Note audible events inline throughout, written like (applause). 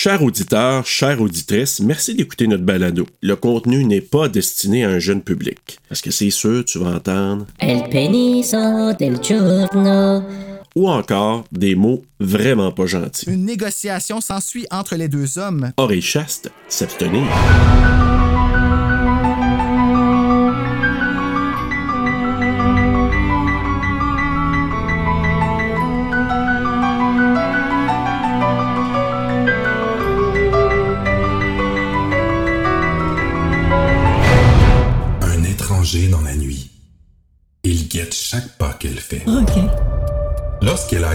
Chers auditeurs, chères auditrices, merci d'écouter notre balado. Le contenu n'est pas destiné à un jeune public. Parce que c'est sûr, tu vas entendre? El peniso del giorno. Ou encore des mots vraiment pas gentils. Une négociation s'ensuit entre les deux hommes. Oreille chaste, s'abstenir.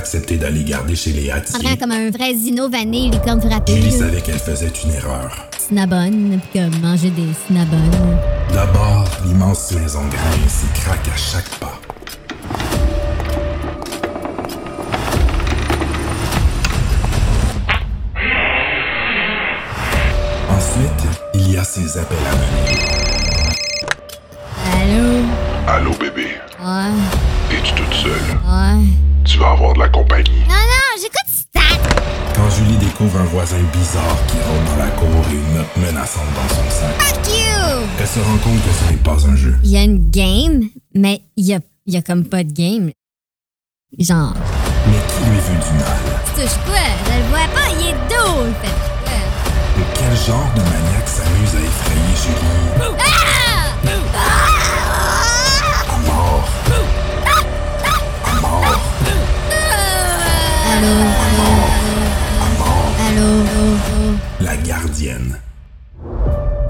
Accepté d'aller garder chez les Ça Hattiers, prend comme un vrai zino vanille, licorne frappée. Julie savait qu'elle faisait une erreur. Cinnabon, puis comme manger des cinnabons. D'abord, l'immense maison grince et craque à chaque pas. Ensuite, il y a ses appels à venir. Allô? Allô bébé, Ouais, es-tu toute seule? ouais. Tu vas avoir de la compagnie. Non, non, j'écoute Stat! Quand Julie découvre un voisin bizarre qui rôde dans la cour et une note menaçante dans son sac, Fuck you! elle se rend compte que ce n'est pas un jeu. Il y a une game, mais il y a, y a comme pas de game. Genre, Mais qui lui veut du mal? tu touches quoi? Je le vois pas, il est dos, il fait quoi? Et quel genre de maniaque s'amuse à effrayer Julie? À mort. La gardienne.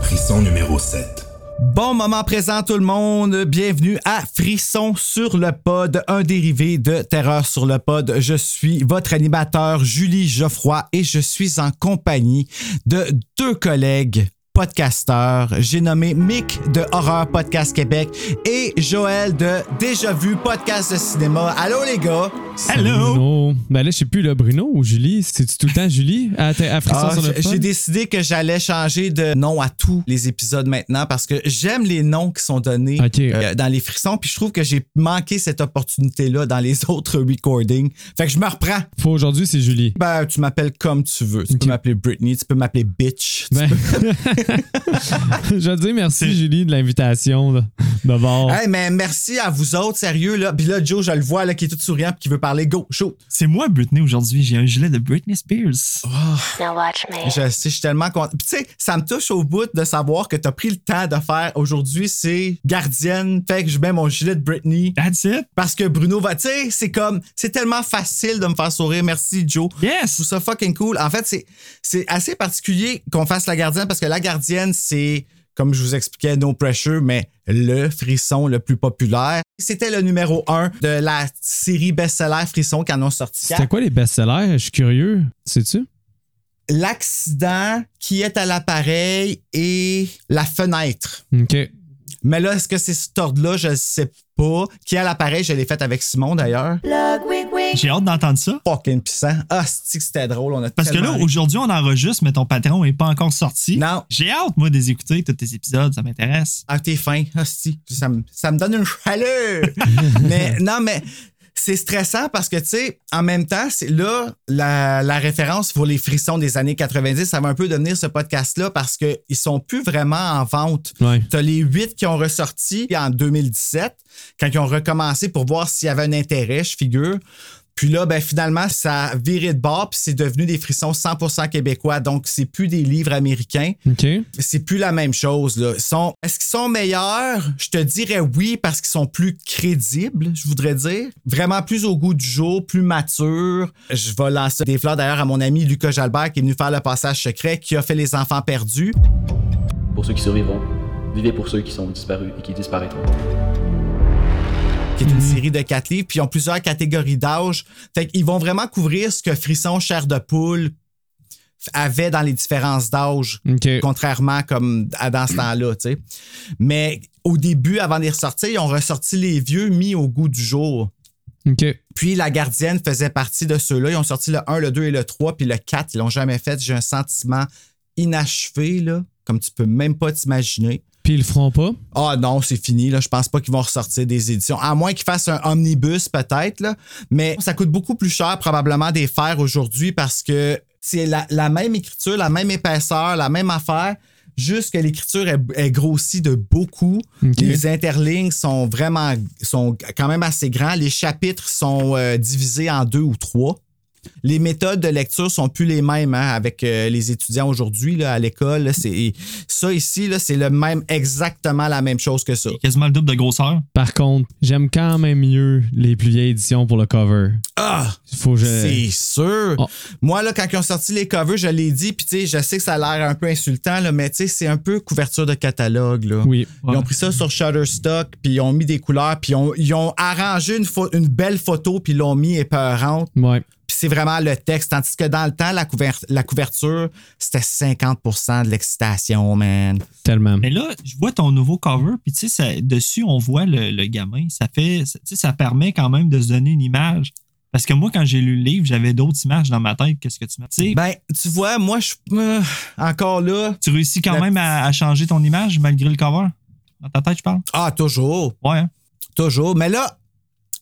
Frisson numéro 7. Bon moment présent tout le monde, bienvenue à Frisson sur le pod, un dérivé de Terreur sur le pod. Je suis votre animateur Julie Geoffroy et je suis en compagnie de deux collègues podcasteurs. J'ai nommé Mick de Horreur Podcast Québec et Joël de Déjà Vu Podcast de cinéma. Allô les gars! Bruno. Ben là, je sais plus, là, Bruno ou Julie? C'est-tu tout le temps Julie à, à Frisson Ah, sur le j'ai- décidé que j'allais changer de nom à tous les épisodes maintenant parce que j'aime les noms qui sont donnés euh, dans les frissons. Puis je trouve que j'ai manqué cette opportunité-là dans les (laughs) autres recordings. Fait que je me reprends. Faut aujourd'hui, c'est Julie. Ben, tu m'appelles comme tu veux. Tu peux m'appeler Britney, tu peux m'appeler Bitch. tu (laughs) (laughs) je veux dire merci, Julie, de l'invitation de voir. Hey, mais merci à vous autres, sérieux. Là. Puis là, Joe, je le vois là, qui est tout souriant puis qui veut parler. Go, show. C'est moi, Britney, aujourd'hui. J'ai un gilet de Britney Spears. Now watch me. Je sais, je suis tellement content. Puis tu sais, ça me touche au bout de savoir que tu as pris le temps de faire aujourd'hui, c'est gardienne. Fait que je mets mon gilet de Britney. That's it. Parce que Bruno va, tu sais, c'est comme, c'est tellement facile de me faire sourire. Merci, Joe. Je Yes. trouve ça fucking cool. En fait, c'est, c'est assez particulier qu'on fasse la gardienne parce que la gardienne, c'est, comme je vous expliquais, No Pressure, mais le frisson le plus populaire. C'était le numéro un de la série best-seller Frisson qui en ont sorti C'était quoi les best-sellers? Je suis curieux. Sais-tu? L'accident qui est à l'appareil et la fenêtre. OK. Mais là, est-ce que c'est cet ordre-là? Je ne sais pas. Qui à l'appareil? Je l'ai fait avec Simon d'ailleurs. J'ai hâte d'entendre ça. Fucking puissant. Ah, c'était drôle? On a Parce que là, aujourd'hui, on enregistre, mais ton patron n'est pas encore sorti. Non. J'ai hâte, moi, de les écouter, tous tes épisodes. Ça m'intéresse. Ah, t'es fin. Ah, si. Ça me, ça me donne une chaleur. (laughs) mais non, mais c'est stressant parce que, tu sais, en même temps, c'est là la, la référence pour les frissons des années 90. Ça va un peu devenir ce podcast-là parce qu'ils sont plus vraiment en vente. Ouais. Tu as les huit qui ont ressorti en 2017, quand ils ont recommencé pour voir s'il y avait un intérêt, je figure. Puis là, ben, finalement, ça a viré de bord, puis c'est devenu des frissons 100% québécois. Donc, c'est plus des livres américains. OK. C'est plus la même chose. Là. Ils sont, est-ce qu'ils sont meilleurs? Je te dirais oui, parce qu'ils sont plus crédibles, je voudrais dire. Vraiment plus au goût du jour, plus matures. Je vais lancer des fleurs d'ailleurs à mon ami Lucas Jalbert qui est venu faire le passage secret, qui a fait Les Enfants perdus. Pour ceux qui survivront, vivez pour ceux qui sont disparus et qui disparaîtront. Qui est une série de quatre livres, puis ils ont plusieurs catégories d'âge. Fait qu'ils vont vraiment couvrir ce que Frisson Chair de Poule avait dans les différences d'âge, contrairement comme à dans ce temps-là, tu sais. Mais au début, avant de les ressortir, ils ont ressorti les vieux mis au goût du jour. Puis la gardienne faisait partie de ceux-là. Ils ont sorti le 1, le 2 et le 3, puis le 4, ils l'ont jamais fait. J'ai un sentiment inachevé, là, comme tu peux même pas t'imaginer. Puis ils le feront pas? Ah non, c'est fini. Là. Je pense pas qu'ils vont ressortir des éditions. À moins qu'ils fassent un omnibus, peut-être. là. Mais ça coûte beaucoup plus cher, probablement, des faire aujourd'hui parce que C'est la, la même écriture, la même épaisseur, la même affaire. Juste que l'écriture est, est grossie de beaucoup. Les interlignes sont vraiment sont quand même assez grands. Les chapitres sont euh, divisés en deux ou trois. Les méthodes de lecture sont plus les mêmes hein, avec euh, les étudiants aujourd'hui là, à l'école. Ça ici, là, c'est le même, exactement la même chose que ça. Quasiment le double de grosseur. Par contre, j'aime quand même mieux les plus vieilles éditions pour le cover. Ah! Faut que je. C'est sûr. Oh. Moi, là, quand ils ont sorti les covers, je l'ai dit, puis tu sais, je sais que ça a l'air un peu insultant, là, mais tu sais, c'est un peu couverture de catalogue. Là. Oui. Ils ont pris ça sur Shutterstock, puis ils ont mis des couleurs, puis ils ont, ils ont arrangé une, une belle photo, puis ils l'ont mis épeurante. Ouais. C'est vraiment le texte. Tandis que dans le temps, la, couver- la couverture, c'était 50% de l'excitation, man. Tellement. Mais là, je vois ton nouveau cover, puis tu sais, ça- dessus, on voit le, le gamin. Ça fait, ça- tu sais, ça permet quand même de se donner une image. Parce que moi, quand j'ai lu le livre, j'avais d'autres images dans ma tête. Qu'est-ce que tu m'as dit? Ben, tu vois, moi, je euh, encore là. tu réussis quand la même à, à changer ton image malgré le cover? Dans ta tête, je parle? Ah, toujours. Ouais. hein? Toujours. Mais là,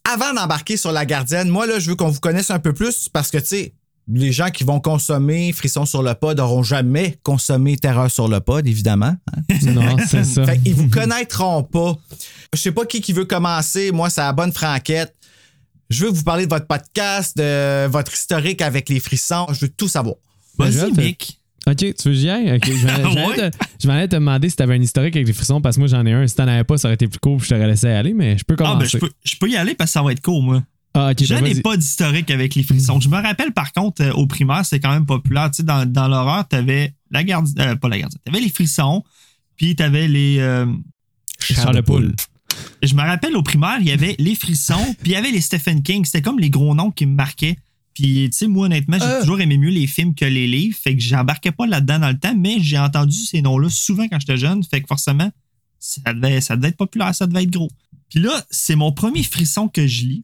avant d'embarquer sur la gardienne, moi, là, je veux qu'on vous connaisse un peu plus parce que, tu sais, les gens qui vont consommer Frisson sur le pod n'auront jamais consommé Terreur sur le pod, évidemment. hein. (laughs) Non, c'est ça. Fait qu'ils vous connaîtront pas. Je sais pas qui qui veut commencer. Moi, c'est la bonne franquette. Je veux vous parler de votre podcast, de votre historique avec les frissons. Je veux tout savoir. Vas-y, Mick. Ok, tu veux que j'y aille? Ok, je m'en (laughs) allais- je m'en allais Ouais. te- demander si t'avais un historique avec les frissons parce que moi j'en ai un. Si t'en avais pas, ça aurait été plus cool puis je t'aurais laissé aller, mais je peux Ah, ben, commencer. je peux, je peux y aller parce que ça va être court, moi. Ah, ok, Je ben, n'ai pas d'historique avec les frissons. Je me rappelle, par contre, euh, au primaire, c'est quand même populaire. Tu sais, dans, dans l'horreur, t'avais la garde, euh, pas la garde, t'avais les frissons, puis t'avais les. euh, Charles de poule. je me rappelle au primaire, il y avait les frissons, puis il y avait les Stephen King. C'était comme les gros noms qui me marquaient. Puis, tu sais, moi, honnêtement, j'ai Euh. toujours aimé mieux les films que les livres. Fait que j'embarquais pas là-dedans dans le temps, mais j'ai entendu ces noms-là souvent quand j'étais jeune. Fait que forcément, ça devait, ça devait être populaire, ça devait être gros. Puis là, c'est mon premier frisson que je lis.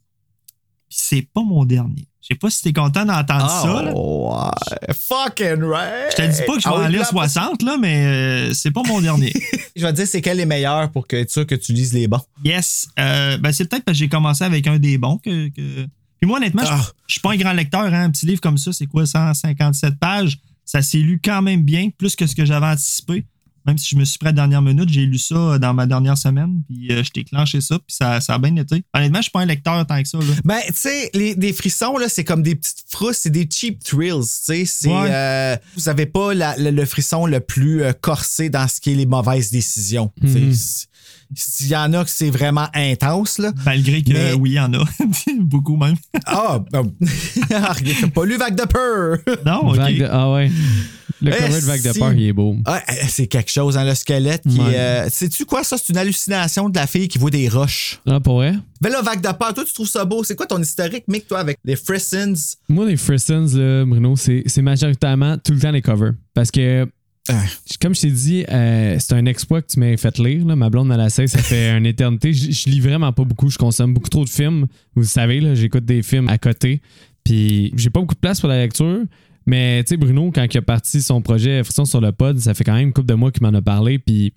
Puis c'est pas mon dernier. Je sais pas si t'es content d'entendre ça. là. Ah, ouais. Fucking right. Je te dis pas que je vais Ah en lire là, 60, là, mais euh, c'est pas mon dernier. (laughs) Je vais te dire c'est quel est meilleur pour que être sûr que tu lises les bons. Yes. Euh, ben, c'est peut-être parce que j'ai commencé avec un des bons que. que- Puis moi, honnêtement, je- Ah. je suis pas un grand lecteur. Hein. Un petit livre comme ça, c'est quoi, 157 pages? Ça s'est lu quand même bien, plus que ce que j'avais anticipé. Même si je me suis pris à la dernière minute, j'ai lu ça dans ma dernière semaine, puis euh, je t'ai clenché ça, puis ça, ça a bien été. Honnêtement, je suis pas un lecteur tant que ça. Là. Ben, tu sais, les, des frissons, là, c'est comme des petites frousses, c'est des cheap thrills, tu sais. Ouais. euh, vous avez pas la- le, le frisson le plus euh, corsé dans ce qui est les mauvaises décisions. sais. S'il y en a que c'est vraiment intense, là. Malgré que, Mais- oui, il y en a. (laughs) Beaucoup même. Ah, ben, (laughs) pas lu Vague de peur? Non, ok. Vague de- Ah ouais. Le Eh, cover de Vague de peur, il est beau. Ah, euh, c'est quelque chose, hein, le squelette qui Ouais. est. euh, Sais-tu quoi, ça? C'est une hallucination de la fille qui voit des roches. Ah, pour vrai? Mais là, Vague de peur, toi, tu trouves ça beau. C'est quoi ton historique, Mick, toi, avec les Frissons? Moi, les Frissons, là, Bruno, c'est c'est majoritairement tout le temps les covers. Parce que, Ah. comme je t'ai dit, euh, c'est un exploit que tu m'as fait lire. là. Ma blonde à la ça fait (laughs) une éternité. Je, je lis vraiment pas beaucoup. Je consomme beaucoup trop de films. Vous le savez, là, j'écoute des films à côté. Puis, j'ai pas beaucoup de place pour la lecture. Mais, tu sais, Bruno, quand il a parti son projet Frisson sur le pod, ça fait quand même une couple de mois qu'il m'en a parlé. Puis,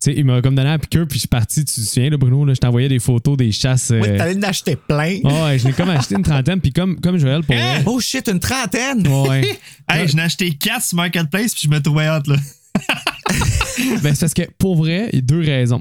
tu sais, il m'a comme donné un piqueur. Puis, je suis parti. Tu te souviens, là, Bruno, là, je t'envoyais des photos des chasses. Oui, euh, t'allais en acheter plein. Ah ouais, je l'ai comme acheté une trentaine, puis comme, comme Joël pour vrai. Oh shit, une trentaine! Ouais. (laughs) Hey, je n'ai acheté 4 sur Marketplace, puis je me trouvais hâte, là. (laughs) Ben, c'est parce que pour vrai, il y a deux raisons.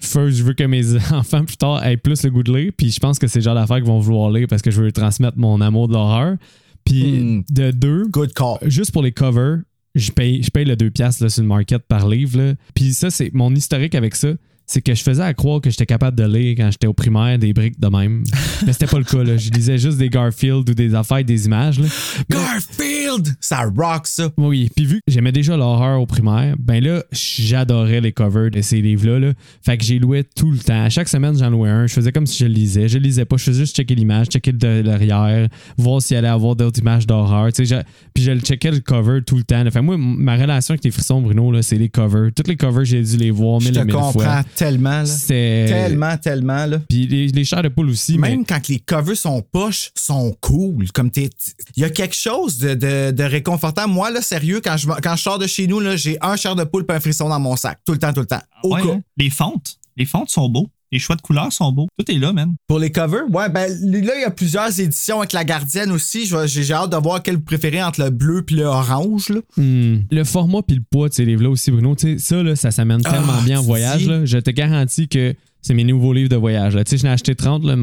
First, je veux que mes (laughs) enfants plus tard aient plus le goût de lire, puis je pense que c'est le genre d'affaires qu'ils vont vouloir lire parce que je veux transmettre mon amour de l'horreur. Puis Hmm. de deux, Good call. juste pour les covers, je paye, je paye le 2$ piastres, sur le market par livre. là. Puis ça, c'est mon historique avec ça. C'est que je faisais à croire que j'étais capable de lire quand j'étais au primaire des briques de même. Mais c'était pas le cas. Là. Je lisais juste des Garfield ou des affaires, des images. Garfield! Ça rock, ça. Oui, puis vu que j'aimais déjà l'horreur au primaire, ben là, j'adorais les covers de ces livres-là. là. Fait que j'ai loué tout le temps. À chaque semaine, j'en louais un. Je faisais comme si je le lisais. Je le lisais pas. Je faisais juste checker l'image, checker de l'arrière, voir s'il allait avoir d'autres images d'horreur. Je- Puis je le checkais le cover tout le temps. là. Fait que moi, ma relation avec les frissons, Bruno, là, c'est les covers. Toutes les covers, j'ai dû les voir Je mille et mille comprends fois. tellement, là. Tellement, tellement, là. Puis les, les chairs de poule aussi. mais- Même quand les covers sont poches, sont cool. Comme t'es. Il y a quelque chose de, de, de réconfortant. Moi, là, sérieux, quand je, quand je sors de chez nous, là, j'ai un chair de poule et un frisson dans mon sac. Tout le temps, tout le temps. Au Ouais, cas. hein? Les fontes. Les fontes sont beaux. Les choix de couleurs sont beaux. Tout est là, man. Pour les covers, ouais, ben là, il y a plusieurs éditions avec la gardienne aussi. J'ai j'ai hâte de voir quel vous préférez entre le bleu et le orange. Là. Hmm. Le format puis le poids de ces livres-là aussi, Bruno, tu sais, ça, là, ça s'amène Ah, tellement bien en voyage. là. Je te garantis que c'est mes nouveaux livres de voyage. là. Tu sais, j'en ai acheté 30. Là,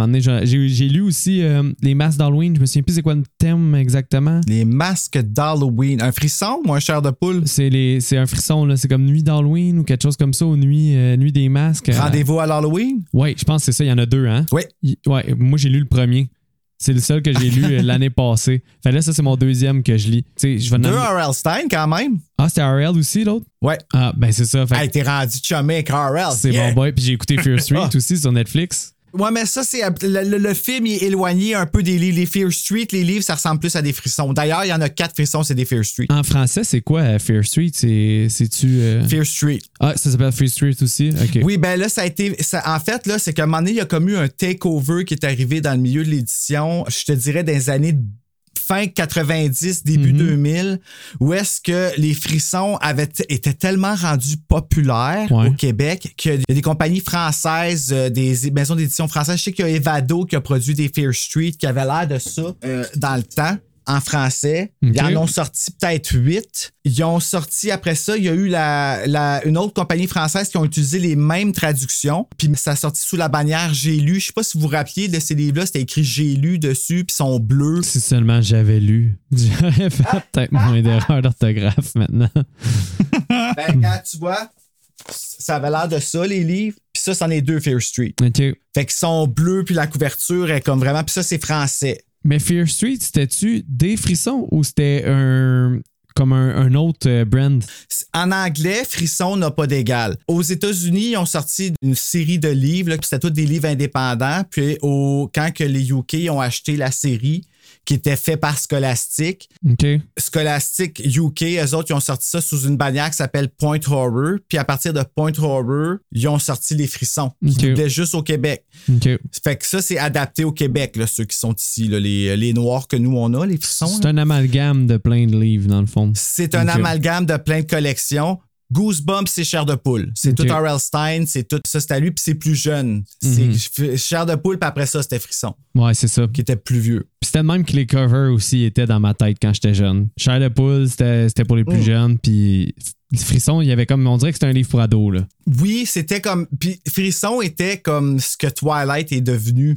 j'ai- lu aussi euh, les masques d'Halloween. Je me souviens plus c'est quoi le thème exactement. Les masques d'Halloween. Un frisson ou un chair de poule? C'est les- c'est un frisson, là. C'est comme nuit d'Halloween ou quelque chose comme ça, ou nuit, euh, nuit des masques. Rendez-vous à l'Halloween? Ouais, je pense que c'est ça. Il y en a deux, hein? Oui. Y- Ouais, moi, j'ai lu le premier. C'est le seul que j'ai lu euh, (laughs) l'année passée. Fait là, ça, c'est mon deuxième que je lis. Tu sais, je vais Deux R.L. Stein quand même. Ah, c'était RL aussi, l'autre? Ouais. Ah, ben c'est ça. Fait Hey, t'es rendu chumé avec R.L. c'est Yeah. bon boy. Puis j'ai écouté Fear (laughs) Street aussi sur Netflix. Ouais, mais ça, c'est. Le, le- le film il est éloigné un peu des livres. Les Fear Street, les livres, ça ressemble plus à des frissons. D'ailleurs, il y en a quatre frissons, c'est des Fear Street. En français, c'est quoi euh, Fear Street? C'est- C'est-tu. euh, Fear Street. Ah, ça s'appelle Fear Street aussi? OK. Oui, ben là, ça a été. ça- en fait, là, c'est qu'à un moment donné, il y a comme eu un takeover qui est arrivé dans le milieu de l'édition, je te dirais, des années fin 90, début Mhm. 2000, où est-ce que les frissons avaient étaient tellement rendus populaires Ouais. au Québec qu'il y a des compagnies françaises, euh, des maisons d'édition françaises. Je sais qu'il y a Evado qui a produit des Fear Street qui avait l'air de ça euh, dans le temps. En français. Ils en ont sorti peut-être huit. Ils ont sorti après ça, il y a eu la, la- une autre compagnie française qui ont utilisé les mêmes traductions. Puis ça a sorti sous la bannière J'ai lu. Je sais pas si vous vous rappeliez de ces livres-là, c'était écrit J'ai lu dessus, puis ils sont bleus. Si seulement j'avais lu. (laughs) J'aurais fait peut-être moins d'erreurs d'orthographe maintenant. (laughs) Ben, quand tu vois, ça avait l'air de ça, les livres. Puis ça, c'en est deux Fear Street. OK. Fait qu'ils sont bleus, puis la couverture est comme vraiment. Puis ça, c'est français. Mais Fear Street, c'était-tu des frissons ou c'était un. comme un, autre euh, brand? En anglais, Frisson n'a pas d'égal. Aux États-Unis, ils ont sorti une série de livres, puis c'était tous des livres indépendants. Puis au, quand que les UK ont acheté la série, qui était fait par Scholastic. Scholastic UK, eux autres, ils ont sorti ça sous une bannière qui s'appelle Point Horror. Puis à partir de Point Horror, ils ont sorti les frissons. Qui Ok. étaient juste au Québec. OK. Fait que ça, c'est adapté au Québec, là, ceux qui sont ici, là, les, les noirs que nous, on a, les frissons. C'est un amalgame de plein de livres, dans le fond. C'est un amalgame de plein de collections. Goosebumps, c'est Chair de poule. C'est tout R.L. Stein, c'est tout ça, c'est à lui, puis c'est plus jeune. Mhm. C'est Chair de poule, puis après ça, c'était Frisson, Ouais, c'est ça. qui était plus vieux. Puis c'était même que les covers aussi étaient dans ma tête quand j'étais jeune. Cher de poule, c'était c'était pour les plus Mm. jeunes. Puis Frisson, il y avait comme. On dirait que c'était un livre pour ados, là. Oui, c'était comme. Puis Frisson était comme ce que Twilight est devenu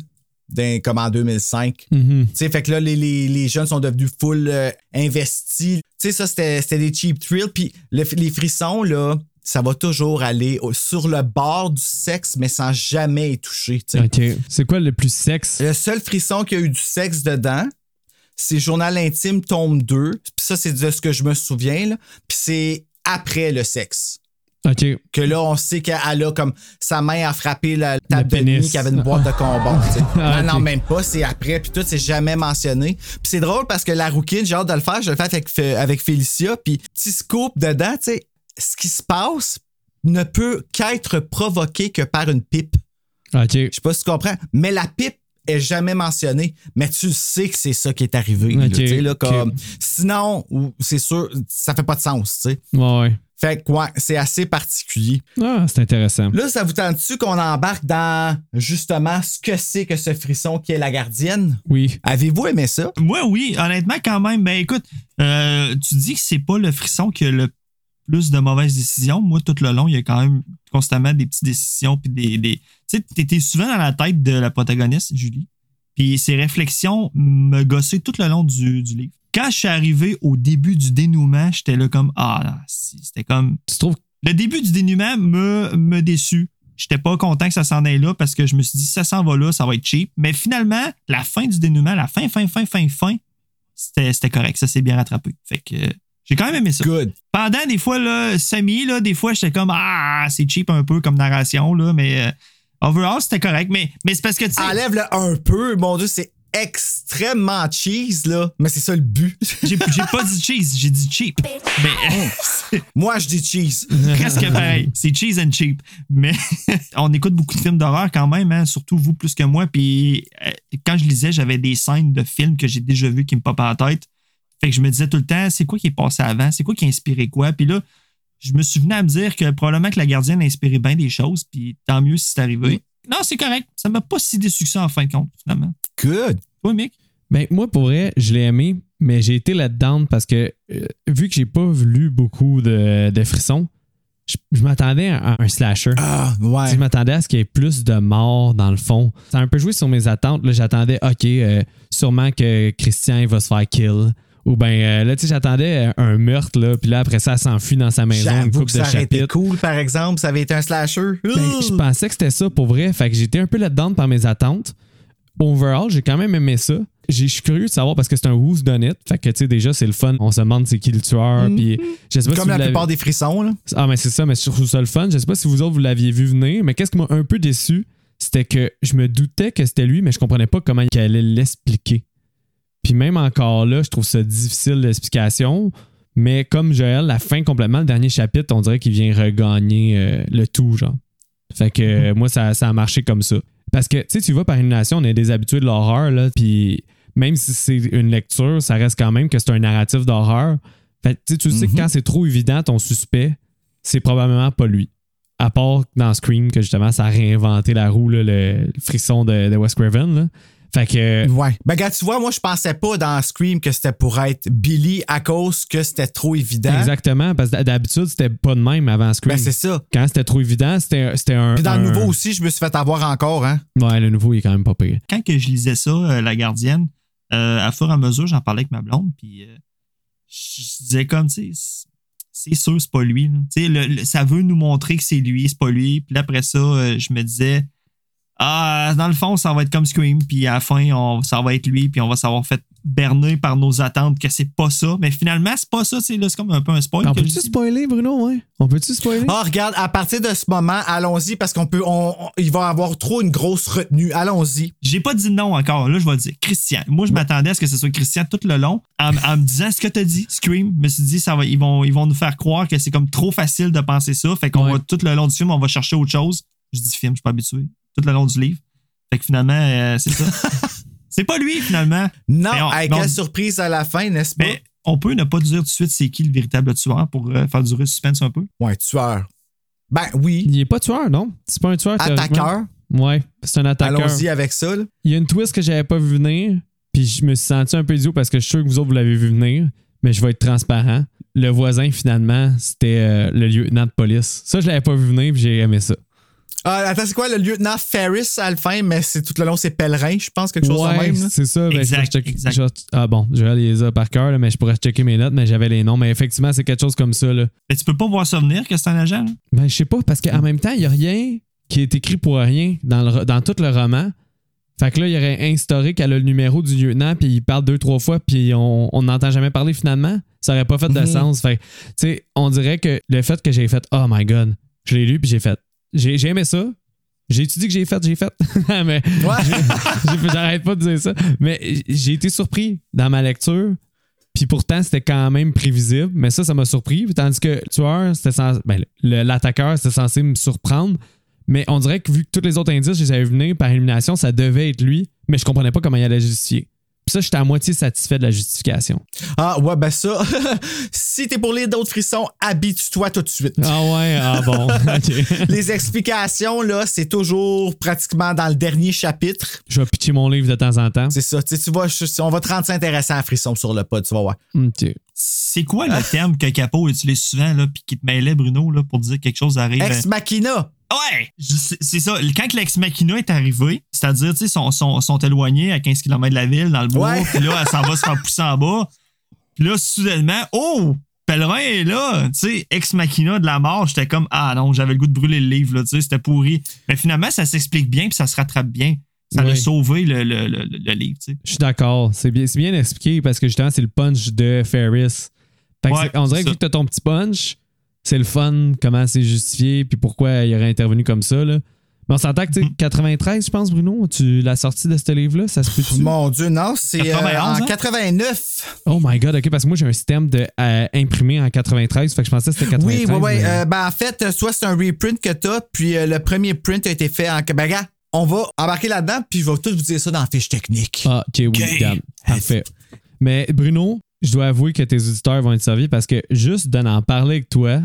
dans- comme en 2005. Mhm. Tu sais, fait que là, les, les- les jeunes sont devenus full euh, investis. Tu sais, ça, c'était des cheap thrills. Puis le- les frissons, là, ça va toujours aller au- sur le bord du sexe, mais sans jamais y toucher. tu sais. OK. C'est quoi le plus sexe? Le seul frisson qui a eu du sexe dedans, c'est Journal intime, tome 2. Puis ça, c'est de ce que je me souviens. là. Puis c'est après le sexe. Que là, on sait qu'elle a comme sa main a frappé la table de nuit qui avait une boîte de combat. (laughs) Ah, non, non, même pas. C'est après. Puis tout, c'est jamais mentionné. Puis c'est drôle parce que la rouquine, j'ai hâte de le faire. Je le fais avec, avec Félicia. Puis petit scoop dedans, tu sais, ce qui se passe ne peut qu'être provoqué que par une pipe. OK. Je sais pas si tu comprends, mais la pipe est jamais mentionnée, mais tu sais que c'est ça qui est arrivé. là, comme, Sinon, c'est sûr, ça fait pas de sens. tu sais. Ouais, ouais. Fait que, ouais, c'est assez particulier. Ah, c'est intéressant. Là, ça vous tente-tu qu'on embarque dans justement ce que c'est que ce frisson qui est la gardienne? Oui. Avez-vous aimé ça? Moi, oui, honnêtement, quand même. Ben écoute, euh, tu dis que c'est pas le frisson qui a le plus de mauvaises décisions. Moi, tout le long, il y a quand même constamment des petites décisions. Puis des, des... Tu sais, t'étais souvent dans la tête de la protagoniste, Julie. Puis ses réflexions me gossaient tout le long du, du livre. Quand je suis arrivé au début du dénouement, j'étais là comme Ah, non, si, c'était comme. Tu trouves Le début du dénouement me, me déçut. J'étais pas content que ça s'en aille là parce que je me suis dit, si ça s'en va là, ça va être cheap. Mais finalement, la fin du dénouement, la fin, fin, fin, fin, fin, c'était c'était correct. Ça s'est bien rattrapé. Fait que euh, j'ai quand même aimé ça. Good. Pendant des fois, là, semi, là, des fois, j'étais comme, ah, c'est cheap un peu comme narration, là, mais euh, overall, c'était correct. Mais, mais c'est parce que, tu sais, Enlève-le un peu, mon Dieu, c'est extrêmement cheese, là. Mais c'est ça le but. j'ai pas dit cheese, j'ai dit cheap. Mais (laughs) Moi, je dis cheese. presque pareil. C'est cheese and cheap. Mais (laughs) on écoute beaucoup de films d'horreur quand même, hein, surtout vous plus que moi. Puis euh, quand je lisais, j'avais des scènes de films que j'ai déjà vus qui me popent à la tête. Fait que je me disais tout le temps, c'est quoi qui est passé avant? C'est quoi qui a inspiré quoi? Puis là, je me suis venu à me dire que probablement que la gardienne a inspiré bien des choses. Puis tant mieux si c'est arrivé. Non, c'est correct. Ça m'a pas si déçu que ça en fin de compte, finalement. Good. Toi, Mick? Ben, moi, pour vrai, je l'ai aimé, mais j'ai été là-dedans parce que, euh, vu que j'ai pas lu beaucoup de, de frissons, je, je m'attendais à un slasher. Ah, ouais. Je m'attendais à ce qu'il y ait plus de morts dans le fond. Ça a un peu joué sur mes attentes. J'attendais, OK, euh, sûrement que Christian il va se faire kill. Ou ben euh, là, tu sais, j'attendais un meurtre, là, puis là, après ça, elle s'enfuit dans sa maison, une couple que de ça été cool, par exemple, ça avait été un slasher. Ben, je pensais que c'était ça pour vrai. Fait que j'étais un peu là-dedans par mes attentes. Overall, j'ai quand même aimé ça. Je suis curieux de savoir parce que c'est un who's done it. Fait que, tu sais, déjà, c'est le fun. On se demande c'est qui le tueur. Puis, je sais pas Comme la plupart des frissons, là. Ah, mais c'est ça, mais je trouve ça le fun. Je sais pas si vous autres, vous l'aviez vu venir, mais qu'est-ce qui m'a un peu déçu, c'était que je me doutais que c'était lui, mais je comprenais pas comment il allait l'expliquer. Puis même encore là, je trouve ça difficile l'explication. Mais comme Joël, la fin complètement, le dernier chapitre, on dirait qu'il vient regagner euh, le tout, genre. Fait que euh, moi, ça, ça a marché comme ça. Parce que, tu sais, tu vas par élimination, on est des habitués de l'horreur, là, puis même si c'est une lecture, ça reste quand même que c'est un narratif d'horreur. Fait que, tu sais, tu sais que quand c'est trop évident, ton suspect, c'est probablement pas lui. À part dans Scream, que justement, ça a réinventé la roue, là, le frisson de, de Wes Craven. Là. Fait que. Ouais. Ben, gars, tu vois, moi, je pensais pas dans Scream que c'était pour être Billy à cause que c'était trop évident. Exactement, parce que d'habitude, c'était pas de même avant Scream. Ben, c'est ça. Quand c'était trop évident, c'était c'était un. Puis dans le nouveau aussi, je me suis fait avoir encore, hein. Ouais, le nouveau, il est quand même pas pire. Quand que je lisais ça, euh, La Gardienne, euh, à fur et à mesure, j'en parlais avec ma blonde, puis euh, je disais comme, tu sais, c'est- c'est sûr, c'est pas lui. là. Tu sais, le- le- ça veut nous montrer que c'est lui, c'est pas lui. Puis là, après ça, euh, je me disais, ah, dans le fond, ça va être comme Scream, puis à la fin, on, ça va être lui, puis on va s'avoir fait berner par nos attentes que c'est pas ça. Mais finalement, c'est pas ça, c'est là, c'est comme un peu un spoil. On peut-tu spoiler, Bruno? Ouais? On peut-tu spoiler? Ah, regarde, à partir de ce moment, allons-y parce qu'on peut, on, on- il va avoir trop une grosse retenue. Allons-y. J'ai pas dit non encore. Là, je vais le dire. Christian. Moi, je m'attendais à ce que ce soit Christian tout le long. En, en me disant ce que t'as dit, Scream? Je me suis dit, ça va, ils, vont, ils vont nous faire croire que c'est comme trop facile de penser ça. Fait qu'on Ouais. va tout le long du film, on va chercher autre chose. Je dis film, je suis pas habitué. Tout le long du livre. Fait que finalement, euh, c'est ça. (laughs) c'est pas lui, finalement. Non, on- on- quelle surprise à la fin, n'est-ce pas? Mais on peut ne pas dire tout de suite c'est qui le véritable tueur pour euh, faire durer le suspense un peu. Ouais, tueur. Ben oui. Il est pas tueur, non? C'est pas un tueur. Attaqueur. Ouais, c'est un attaqueur. Allons-y avec ça, là. Il y a une twist que j'avais pas vu venir, puis je me suis senti un peu idiot parce que je suis sûr que vous autres, vous l'avez vu venir, mais je vais être transparent. Le voisin, finalement, c'était euh, le lieutenant de police. Ça, je l'avais pas vu venir, puis j'ai aimé ça. Ah, attends, c'est quoi le lieutenant Ferris à la fin, mais c'est tout le long, c'est pèlerin, je pense, quelque chose de ouais, même. c'est ça. Ben, Exact, je exact. je- ah bon, je les a par cœur, là, mais je pourrais checker mes notes, mais j'avais les noms. Mais effectivement, c'est quelque chose comme ça. Là. Mais tu peux pas voir ça venir que c'est un agent. là? Ben, je sais pas, parce qu'en même temps, il y a rien qui est écrit pour rien dans, le, dans tout le roman. Fait que là, il y aurait instauré qu'elle a le numéro du lieutenant, puis il parle deux, trois fois, puis on on n'entend jamais parler finalement. Ça aurait pas fait de Mhm. sens. Fait que, tu sais, on dirait que le fait que j'ai fait Oh my god, je l'ai lu, puis j'ai fait. J'ai aimé ça. J'ai étudié que j'ai fait, j'ai fait. (laughs) mais j'arrête pas de dire ça. Mais j'ai été surpris dans ma lecture. Puis pourtant, c'était quand même prévisible. Mais ça, ça m'a surpris. Tandis que le tueur, c'était censé- ben, l'attaqueur, c'était censé me surprendre. Mais on dirait que vu que tous les autres indices, je les avais venir par élimination, ça devait être lui. Mais je comprenais pas comment il allait justifier. Puis ça, j'étais à moitié satisfait de la justification. Ah, ouais, ben ça. (laughs) si t'es pour lire d'autres frissons, habitue-toi tout de suite. Ah ouais, ah (laughs) bon. OK. Les explications, là, c'est toujours pratiquement dans le dernier chapitre. Je vais pitcher mon livre de temps en temps. C'est ça. Tu sais, tu vois, je- on va te rendre ça intéressant à frisson sur le pod, tu vas voir. OK. C'est quoi le terme que Capo utilise souvent, là, puis qui te mêlait, Bruno, là, pour dire que quelque chose arrive? Ex Machina. Ouais! C'est ça. Quand l'ex machina est arrivé, c'est-à-dire, tu sais, sont, sont, sont éloignés à 15 km de la ville, dans le bois, Ouais. puis là, elle s'en va se faire pousser en bas. Puis là, soudainement, oh! Pèlerin est là! Tu sais, ex machina de la mort, j'étais comme, ah non, j'avais le goût de brûler le livre, là, tu sais, c'était pourri. Mais finalement, ça s'explique bien, puis ça se rattrape bien. Ça Oui. a sauvé le, le, le, le livre, tu sais. Je suis d'accord. C'est bien, bien expliqué parce que justement, c'est le punch de Ferris. Fait que Ouais, c'est- on dirait que que t'as ton petit punch, c'est le fun, comment c'est justifié, puis pourquoi il aurait intervenu comme ça. Là. Mais on s'entend que, tu sais, Mm. 93, je pense, Bruno, tu, la sortie de ce livre-là, ça se peut-tu? Mon Dieu, non, c'est euh, 91, en hein? 89. Oh my god, ok, parce que moi j'ai un système de euh, imprimé en 93, fait que je pensais que c'était 93. Oui, oui, oui. mais- Euh, ben, en fait, soit c'est un reprint que t'as, puis euh, le premier print a été fait en. Ben, regarde, on va embarquer là-dedans, puis je vais tout vous dire ça dans la fiche technique. Ah, ok, oui, Ok. regarde. Parfait. Mais Bruno, je dois avouer que tes auditeurs vont être servis parce que juste d'en parler avec toi,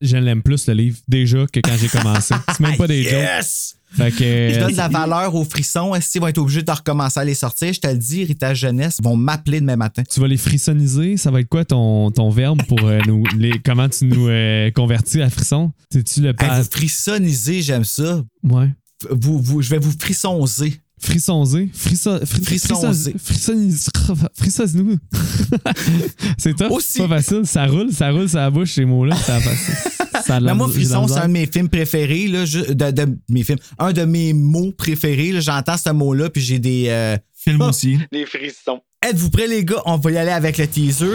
je l'aime plus le livre déjà que quand j'ai commencé. (laughs) C'est même pas des jokes. Yes! Fait que. Je donne de la valeur aux frissons. Est-ce qu'ils vont être obligés de recommencer à les sortir? Je te le dis, Héritage Jeunesse vont m'appeler demain matin. Tu vas les frissoniser, ça va être quoi ton, ton verbe pour euh, nous. Les, comment tu nous euh, convertis à frisson? C'est-tu le pas. frissoniser, j'aime ça. ouais. Vous, vous, je vais vous frissonzer. Frissonzer. Frisso, fri-. Frissoniser. Frissonner. (laughs) (laughs) c'est top. Aussi. C'est pas facile. Ça roule, ça roule, ça bouche ces mots-là. Ça, ça, ça Mais moi, Frisson, c'est un de mes films préférés, là, je- de, de mes films. Un de mes mots préférés. J'entends ce mot-là, puis j'ai des. euh, Film Ah. aussi. des frissons. Êtes-vous prêts, les gars? On va y aller avec le teaser.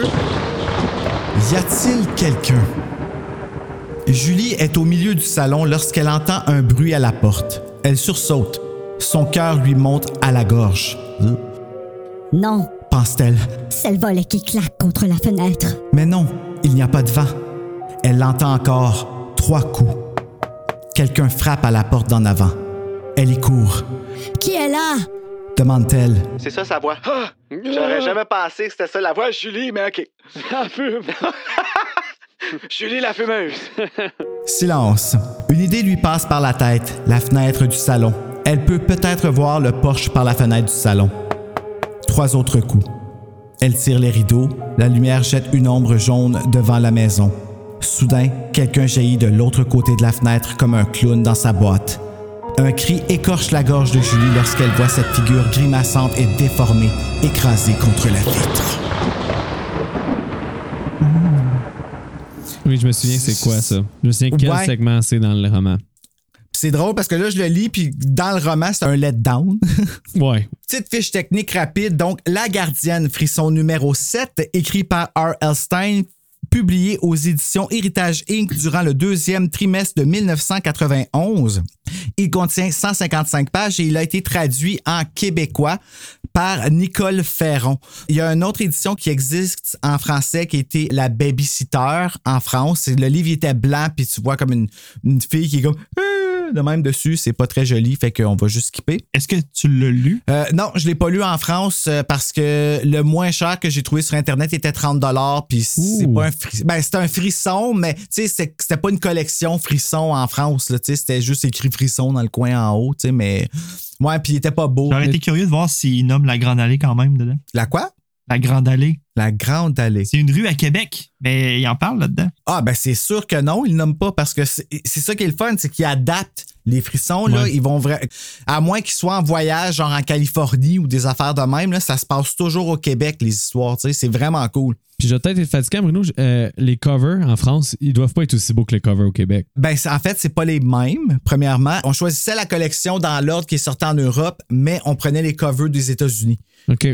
Y a-t-il quelqu'un? Julie est au milieu du salon lorsqu'elle entend un bruit à la porte. Elle sursaute. Son cœur lui monte à la gorge. Non, Pense-t-elle. c'est le volet qui claque contre la fenêtre. Mais non, il n'y a pas de vent. Elle l'entend encore. Trois coups. Quelqu'un frappe à la porte d'en avant. Elle y court. Qui est là? Demande-t-elle. C'est ça sa voix. Ah! J'aurais jamais pensé que c'était ça la voix. Julie, mais OK. La fume. (laughs) Julie la fumeuse. Silence. Une idée lui passe par la tête, la fenêtre du salon. Elle peut peut-être voir le porche par la fenêtre du salon. Trois autres coups. Elle tire les rideaux, la lumière jette une ombre jaune devant la maison. Soudain, quelqu'un jaillit de l'autre côté de la fenêtre comme un clown dans sa boîte. Un cri écorche la gorge de Julie lorsqu'elle voit cette figure grimaçante et déformée écrasée contre la vitre. Oui, je me souviens, c'est quoi ça? Je me souviens quel Ouais. segment c'est dans le roman. C'est drôle parce que là, je le lis, puis dans le roman, c'est un letdown. (laughs) Ouais. Petite fiche technique rapide. Donc, La Gardienne, frisson numéro 7, écrit par R.L. Stein, publié aux éditions Héritage Inc. durant le deuxième trimestre de 1991. Il contient 155 pages et il a été traduit en québécois par Nicole Ferron. Il y a une autre édition qui existe en français qui était La Babysitter en France. Le livre était blanc, puis tu vois comme une, une fille qui est comme de même dessus. C'est pas très joli, fait qu'on va juste skipper. Est-ce que tu l'as lu? Euh, non, je l'ai pas lu en France euh, parce que le moins cher que j'ai trouvé sur internet était 30 dollars puis c'est pas un frisson. Ben, c'était un frisson mais tu sais c'était pas une collection frisson en France là, tu sais c'était juste écrit frisson dans le coin en haut, tu sais mais ouais, puis il était pas beau. J'aurais été curieux de voir s'il nomme la Grande Allée quand même dedans. La quoi? La Grande Allée. La Grande Allée. C'est une rue à Québec, mais il en parle là-dedans. Ah ben c'est sûr que non, il nomme pas parce que c'est c'est ça qui est le fun, c'est qu'ils adaptent les frissons là, Ouais. ils vont vra- à moins qu'ils soient en voyage genre en Californie ou des affaires de même là, ça se passe toujours au Québec les histoires, tu sais, c'est vraiment cool. Puis j'ai peut-être été fatigué, Bruno. euh, les covers en France, ils doivent pas être aussi beaux que les covers au Québec. Ben, en fait, c'est pas les mêmes. Premièrement, on choisissait la collection dans l'ordre qui est sorti en Europe, mais on prenait les covers des États-Unis. OK.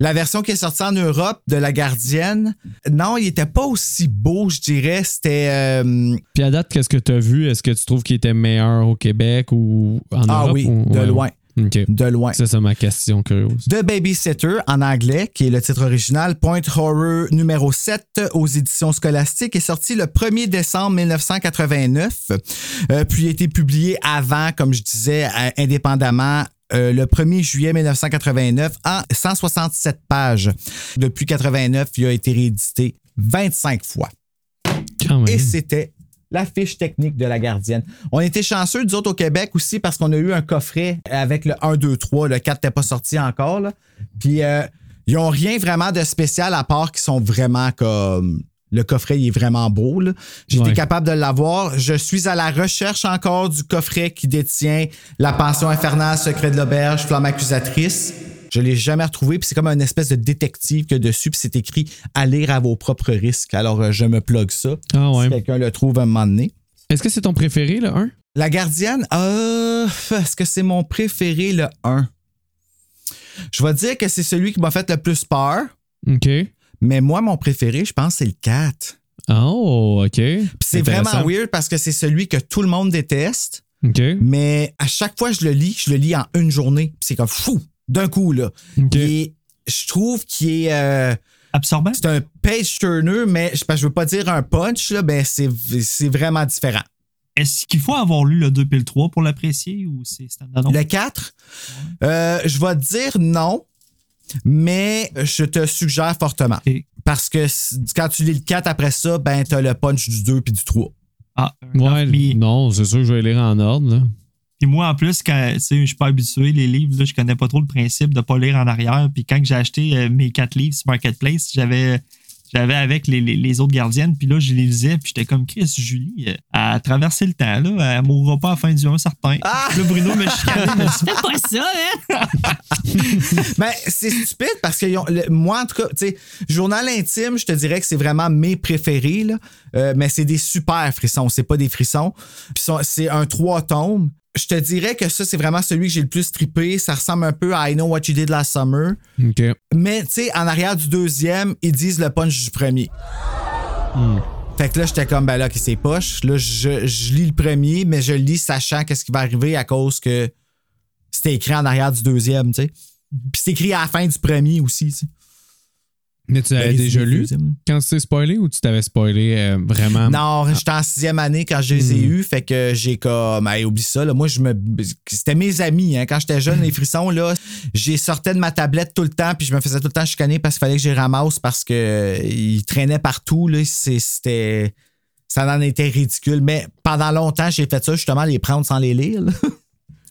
La version qui est sortie en Europe de La Gardienne, non, il était pas aussi beau, je dirais. C'était. euh, Puis à date, qu'est-ce que tu as vu? Est-ce que tu trouves qu'il était meilleur au Québec ou en ah Europe? oui, ou- de ouais. loin. De loin. Ça, c'est ma question curieuse. The Babysitter en anglais, qui est le titre original, Point Horror numéro 7 aux éditions scolastiques, est sorti le 1er décembre 1989, euh, puis a été publié avant, comme je disais, euh, indépendamment. Euh, le 1er juillet 1989 en 167 pages. Depuis 89, il a été réédité 25 fois. Quand. Et c'était la fiche technique de la gardienne. On était chanceux, nous autres, au Québec aussi, parce qu'on a eu un coffret avec le 1, 2, 3. Le 4 n'était pas sorti encore. là. Puis, euh, ils n'ont rien vraiment de spécial à part qu'ils sont vraiment comme. Le coffret, il est vraiment beau. là. J'ai été Ouais. capable de l'avoir. Je suis à la recherche encore du coffret qui détient La pension infernale, Secret de l'auberge, Flamme accusatrice. Je l'ai jamais retrouvé, puis c'est comme une espèce de détective que dessus, puis c'est écrit à lire à vos propres risques. Alors, euh, je me plug ça. Ah ouais. Si quelqu'un le trouve à un moment donné. Est-ce que c'est ton préféré, le 1? La gardienne, euh, est-ce que c'est mon préféré, le 1? Je vais dire que c'est celui qui m'a fait le plus peur, OK. Mais moi, mon préféré, je pense, c'est le 4. Oh, OK. Puis c'est vraiment weird parce que c'est celui que tout le monde déteste, OK. mais à chaque fois que je le lis, je le lis en une journée. Puis c'est comme fou, d'un coup, là. OK. Et je trouve qu'il est. euh, Absorbant? c'est un page turner, mais je, je veux pas dire un punch, là, ben c'est c'est vraiment différent. Est-ce qu'il faut avoir lu le 2 et le 3 pour l'apprécier ou c'est standard? Le 4, euh, je vais te dire non, mais je te suggère fortement. Parce que quand tu lis le 4 après ça, ben t'as le punch du 2 puis du 3. Ah, Ouais, puis, non, c'est sûr que je vais lire en ordre. Puis moi, en plus, quand tu sais, je suis pas habitué, les livres, là, je connais pas trop le principe de pas lire en arrière. Puis quand j'ai acheté euh, mes quatre livres sur Marketplace, j'avais. J'avais avec les, les- les autres gardiennes, puis là, je les lisais, puis j'étais comme Chris, Julie, euh, elle a traversé le temps, là, elle mourra pas à la fin du 1 certain. Puis là, Bruno me chicanait, Fais (laughs) pas ça, hein? (laughs) Ben, c'est stupide parce que ils ont- le- moi, en tout cas, tu sais, journal intime, je te dirais que c'est vraiment mes préférés, là. Euh, mais c'est des super frissons, c'est pas des frissons. Puis c'est un trois tomes. Je te dirais que ça, c'est vraiment celui que j'ai le plus trippé. Ça ressemble un peu à I Know What You Did Last Summer. Mais, tu sais, en arrière du deuxième, ils disent le punch du premier. Fait que là, j'étais comme, ben là, qui c'est poche. Là, je, je lis le premier, mais je lis sachant qu'est-ce qui va arriver à cause que c'était écrit en arrière du deuxième, tu sais. Puis c'est écrit à la fin du premier aussi, tu sais. Mais tu l'avais Ben, déjà lu quand tu t'es spoilé ou tu t'avais spoilé euh, vraiment? Non, j'étais en sixième année quand je les ai eus, fait que j'ai comme, hey, oublie ça, là. Moi, je me. C'était mes amis, hein. Quand j'étais jeune, les frissons, là, j'ai sortais de ma tablette tout le temps, puis je me faisais tout le temps chicaner parce qu'il fallait que je les ramasse parce que euh, ils traînaient partout, là. C'était. Ça en était ridicule. Mais pendant longtemps, j'ai fait ça, justement, les prendre sans les lire, là. (laughs)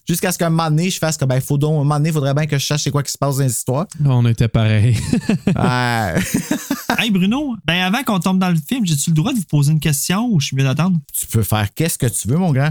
Jusqu'à ce qu'un moment donné, je fasse que, ben, faut donc, un moment donné, il faudrait bien que je sache c'est quoi qui se passe dans les histoires. On était pareil. (laughs) (laughs) Hey Bruno, ben avant qu'on tombe dans le film, j'ai-tu le droit de vous poser une question ou je suis mieux d'attendre? tu peux faire qu'est-ce que tu veux, mon grand.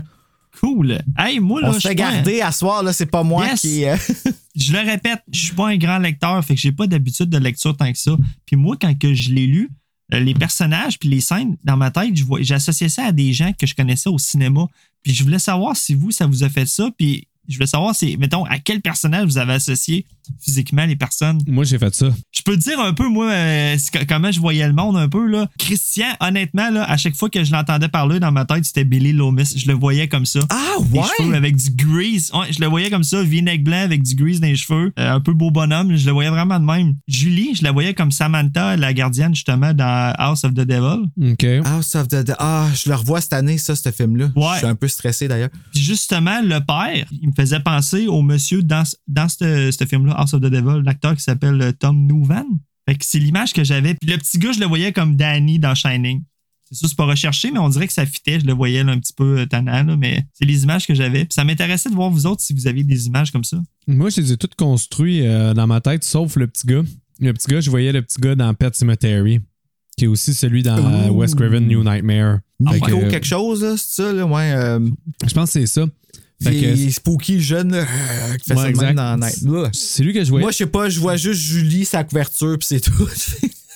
Cool. Hey, moi, là, On je se fait un- garder à soir, là, c'est pas moi Yes. qui. euh, (laughs) Je le répète, je suis pas un grand lecteur, fait que j'ai pas d'habitude de lecture tant que ça. Puis moi, quand que je l'ai lu, les personnages puis les scènes, dans ma tête, j'associais ça à des gens que je connaissais au cinéma. Puis je voulais savoir si vous, ça vous a fait ça. Puis je voulais savoir, si, mettons, à quel personnage vous avez associé physiquement les personnes? Moi, j'ai fait ça. Je peux te dire un peu, moi, euh, c'est co- comment je voyais le monde un peu. Là. Christian, honnêtement, là, à chaque fois que je l'entendais parler dans ma tête, c'était Billy Loomis. Je le voyais comme ça. Ah, Les ouais? cheveux avec du grease. Ouais, je le voyais comme ça, vinaigre blanc avec du grease dans les cheveux. Euh, un peu beau bonhomme. Je le voyais vraiment de même. Julie, je la voyais comme Samantha, la gardienne, justement, dans House of the Devil. OK. House of the. Ah, je le revois cette année, ça, ce film-là. Ouais. Je suis un peu stressé d'ailleurs. Puis justement, le père, il me faisait penser au monsieur dans, dans ce ce film-là, House of the Devil, l'acteur qui s'appelle euh, Tom Nouvan. Fait que c'est l'image que j'avais. Puis le petit gars, je le voyais comme Danny dans Shining. C'est sûr, c'est pas recherché, mais on dirait que ça fitait. Je le voyais là, un petit peu euh, tannant, là, mais c'est les images que j'avais. Puis ça m'intéressait de voir vous autres si vous avez des images comme ça. Moi, je les ai toutes construits euh, dans ma tête, sauf le petit gars. Le petit gars, je voyais le petit gars dans Pet Cemetery, qui est aussi celui dans euh. West Craven New Nightmare. Fait Nico, que, euh, quelque chose, là, c'est ça, là, ouais. euh, je pense que c'est ça. Fait que- il est spooky, jeune, euh, qui fait Ouais, ça dans la night. Là. C'est lui que je voyais. Moi, je sais pas, je vois juste Julie, sa couverture, puis c'est tout.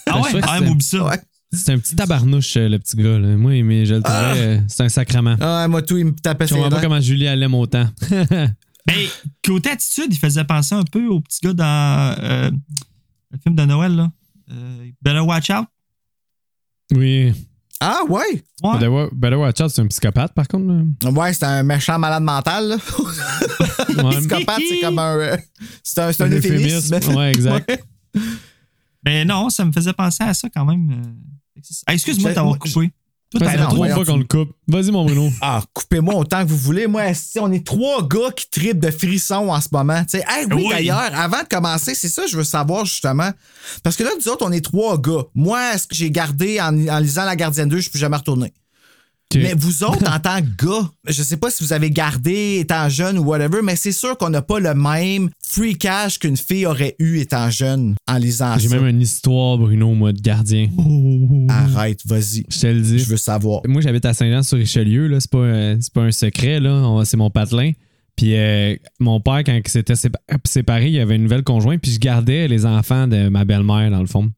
Ah je ouais, ah, m'oublie ça. ouais. C'est un petit tabarnouche, euh, le petit gars. Là. Moi, mais je le trouvais, euh, c'est un sacrement. Ah, moi, tout, il me tapait Je ses comprends pas comment Julie elle l'aime autant. Ben, côté attitude, il faisait penser un peu au petit gars dans euh, le film de Noël, là. Euh, Better Watch Out. oui. Ah, ouais. Ouais. Better, Wa- Better Watch Out, c'est un psychopathe, par contre. là. Ouais, c'est un méchant malade mental, là. (laughs) Ouais. Psychopathe, c'est comme un. euh, c'est un, un Un euphémisme. euphémisme. Ouais, exact. Ouais. Ben non, ça me faisait penser à ça quand même. euh. Ah, Excuse-moi de t'avoir coupé. Raison. trois fois qu'on le coupe. Vas-y, mon Bruno. Ah, coupez-moi autant que vous voulez. Moi, on est trois gars qui tripent de frissons en ce moment. Tu sais, hey, oui, Oui. d'ailleurs, avant de commencer, c'est ça que je veux savoir justement. Parce que là, nous autres, on est trois gars. Moi, ce que j'ai gardé en, en lisant La Gardienne 2, je ne suis jamais retourné. Mais vous autres, (laughs) en tant que gars, je sais pas si vous avez gardé étant jeune ou whatever, mais c'est sûr qu'on n'a pas le même free cash qu'une fille aurait eu étant jeune en lisant J'ai même une histoire, Bruno, moi, de gardien. Arrête, vas-y. Je te le dis. Je veux savoir. Moi, j'habite à Saint-Jean-sur-Richelieu. là. C'est pas, euh, c'est pas un secret. là. C'est mon patelin. Puis euh, mon père, quand il s'était sépa- séparé, il avait une nouvelle conjointe. Puis je gardais les enfants de ma belle-mère, dans le fond.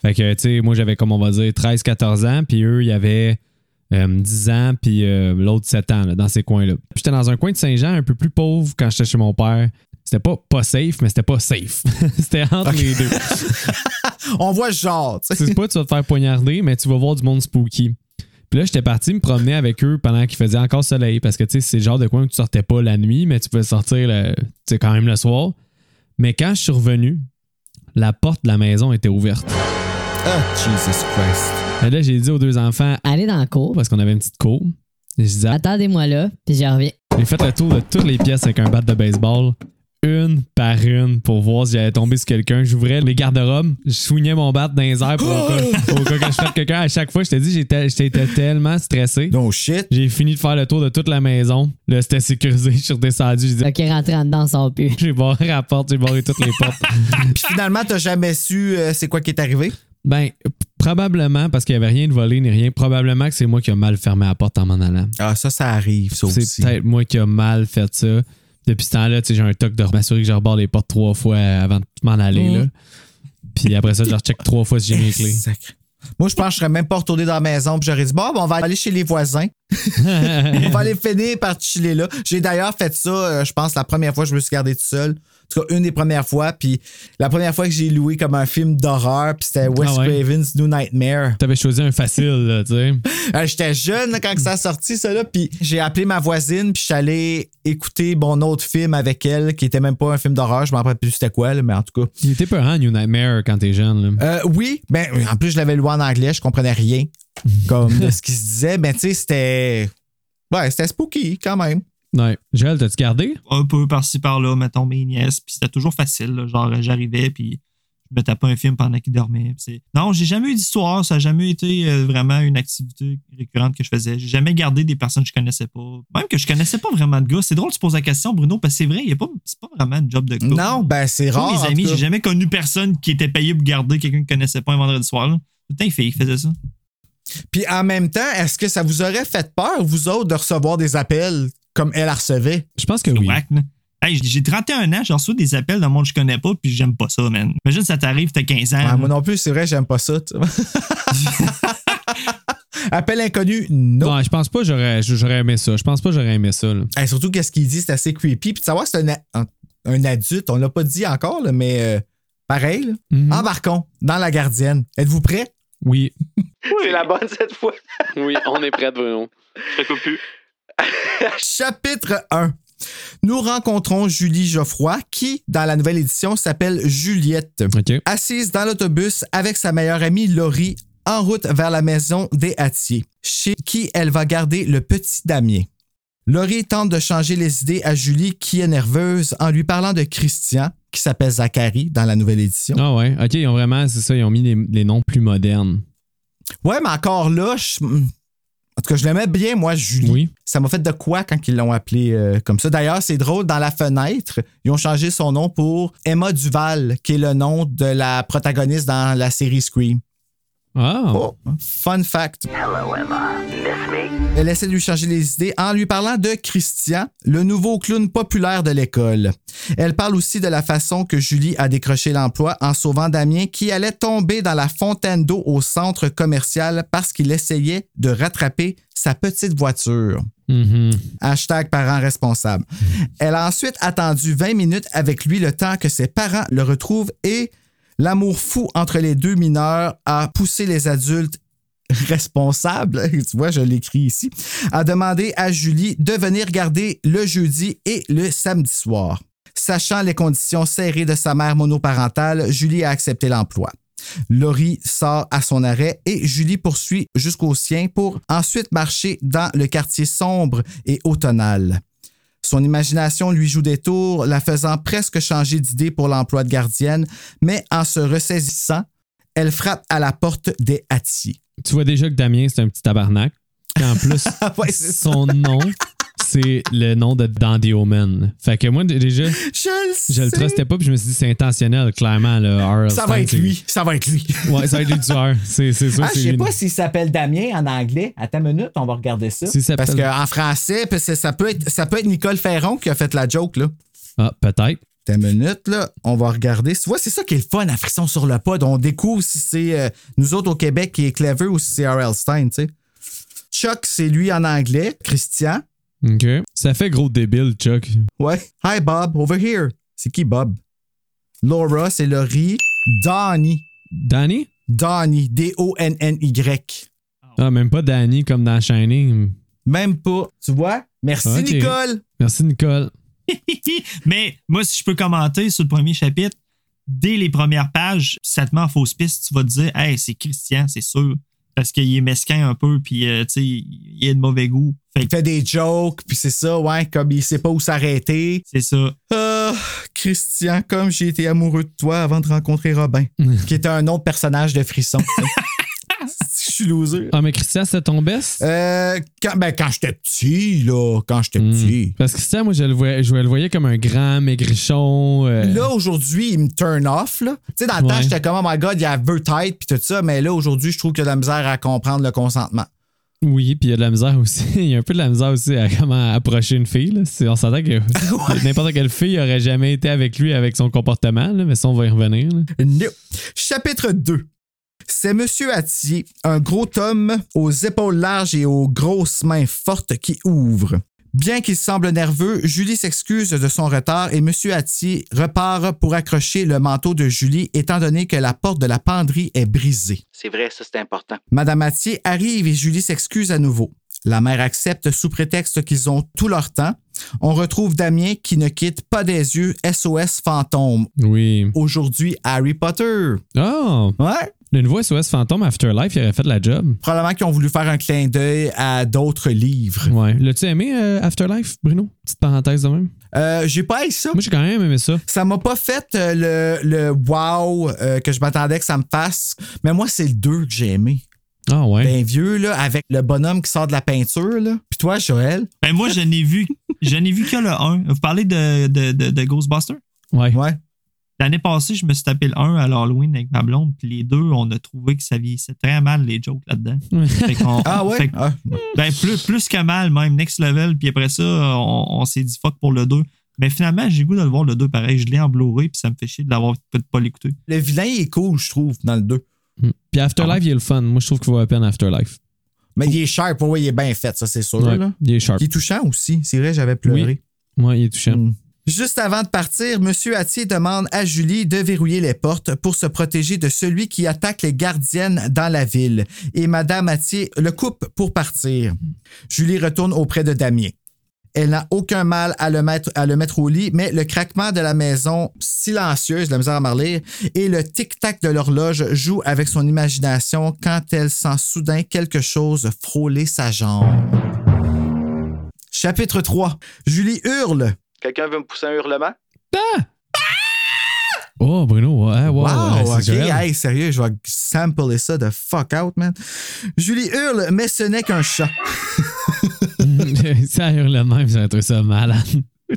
Fait que, tu sais, moi, j'avais, comme on va dire, 13-14 ans. Puis eux, il y avait euh, 10 ans. Puis euh, l'autre 7 ans, là, dans ces coins-là. J'étais dans un coin de Saint-Jean un peu plus pauvre quand j'étais chez mon père. C'était pas pas safe, mais c'était pas safe. (laughs) c'était entre les deux. (laughs) On voit ce genre, tu sais. C'est pas tu vas te faire poignarder, mais tu vas voir du monde spooky. Puis là, j'étais parti me promener avec eux pendant qu'il faisait encore soleil. Parce que tu sais, c'est le genre de coin où tu sortais pas la nuit, mais tu pouvais sortir le- quand même le soir. Mais quand je suis revenu, la porte de la maison était ouverte. Ah, Jesus Christ. Et là, j'ai dit aux deux enfants, Allez dans la cour. parce qu'on avait une petite cour, et je disais, Attendez-moi là, puis je reviens. j'ai fait le tour de toutes les pièces avec un bat de baseball. une par une pour voir si j'allais tomber sur quelqu'un. J'ouvrais les garde-robes, je soignais mon bat dans les airs pour au cas, (gasps) au cas que je fasse quelqu'un. À chaque fois, je te dis, j'étais j'étais tellement stressé. No shit. J'ai fini de faire le tour de toute la maison. Là, c'était sécurisé. (laughs) Je suis redescendu. J'ai dit, Ok, rentrer en dedans, sans plus. (laughs) j'ai barré la porte, j'ai barré toutes les portes. (laughs) Puis finalement, t'as jamais su euh, c'est quoi qui est arrivé? Ben, probablement, parce qu'il n'y avait rien de volé ni rien, probablement que c'est moi qui ai mal fermé la porte en m'en allant. Ah, ça, ça arrive, ça C'est aussi. peut-être moi qui ai mal fait ça. Depuis ce temps-là, tu sais, j'ai un toc de m'assurer que je reborde les portes trois fois avant de m'en aller. Là. Puis après ça, je recheck trois fois si j'ai mes clés. (laughs) Sacré. Moi, je pense que je serais même pas retourné dans la maison. Puis j'aurais dit, bon, ben, on va aller chez les voisins. (laughs) on va aller finir par chiller là. J'ai d'ailleurs fait ça, euh, je pense, la première fois que je me suis gardé tout seul. En tout cas, une des premières fois. Puis la première fois que j'ai loué comme un film d'horreur, puis c'était Wes Ah ouais? Craven's New Nightmare. T'avais choisi un facile, là, tu sais. Euh, (laughs) J'étais jeune là, quand ça a sorti, ça là. Puis j'ai appelé ma voisine, puis je suis allé écouter mon autre film avec elle, qui était même pas un film d'horreur. Je m'en rappelle plus c'était quoi, là, mais en tout cas. Il était peurant, New Nightmare, quand t'es jeune. Là. Euh, oui, ben en plus je l'avais lu en anglais, je comprenais rien comme de ce qui se disait, mais tu sais c'était ouais, c'était spooky quand même. Ouais. Joël, t'as-tu gardé? Un peu par-ci par-là, mettons mes nièces. Puis c'était toujours facile. là. Genre, j'arrivais, puis je me tapais un film pendant qu'ils dormaient. Non, j'ai jamais eu d'histoire. Ça n'a jamais été euh, vraiment une activité récurrente que je faisais. J'ai jamais gardé des personnes que je connaissais pas. Même que je connaissais pas vraiment de gars. C'est drôle, tu poses la question, Bruno, parce que c'est vrai, il a pas, c'est pas vraiment un job de gars. Non, ben c'est rare. mes amis, j'ai jamais connu personne qui était payé pour garder quelqu'un que je connaissais pas un vendredi soir. là. Tout le temps, les filles qui faisaient ça. Puis en même temps, est-ce que ça vous aurait fait peur vous autres de recevoir des appels? Comme elle a recevait Je pense que oui. Whack. Hey, j'ai- j'ai 31 ans, j'ai reçu des appels d'un monde que je connais pas, puis j'aime pas ça, man. Imagine, ça t'arrive, t'as 15 ans. Ouais, moi non plus, c'est vrai, j'aime pas ça. tu vois. (laughs) Appel inconnu, non. Non, je pense pas que j'aurais, j'aurais aimé ça. Je pense pas que j'aurais aimé ça. là. Hey, surtout qu'est-ce qu'il dit, c'est assez creepy. Puis de savoir c'est un, un, un adulte, on l'a pas dit encore, là, mais euh, pareil. là. Mhm. Embarquons dans la gardienne. Êtes-vous prêts? Oui. (laughs) C'est la bonne cette fois. Oui, on est prêt, Bruno. Je te coupe plus. (laughs) Chapitre 1. Nous rencontrons Julie Geoffroy qui, dans la nouvelle édition, s'appelle Juliette. Assise dans l'autobus avec sa meilleure amie Laurie en route vers la maison des Hattiers, chez qui elle va garder le petit Damien. Laurie tente de changer les idées à Julie qui est nerveuse en lui parlant de Christian, qui s'appelle Zachary dans la nouvelle édition. Ah ouais. OK, ils ont vraiment, c'est ça, ils ont mis les, les noms plus modernes. Ouais, mais encore là, je- en tout cas, je l'aimais bien, moi, Julie. Oui. Ça m'a fait de quoi quand ils l'ont appelé euh, comme ça. D'ailleurs, c'est drôle, dans la fenêtre, ils ont changé son nom pour Emma Duval, qui est le nom de la protagoniste dans la série Scream. Ah. Oh, fun fact. Elle essaie de lui changer les idées en lui parlant de Christian, le nouveau clown populaire de l'école. Elle parle aussi de la façon que Julie a décroché l'emploi en sauvant Damien qui allait tomber dans la fontaine d'eau au centre commercial parce qu'il essayait de rattraper sa petite voiture. Mhm. Hashtag parents responsables. Elle a ensuite attendu 20 minutes avec lui le temps que ses parents le retrouvent et l'amour fou entre les deux mineurs a poussé les adultes responsables, (laughs) tu vois, je l'écris ici, à demander à Julie de venir garder le jeudi et le samedi soir. Sachant les conditions serrées de sa mère monoparentale, Julie a accepté l'emploi. Laurie sort à son arrêt et Julie poursuit jusqu'au sien pour ensuite marcher dans le quartier sombre et automnal. Son imagination lui joue des tours, la faisant presque changer d'idée pour l'emploi de gardienne, mais en se ressaisissant, elle frappe à la porte des Hattiers. Tu vois déjà que Damien, c'est un petit tabarnak. En plus, (laughs) Ouais, son nom, (laughs) c'est le nom de Dandy Omen. Fait que moi, déjà, Je le je le trustais pas, puis je me suis dit, c'est intentionnel, clairement. Le R.L. Ça va être lui. Ça va être lui. (laughs) Ouais, ça va être lui le tueur. C'est c'est sûr. Ah, c'est je sais pas s'il s'appelle Damien en anglais. Attends une minute, on va regarder ça. Parce qu'en français, parce que ça peut, être, ça peut être Nicole Ferron qui a fait la joke, là. Ah, peut-être. Une minute, là. On va regarder. Tu vois, c'est ça qui est le fun à Frisson sur le pod. On découvre si c'est euh, nous autres au Québec qui est clever ou si c'est R.L. Stein, tu sais. Chuck, c'est lui en anglais. Christian. OK. Ça fait gros débile, Chuck. Ouais. Hi, Bob. Over here. C'est qui, Bob? Laura, c'est Laurie. Donnie. Danny? Donnie. D-O-N-N-Y. Ah, même pas Danny comme dans Shining. Même pas. Tu vois? Merci. Nicole. Merci, Nicole. (laughs) Mais moi, si je peux commenter sur le premier chapitre, dès les premières pages, si ça te met en fausse piste, tu vas te dire, hey, c'est Christian, c'est sûr. Parce qu'il est mesquin un peu, puis euh, tu sais, il a de mauvais goût. Fait Il fait des jokes, puis c'est ça, ouais, comme il sait pas où s'arrêter. c'est ça. Euh, Christian, comme j'ai été amoureux de toi avant de rencontrer Robin, (laughs) qui était un autre personnage de frisson. (laughs) Je suis loser. Ah, mais Christian, c'était ton best? Euh, quand, ben, quand j'étais petit, là. Quand j'étais Hmm. petit. Parce que Christian, moi, je le voyais, je le voyais comme un grand maigrichon. euh, Là, aujourd'hui, il me turn off, là. Tu sais, dans le temps, j'étais comme, oh my god, il a veut tête, puis tout ça. Mais là, aujourd'hui, je trouve qu'il y a de la misère à comprendre le consentement. Oui, puis il y a de la misère aussi. (laughs) Il y a un peu de la misère aussi à comment approcher une fille. Là. C'est- On s'entend que (laughs) (laughs) n'importe quelle fille aurait jamais été avec lui avec son comportement, là, mais ça, on va y revenir. No. Chapitre 2. C'est Monsieur Attier, un gros homme aux épaules larges et aux grosses mains fortes qui ouvre. Bien qu'il semble nerveux, Julie s'excuse de son retard et Monsieur Attier repart pour accrocher le manteau de Julie étant donné que la porte de la penderie est brisée. C'est vrai, ça c'est important. Madame Attier arrive et Julie s'excuse à nouveau. La mère accepte sous prétexte qu'ils ont tout leur temps. On retrouve Damien qui ne quitte pas des yeux SOS fantôme. Oui. Aujourd'hui, Harry Potter. Oh! Ouais. Le nouveau SOS Phantom Afterlife, il aurait fait la job. Probablement qu'ils ont voulu faire un clin d'œil à d'autres livres. Ouais. L'as-tu aimé euh, Afterlife, Bruno? Petite parenthèse de même. Euh, j'ai pas aimé ça. Moi, j'ai quand même aimé ça. Ça m'a pas fait euh, le, le wow euh, que je m'attendais que ça me fasse. Mais moi, c'est le 2 que j'ai aimé. Ah ouais. Ben vieux, là, avec le bonhomme qui sort de la peinture, là. Puis toi, Joël? Ben, moi, je n'ai vu, je n'ai vu que le 1. Vous parlez de, de, de, de Ghostbusters? Ouais. Ouais. L'année passée, je me suis tapé le 1 à l'Halloween avec ma blonde, puis les deux, on a trouvé que ça vieillissait très mal, les jokes là-dedans. (laughs) Ah ouais? fait Ah. ben, plus, plus que mal, même, next level. Puis après ça, on, on s'est dit fuck pour le 2. Mais finalement, j'ai le goût de le voir le 2 pareil. Je l'ai en Blu-ray, puis ça me fait chier de l'avoir de pas l'écouter. Le vilain, il est cool, je trouve, dans le 2. Mm. Puis Afterlife, il est le fun. Moi, je trouve qu'il vaut la peine Afterlife. Mais il est cher, pour ouais, il est bien fait, ça, c'est sûr. Ouais, là. il est sharp. Il est touchant aussi. C'est vrai, j'avais pleuré. Ouais, il est touchant. Mm. Juste avant de partir, M. Attier demande à Julie de verrouiller les portes pour se protéger de celui qui attaque les gardiennes dans la ville. Et Mme Attier le coupe pour partir. Julie retourne auprès de Damien. Elle n'a aucun mal à le, mettre, au lit, mais le craquement de la maison silencieuse, la misère à et le tic-tac de l'horloge jouent avec son imagination quand elle sent soudain quelque chose frôler sa jambe. Chapitre 3. Julie hurle. Quelqu'un veut me pousser un hurlement? Oh, Bruno, ouais, ouais, Wow, ouais, ok, c'est hey, sérieux, je vais sampler ça de fuck out, man. Julie hurle, mais ce n'est qu'un chat. (laughs) ça hurle le même, ça trouvé ça malade. (laughs)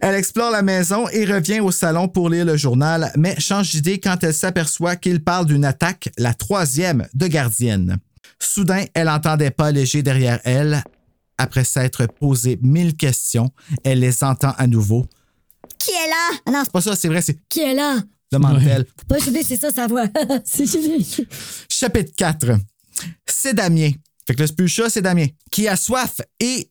Elle explore la maison et revient au salon pour lire le journal, mais change d'idée quand elle s'aperçoit qu'il parle d'une attaque, la troisième, de gardienne. Soudain, elle entend des pas légers derrière elle. Après s'être posé mille questions, elle les entend à nouveau. Qui est là? Ah non, C'est pas ça, c'est vrai, c'est qui est là? demande-t-elle. Faut pas c'est ça sa voix. (laughs) c'est Julie. Chapitre 4. C'est Damien. Fait que le chat, c'est Damien. Qui a soif et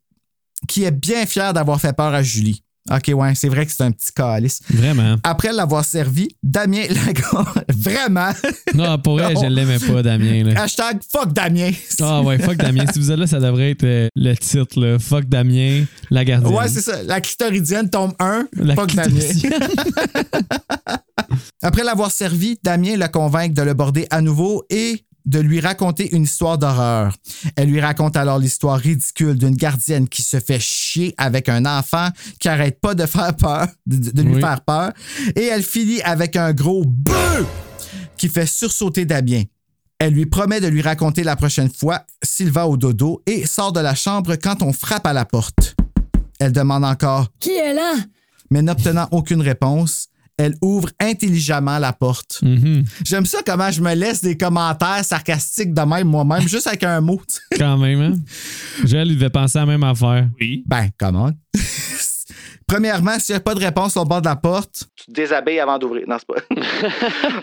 qui est bien fier d'avoir fait peur à Julie. OK, ouais, c'est vrai que c'est un petit calice. Vraiment. Après l'avoir servi, Damien (laughs) l'a Vraiment. Non, pour elle, Non. je l'aimais pas, Damien. Là. Hashtag fuck Damien. Ah ouais, fuck Damien. Si vous êtes là, ça devrait être euh, le titre. Là. Fuck Damien, la gardienne. Ouais, c'est ça. La clitoridienne tombe 1. La Fuck Damien. (laughs) Après l'avoir servi, Damien la convainc de le border à nouveau et de lui raconter une histoire d'horreur. Elle lui raconte alors l'histoire ridicule d'une gardienne qui se fait chier avec un enfant qui arrête pas de faire peur, de, de lui Oui. faire peur, et elle finit avec un gros bœuf qui fait sursauter Damien. Elle lui promet de lui raconter la prochaine fois s'il va au dodo et sort de la chambre quand on frappe à la porte. Elle demande encore Qui est là? mais n'obtenant aucune réponse, elle ouvre intelligemment la porte. Mhm. J'aime ça comment je me laisse des commentaires sarcastiques de même moi-même, (laughs) juste avec un mot. Quand même, hein? Joël, il devait penser à la même affaire. Oui. Ben, comment? (laughs) Premièrement, s'il n'y a pas de réponse au bord de la porte, Tu te déshabilles avant d'ouvrir. Non, c'est pas.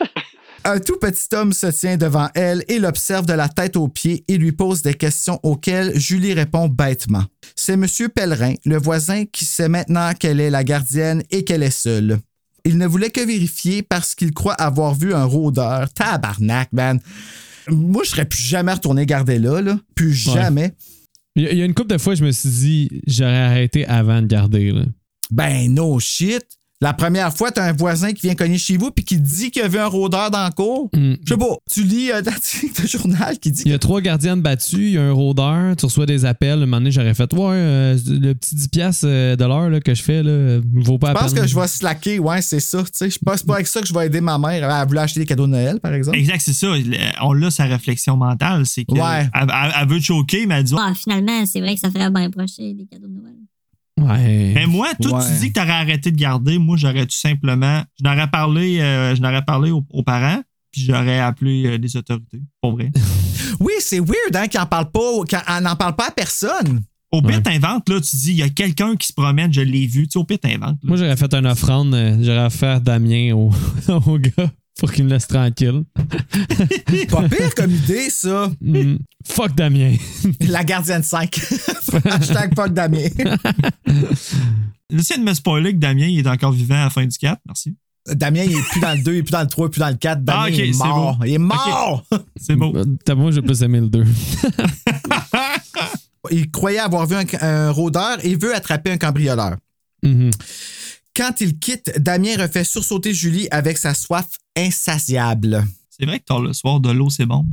(laughs) un tout petit homme se tient devant elle et l'observe de la tête aux pieds et lui pose des questions auxquelles Julie répond bêtement. C'est Monsieur Pellerin, le voisin, qui sait maintenant qu'elle est la gardienne et qu'elle est seule. Il ne voulait que vérifier parce qu'il croit avoir vu un rôdeur. Tabarnak, man. Moi, je serais plus jamais retourné garder là, là. Plus jamais. Il y, a- il y a une couple de fois, je me suis dit, j'aurais arrêté avant de garder. Là. Ben, no shit. La première fois, t'as un voisin qui vient cogner chez vous puis qui dit qu'il y avait un rôdeur dans le cours. Mm. Je sais pas, tu lis (laughs) un article de journal qui dit Il y a trois gardiennes battues, il y a un rôdeur, tu reçois des appels. Un moment donné, j'aurais fait Ouais, euh, le petit 10$ piastres, euh, de l'heure que je fais, là, vaut pas Je pense que je vais slacker, ouais, c'est ça. Tu sais, je pense pas avec ça que je vais aider ma mère. Elle voulait acheter des cadeaux de Noël, par exemple. Exact, c'est ça. On l'a sa réflexion mentale. C'est que Ouais. elle, elle- elle veut te choquer, mais elle dit Ah, finalement, c'est vrai que ça ferait bien procher des cadeaux de Noël. Ouais. Mais moi, toi, Ouais. tu dis que t'aurais arrêté de garder. Moi, j'aurais tout simplement. Je n'aurais parlé, euh, je n'aurais parlé aux, aux parents, puis j'aurais appelé euh, les autorités. Pour vrai. (laughs) Oui, c'est weird, hein, qu'il en parle pas, qu'elle n'en parle pas à personne. Au pire, Ouais. t'inventes, là, tu dis, il y a quelqu'un qui se promène, je l'ai vu. Tu sais, au pire, t'inventes. Moi, j'aurais fait une offrande, euh, j'aurais offert Damien au, (laughs) au gars pour qu'il me laisse tranquille. (laughs) Pas pire comme idée, ça. Mm. Fuck Damien. (laughs) La gardienne 5. (laughs) Hashtag fuck Damien. Viens de me spoiler que Damien il est encore vivant à la fin du 4. Merci. Damien, il est plus dans le 2, il est plus dans le 3, il est plus dans le 4. Damien Ah, ok, il est mort. Il est mort. C'est beau. T'as moi, j'ai plus aimé le 2. Il croyait avoir vu un, un rôdeur et veut attraper un cambrioleur. Mhm. Quand il quitte, Damien refait sursauter Julie avec sa soif insatiable. C'est vrai que tard le soir, de l'eau, c'est bon.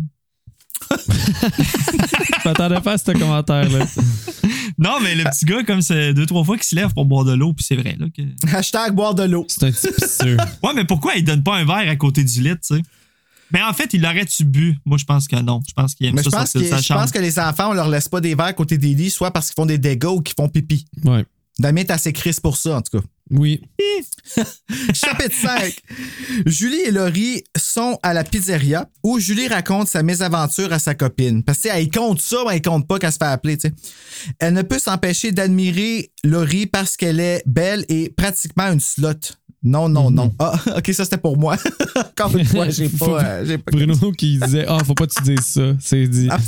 Je m'attendais pas à ce commentaire-là. (laughs) Non, mais le petit gars, comme c'est deux, trois fois qu'il se lève pour boire de l'eau, puis c'est vrai, là. Que... (laughs) Hashtag boire de l'eau. C'est un petit pisseux. (laughs) Ouais, mais pourquoi il donne pas un verre à côté du lit, tu sais? Mais en fait, il l'aurait-tu bu? Moi, je pense que non. Je pense qu'il aime Mais je ça pense, de que, sa je pense que les enfants, on leur laisse pas des verres à côté des lits, soit parce qu'ils font des dégâts ou qu'ils font pipi. Ouais. Damien est assez crise pour ça, en tout cas. Oui. (laughs) Chapitre 5. Julie et Laurie sont à la pizzeria où Julie raconte sa mésaventure à sa copine. Parce que, tu sais, elle compte ça, mais elle compte pas qu'elle se fait appeler. Elle ne peut s'empêcher d'admirer Laurie parce qu'elle est belle et pratiquement une slot. Non, non, non. Ah, ok, ça c'était pour moi. (laughs) Encore une fois, j'ai pas. euh, pas Bruno qui disait Ah, faut pas que tu dises ça. C'est dit. Ah. (laughs)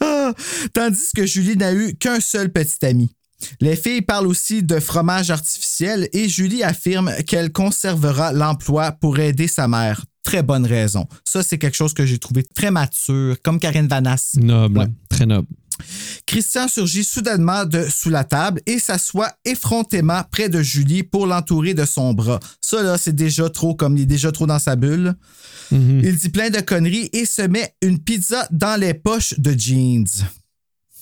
Ah, tandis que Julie n'a eu qu'un seul petit ami. Les filles parlent aussi de fromage artificiel et Julie affirme qu'elle conservera l'emploi pour aider sa mère. Très bonne raison. Ça, c'est quelque chose que j'ai trouvé très mature, comme Karine Vanasse. Noble. Ouais. Très noble. Christian surgit soudainement de sous la table et s'assoit effrontément près de Julie pour l'entourer de son bras. Ça, là, c'est déjà trop, comme il est déjà trop dans sa bulle. Mhm. Il dit plein de conneries et se met une pizza dans les poches de jeans.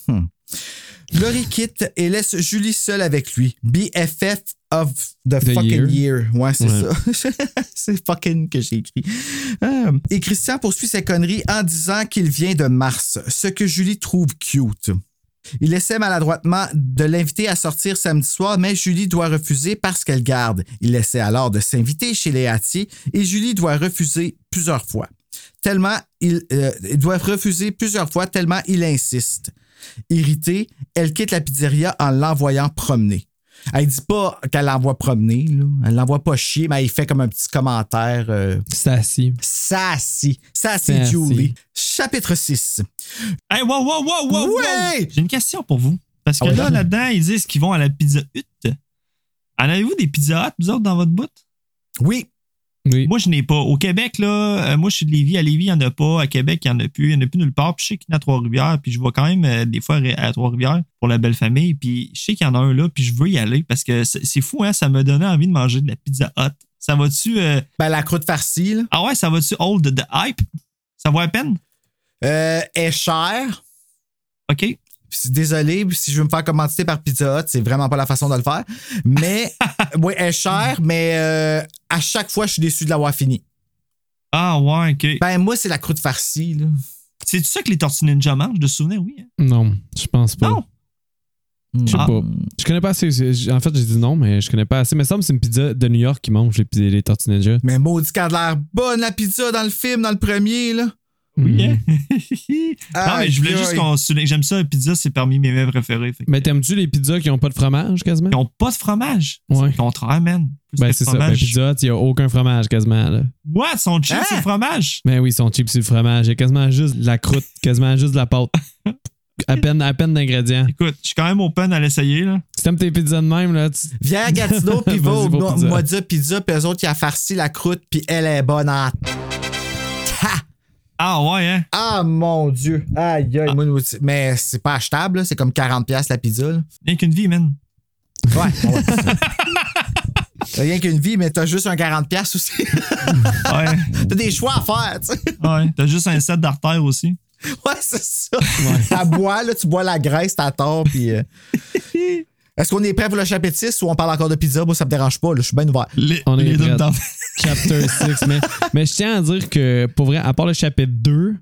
Hmm. Laurie quitte et laisse Julie seule avec lui. BFF of the, The fucking year. year. Ouais, c'est Ouais. ça. (laughs) c'est fucking que j'ai écrit. Ah. Et Christian poursuit ses conneries en disant qu'il vient de Mars, ce que Julie trouve cute. Il essaie maladroitement de l'inviter à sortir samedi soir, mais Julie doit refuser parce qu'elle garde. Il essaie alors de s'inviter chez les Hattiers et Julie doit refuser plusieurs fois. Tellement il, euh, il doit refuser plusieurs fois tellement il insiste. Irritée, elle quitte la pizzeria en l'envoyant promener. Elle dit pas qu'elle l'envoie promener, là. elle l'envoie pas chier, mais il fait comme un petit commentaire. Euh, Sassy. sassy. Sassy Sassy. Julie. Chapitre 6. Hey, wow, wow, wow, wow, wow! Ouais! J'ai une question pour vous. Parce que Ah ouais, là, là-dedans, ils disent qu'ils vont à la Pizza Hut. En avez-vous des Pizza Hut, vous autres, dans votre bout? Oui, Oui. Moi, je n'ai pas. Au Québec, là, euh, moi, je suis de Lévis. À Lévis, il n'y en a pas. À Québec, il n'y en a plus. Il n'y en a plus nulle part. Puis je sais qu'il y en a à Trois-Rivières. Puis je vais quand même euh, des fois à Trois-Rivières pour la belle famille. Puis je sais qu'il y en a un là. Puis je veux y aller parce que c'est fou, hein. Ça me donnait envie de manger de la Pizza Hut. Ça va-tu. euh, ben, la croûte farcie, là. Ah ouais, ça va-tu hold the hype? Ça vaut la peine? Euh, est chère. OK. Puis désolé, si je veux me faire commanditer par Pizza Hut, c'est vraiment pas la façon de le faire. Mais, (laughs) oui, elle est chère, mais euh, à chaque fois, je suis déçu de l'avoir fini. Ah ouais, OK. Ben, moi, c'est la croûte farcie, là. C'est ça que les Tortues Ninja mangent, de souvenir? Oui. hein? Non, je pense pas. Non? Je sais Ah. pas. Je connais pas assez. En fait, j'ai dit non, mais je connais pas assez. Mais ça me semble que c'est une pizza de New York qui mange les, les Tortues Ninja. Mais maudit qu'elle a l'air bonne, la pizza, dans le film, dans le premier, là. Oui? Mhm. (laughs) non, mais je voulais juste qu'on souligne. J'aime ça, la pizza, c'est parmi mes mets préférés. Fait Mais t'aimes-tu les pizzas qui ont pas de fromage quasiment? Ils n'ont pas de fromage. Ouais. C'est le contraire, man. Plus Ben c'est ça. Ben, pizza, il y a aucun fromage quasiment. Là. What? Ils sont cheap, Hein? c'est le fromage? Ben oui, ils sont cheap sur le fromage. Il y a quasiment juste de la croûte, (laughs) quasiment juste de la pâte. À peine, à peine d'ingrédients. Écoute, je suis quand même open à l'essayer, là. Si t'aimes tes pizzas de même, là, tu... Viens à Gatineau, (laughs) puis va au. Modia Pizza, puis eux autres, qui a farci la croûte, puis elle est bonne en... Ah ouais, hein? Ah, mon Dieu! Aïe, aïe, nous- mais c'est pas achetable, c'est comme 40$ la pizza. là. Rien qu'une vie, man. Ouais, ouais. T'as (laughs) rien qu'une vie, mais t'as juste un 40$ aussi. (laughs) Ouais. t'as des choix à faire, tu sais. Ouais. T'as juste un set d'artère aussi. Ouais, c'est ça. (laughs) À bois, là, tu bois la graisse, t'as tort, puis. euh, Est-ce qu'on est prêt pour le chapitre 6 ou on parle encore de pizza? Moi, ça me dérange pas, là, je suis bien ouvert. Les, On est deux tentent. Chapter 6. mais, mais je tiens à dire que, pour vrai, à part le chapitre 2,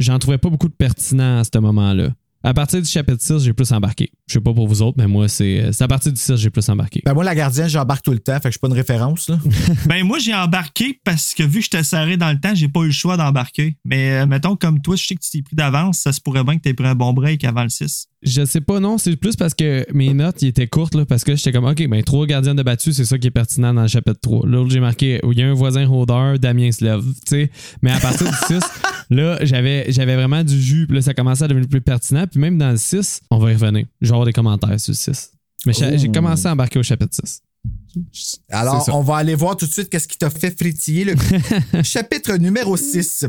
j'en trouvais pas beaucoup de pertinent à ce moment-là. À partir du chapitre 6, j'ai plus embarqué. Je sais pas pour vous autres, mais moi, c'est c'est à partir du 6 j'ai plus embarqué. Ben, moi, la gardienne, j'embarque tout le temps, fait que je suis pas une référence, là. (laughs) Ben, moi, j'ai embarqué parce que vu que j'étais serré dans le temps, j'ai pas eu le choix d'embarquer. Mais euh, mettons, comme toi, je sais que tu t'es pris d'avance, ça se pourrait bien que t'aies pris un bon break avant le 6. Je sais pas, non, c'est plus parce que mes notes ils étaient courtes, là, parce que j'étais comme, OK, ben, trois gardiens de battu, c'est ça qui est pertinent dans le chapitre 3. L'autre, j'ai marqué, il y a un voisin rôdeur, Damien se lève, tu sais. Mais à partir du 6, (laughs) là, j'avais, j'avais vraiment du jus, puis là, ça commençait à devenir plus pertinent, puis même dans le 6, on va y revenir. Je vais avoir des commentaires sur le 6. Mais j'ai commencé à embarquer au chapitre 6. Alors, on va aller voir tout de suite qu'est-ce qui t'a fait frétiller. Le (laughs) chapitre numéro 6.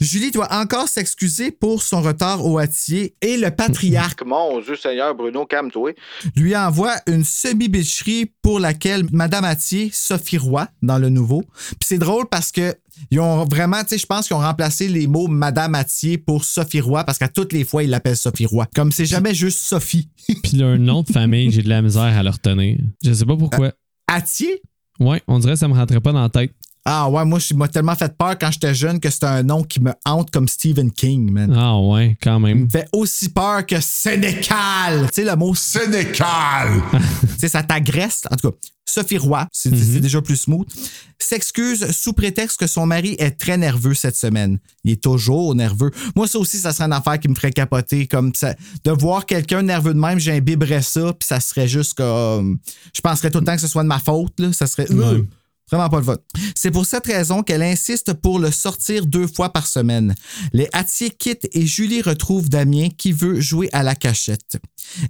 Julie doit encore s'excuser pour son retard au Hâtier et le patriarche (laughs) Mon Dieu Seigneur, Bruno, calme-toi. lui envoie une semi-bicherie pour laquelle Madame Hâtier, Sophie Roy, dans le nouveau. Puis c'est drôle parce que ils ont vraiment, tu sais, je pense qu'ils ont remplacé les mots Madame Hâtier pour Sophie Roy parce qu'à toutes les fois, ils l'appellent Sophie Roy. Comme c'est jamais juste Sophie. Puis leur nom de famille, j'ai de la misère à le retenir. Je sais pas pourquoi. Hâtier? Ouais, on dirait que ça me rentrait pas dans la tête. Ah ouais, moi, je m'a tellement fait peur quand j'étais jeune que c'était un nom qui me hante comme Stephen King, man. Ah ouais, quand Il même. me fait aussi peur que Sénécal. Tu sais, le mot Sénécal. (laughs) tu sais, ça t'agresse. En tout cas, Sophie Roy, c'est c'est déjà plus smooth, s'excuse sous prétexte que son mari est très nerveux cette semaine. Il est toujours nerveux. Moi, ça aussi, ça serait une affaire qui me ferait capoter. Comme ça, de voir quelqu'un nerveux de même, j'imbiberais ça, puis ça serait juste comme. Je penserais tout le temps que ce soit de ma faute. Là. Ça serait. Ouais. Vraiment pas le fun. C'est pour cette raison qu'elle insiste pour le sortir deux fois par semaine. Les Hattier quittent et Julie retrouve Damien qui veut jouer à la cachette.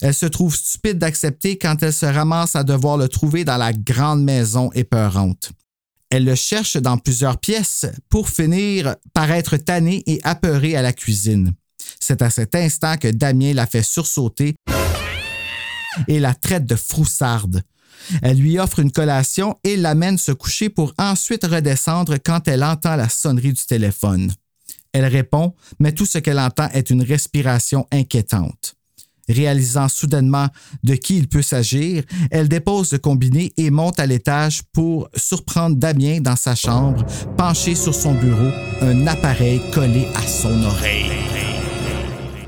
Elle se trouve stupide d'accepter quand elle se ramasse à devoir le trouver dans la grande maison épeurante. Elle le cherche dans plusieurs pièces pour finir par être tannée et apeurée à la cuisine. C'est à cet instant que Damien la fait sursauter et la traite de froussarde. Elle lui offre une collation et l'amène se coucher pour ensuite redescendre quand elle entend la sonnerie du téléphone. Elle répond, mais tout ce qu'elle entend est une respiration inquiétante. Réalisant soudainement de qui il peut s'agir, elle dépose le combiné et monte à l'étage pour surprendre Damien dans sa chambre, penché sur son bureau, un appareil collé à son oreille.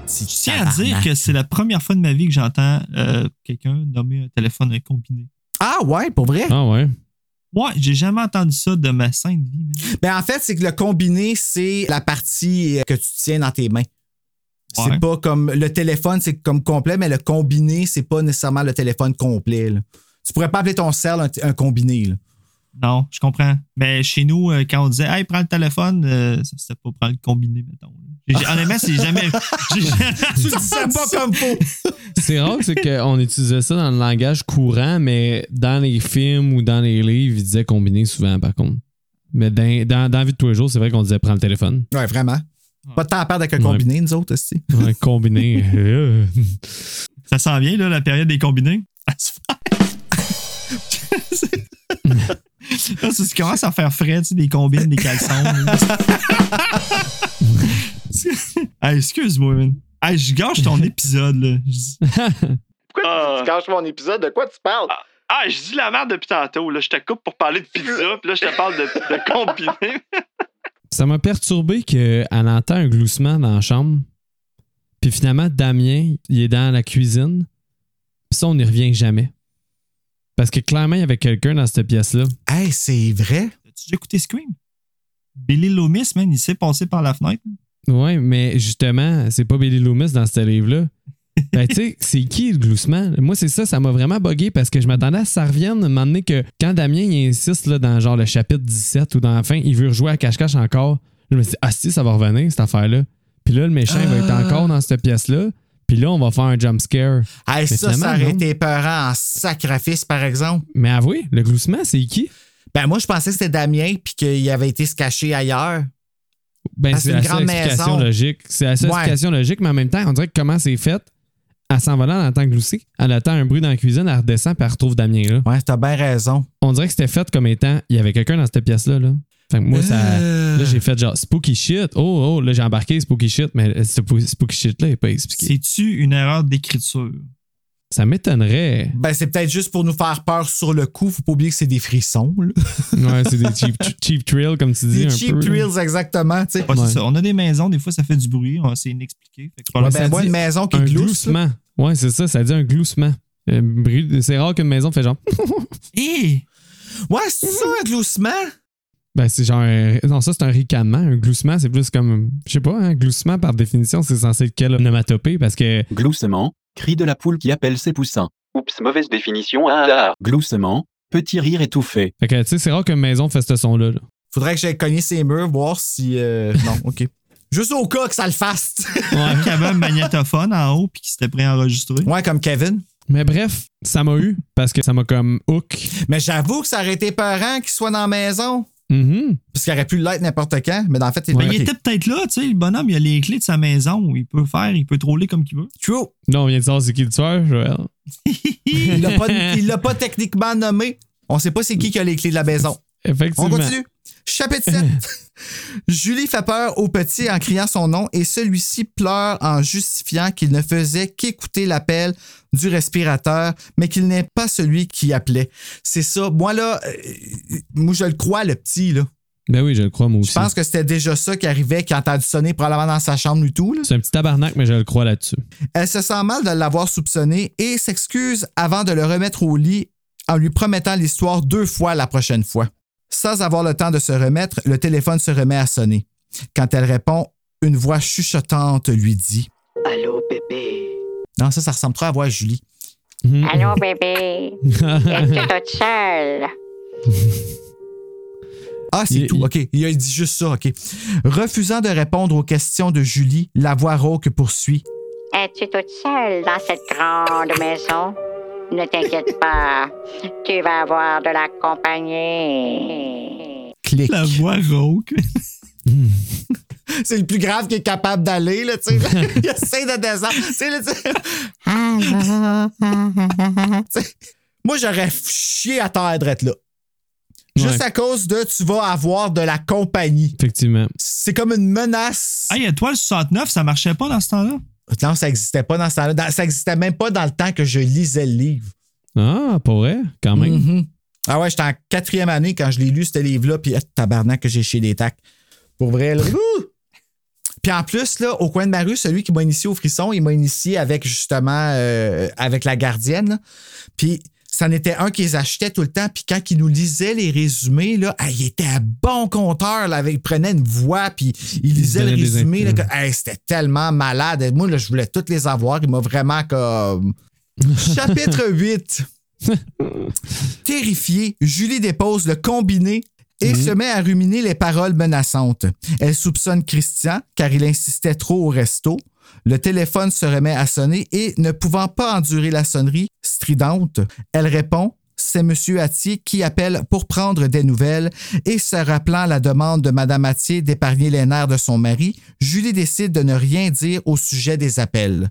Je tiens à dire que c'est la première fois de ma vie que j'entends euh, quelqu'un nommer un téléphone combiné. Ah ouais, pour vrai? Ah ouais. Ouais, j'ai jamais entendu ça de ma sainte vie. man. Ben en fait, c'est que le combiné, c'est la partie que tu tiens dans tes mains. Ouais. C'est pas comme le téléphone, c'est comme complet, mais le combiné, c'est pas nécessairement le téléphone complet. là. Tu pourrais pas appeler ton cell un, un combiné. là. Non, je comprends. Mais chez nous, euh, quand on disait Hey, prends le téléphone, euh, ça, c'était pas prendre le combiné, mettons. J'ai- Honnêtement, c'est jamais. (laughs) j'ai- Tu le disais pas comme faut. (laughs) C'est rare c'est qu'on utilisait ça dans le langage courant, mais dans les films ou dans les livres, ils disaient combiner souvent, par contre. Mais dans, dans, dans la vie de tous les jours, c'est vrai qu'on disait prends le téléphone. Ouais, vraiment. Pas de temps à perdre avec un Ouais. combiné, nous autres aussi. (laughs) Ouais, combiner. euh, Ça s'en vient, là, la période des combinés. Là, c'est ce qui commence à faire frais, tu sais, des combines, des caleçons. (laughs) Hey, excuse-moi, man. Hey, je gâche ton épisode, là. Pourquoi Ah. tu caches mon épisode? De quoi tu parles? Ah, je dis la merde depuis tantôt. Là. Je te coupe pour parler de pizza, puis là, je te parle de, de combiné. (laughs) Ça m'a perturbé qu'elle entend un gloussement dans la chambre. Puis finalement, Damien, il est dans la cuisine. Puis ça, on n'y revient jamais. Parce que clairement, il y avait quelqu'un dans cette pièce-là. Hey, c'est vrai? As-tu déjà écouté Scream? Billy Loomis, man, il s'est passé par la fenêtre. Ouais, mais justement, c'est pas Billy Loomis dans ce livre-là. (laughs) Ben, tu sais, c'est qui le gloussement? Moi, c'est ça, ça m'a vraiment bugué parce que je m'attendais à ce que ça revienne, à un moment donné que quand Damien il insiste là, dans genre le chapitre 17 ou dans la fin, il veut rejouer à cache-cache encore. Je me suis dit, ah si, ça va revenir, cette affaire-là. Puis là, le méchant il va être Ah. encore dans cette pièce-là. Puis là, on va faire un jump scare. Hey, ça, ça aurait non. été épeurant en sacrifice, par exemple. Mais avouez, le gloussement, c'est qui? Ben, moi, je pensais que c'était Damien puis qu'il avait été se cacher ailleurs. Ben, Parce c'est la seule explication maison. logique. C'est la seule Ouais. explication logique, mais en même temps, on dirait que comment c'est fait, Elle s'en va là, elle entend glousser. Elle attend un bruit dans la cuisine, elle redescend, puis elle retrouve Damien là. Ouais, t'as bien raison. On dirait que c'était fait comme étant, il y avait quelqu'un dans cette pièce-là. Là. Fait que moi, ça. Euh. Là, j'ai fait genre spooky shit. Oh, oh, là, j'ai embarqué spooky shit, mais ce spooky shit-là n'est pas expliqué. C'est-tu une erreur d'écriture? Ça m'étonnerait. Ben, c'est peut-être juste pour nous faire peur sur le coup. Faut pas oublier que c'est des frissons, là. (laughs) Ouais, c'est des cheap, cheap thrills, comme tu dis. Des un cheap peu, là. thrills, exactement, tu sais. Ouais, c'est Ouais. ça. On a des maisons, des fois, ça fait du bruit. C'est inexpliqué. Fait que Ouais, probablement- ben, moi, une maison qui Un glousse. là. gloussement. Ouais, c'est ça, ça dit un gloussement. Bruit- C'est rare qu'une maison fait genre. Hé! Ouais, c'est ça, un gloussement? Ben, c'est genre. un- Non, ça, c'est un ricanement. Un gloussement, c'est plus comme. Je sais pas, un gloussement, par définition, c'est censé être quelle onomatopée parce que. Gloussement, cri de la poule qui appelle ses poussins. Oups, mauvaise définition. Ah, ah, ah. Gloussement, petit rire étouffé. Fait que, tu sais, c'est rare qu'une maison fasse ce son-là. là. Faudrait que j'aille cogner ses murs, voir si. euh, Non, OK. (laughs) Juste au cas que ça le fasse. Ouais. (laughs) Qu'il y avait un magnétophone en haut puis qui s'était préenregistré. ouais, comme Kevin. Mais bref, ça m'a eu parce que ça m'a comme hook. Mais j'avoue que ça aurait été peurant qu'il soit dans la maison. Mhm. Parce qu'il aurait pu l'être n'importe quand. Mais dans le fait, c'est Ben, Ok. Il était peut-être là, tu sais, le bonhomme, il a les clés de sa maison. Il peut faire, il peut troller comme qu'il veut. True. Non, on vient de savoir c'est qui le tueur, Joël. Il l'a pas, (laughs) il l'a pas techniquement nommé. On sait pas c'est qui qui a les clés de la maison. On Effectivement. continue. Chapitre 7. (laughs) Julie fait peur au petit en criant son nom et celui-ci pleure en justifiant qu'il ne faisait qu'écouter l'appel du respirateur, mais qu'il n'est pas celui qui appelait. C'est ça. Moi, là, euh, moi, je le crois, le petit, là. Ben oui, je le crois, moi Je aussi. pense que c'était déjà ça qui arrivait, qui a entendu sonner probablement dans sa chambre du tout. C'est un petit tabarnak, mais je le crois là-dessus. Elle se sent mal de l'avoir soupçonné et s'excuse avant de le remettre au lit en lui promettant l'histoire deux fois la prochaine fois. Sans avoir le temps de se remettre, le téléphone se remet à sonner. Quand elle répond, une voix chuchotante lui dit Allô, bébé. Non, ça, ça ressemble trop à la voix à Julie. Mhm. Allô, bébé. Es-tu toute seule? Ah, c'est tout. il- OK. Il a dit juste ça. OK. Refusant de répondre aux questions de Julie, la voix rauque poursuit. Es-tu toute seule dans cette grande maison? Ne t'inquiète pas. Tu vas avoir de la compagnie. Clic. La voix rauque. (laughs) C'est le plus grave qui est capable d'aller, là, tu sais. (laughs) Il essaie de descendre. Tu sais, là, tu sais. (laughs) Tu sais, Moi, j'aurais chié à terre d'être là. Juste Ouais. à cause de tu vas avoir de la compagnie. Effectivement. C'est comme une menace. Hey, étoile 69, ça marchait pas dans ce temps-là? Non, ça n'existait pas dans ce temps-là. Ça n'existait même pas dans le temps que je lisais le livre. Ah, pour vrai, quand même. Mhm. Ah ouais, j'étais en quatrième année quand je l'ai lu, ce livre-là, puis ah, tabarnak que j'ai chez les tacs. Pour vrai, là. Puis en plus, là, au coin de ma rue, celui qui m'a initié au frisson, il m'a initié avec justement euh, avec la gardienne. là. Puis c'en était un qui les achetait tout le temps. Puis quand il nous lisait les résumés, là, ah, il était un bon conteur. Là, il prenait une voix, puis il lisait le résumé. hey, C'était tellement malade. Moi, là, je voulais toutes les avoir. Il m'a vraiment comme. (laughs) Chapitre 8. (laughs) Terrifiée, Julie dépose le combiné et se met à ruminer les paroles menaçantes. Elle soupçonne Christian car il insistait trop au resto. Le téléphone se remet à sonner et, ne pouvant pas endurer la sonnerie stridente, elle répond c'est M. Attier qui appelle pour prendre des nouvelles et se rappelant la demande de Mme Attier d'épargner les nerfs de son mari, Julie décide de ne rien dire au sujet des appels.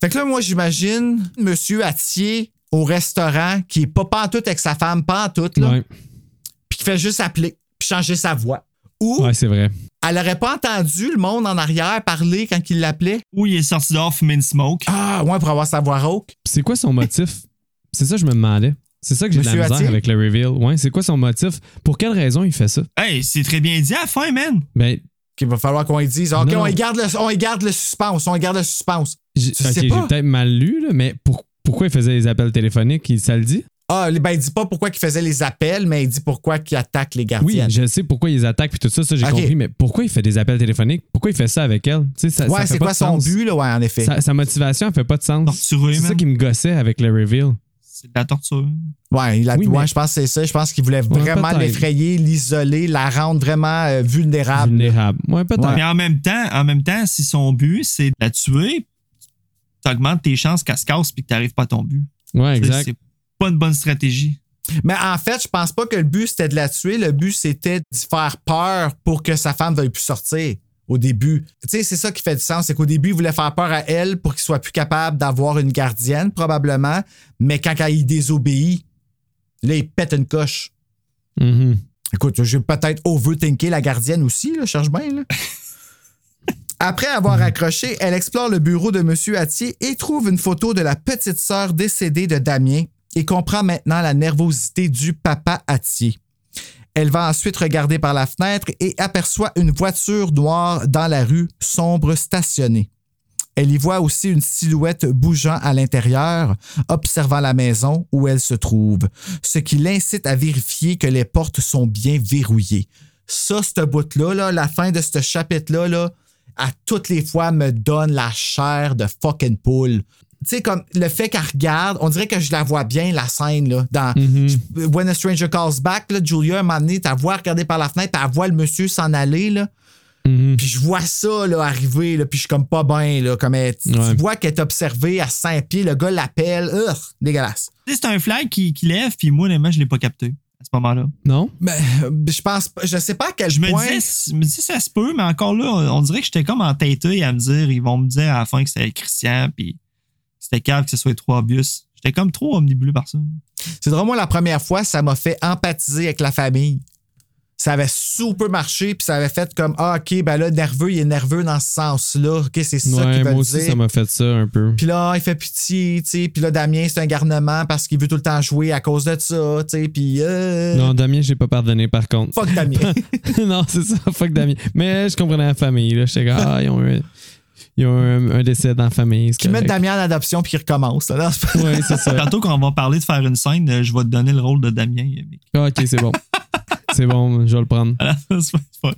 Fait que là, moi, j'imagine M. Attier au restaurant qui est pas pantoute avec sa femme, pantoute, là, puis qui fait juste appeler, puis changer sa voix. Ou Ouais, c'est vrai. Elle aurait pas entendu le monde en arrière parler quand il l'appelait? Ou il est sorti dehors fumer une smoke. Ah, ouais, pour avoir sa voix rauque. Puis C'est quoi son motif? C'est ça que je me demandais. C'est ça que j'ai de la misère avec le reveal. Ouais, c'est quoi son motif? Pour quelle raison il fait ça? Hey, c'est très bien dit à la fin, man. Ben, Qu'il va falloir qu'on lui dise, OK, Non. on y, garde le, on y garde le suspense, on y garde le suspense. j'ai Tu ok, j'ai peut-être mal lu, là, mais pour- pourquoi il faisait les appels téléphoniques? Il, ça le dit? Ah, ben, il dit pas pourquoi il faisait les appels, mais il dit pourquoi il attaque les Oui, gardiennes. je sais pourquoi ils attaquent puis tout ça, ça j'ai compris, mais pourquoi il fait des appels téléphoniques? Pourquoi il fait ça avec elle? Tu sais, ça, ça ouais, fait c'est pas quoi son sens. but, là, ouais, en effet. Sa, sa motivation, elle fait pas de sens. Torturé, C'est ça qui me gossait avec le reveal. C'est de la torture. Ouais, il a, Oui, ouais, mais- je pense que c'est ça. Je pense qu'il voulait Ouais, vraiment l'effrayer, l'isoler, la rendre vraiment euh, vulnérable. Vulnérable. Ouais, peut-être. Mais en même temps, en même temps, si son but, c'est de la tuer, t'augmentes tes chances qu'elle se casse puis que t'arrives pas à ton but. Ouais, Tu sais, exact. C'est pas une bonne stratégie. Mais en fait, je pense pas que le but c'était de la tuer. Le but c'était d'y faire peur pour que sa femme veuille plus sortir. au début. Tu sais, c'est ça qui fait du sens. C'est qu'au début, il voulait faire peur à elle pour qu'il soit plus capable d'avoir une gardienne, probablement. Mais quand il désobéit, là, il pète une coche. Mhm. Écoute, j'ai peut-être overthinké la gardienne aussi, là, cherche bien. Là. (laughs) Après avoir accroché, elle explore le bureau de M. Attier et trouve une photo de la petite sœur décédée de Damien et comprend maintenant la nervosité du papa Attier. Elle va ensuite regarder par la fenêtre et aperçoit une voiture noire dans la rue, sombre stationnée. Elle y voit aussi une silhouette bougeant à l'intérieur, observant la maison où elle se trouve, ce qui l'incite à vérifier que les portes sont bien verrouillées. Ça, ce bout-là, là, la fin de ce chapitre-là, là, à toutes les fois me donne la chair de fucking poule. Tu sais, comme le fait qu'elle regarde, on dirait que je la vois bien, la scène, là. Dans When a Stranger Calls Back, là, Julia m'a amené, ta voix regarder par la fenêtre, elle voit le monsieur s'en aller, là. Puis je vois ça là, arriver, là, puis je suis comme pas bien. Là, comme elle- tu, vois qu'elle est observée à 5 pieds, le gars l'appelle. Ugh, dégueulasse. Tu sais, C'est un flag qui, qui lève, puis moi, honnêtement, je l'ai pas capté à ce moment-là. Non? Mais euh, je pense pas, je sais pas à quel Je me point. disais, je me disais, ça se peut, mais encore là, on, dirait que j'étais comme entêté à me dire, ils vont me dire à la fin que c'était Christian, puis c'était cave que ce soit trois bus. J'étais comme trop omnibulé par ça. C'est vraiment la première fois, ça m'a fait empathiser avec la famille. Ça avait super marché, puis ça avait fait comme Ah, OK, ben là, nerveux, il est nerveux dans ce sens-là. OK, c'est ça Ouais, qu'il veut moi aussi, dire. ça m'a fait ça un peu. Puis là, il fait pitié, tu sais. Puis là, Damien, c'est un garnement parce qu'il veut tout le temps jouer à cause de ça, tu sais. Puis. euh, Non, Damien, j'ai pas pardonné par contre. Fuck Damien. (laughs) non, c'est ça, fuck Damien. Mais je comprenais la famille. Là. J'étais comme, ah, ils ont, eu, ils ont eu un, un décès dans la famille. Qui mettent Damien en adoption puis qu'il recommence. c'est pas- (laughs) Oui, c'est ça. Tantôt, quand on va parler de faire une scène, euh, je vais te donner le rôle de Damien. Ah, ok, c'est bon. (laughs) c'est bon, je vais le prendre. Pas-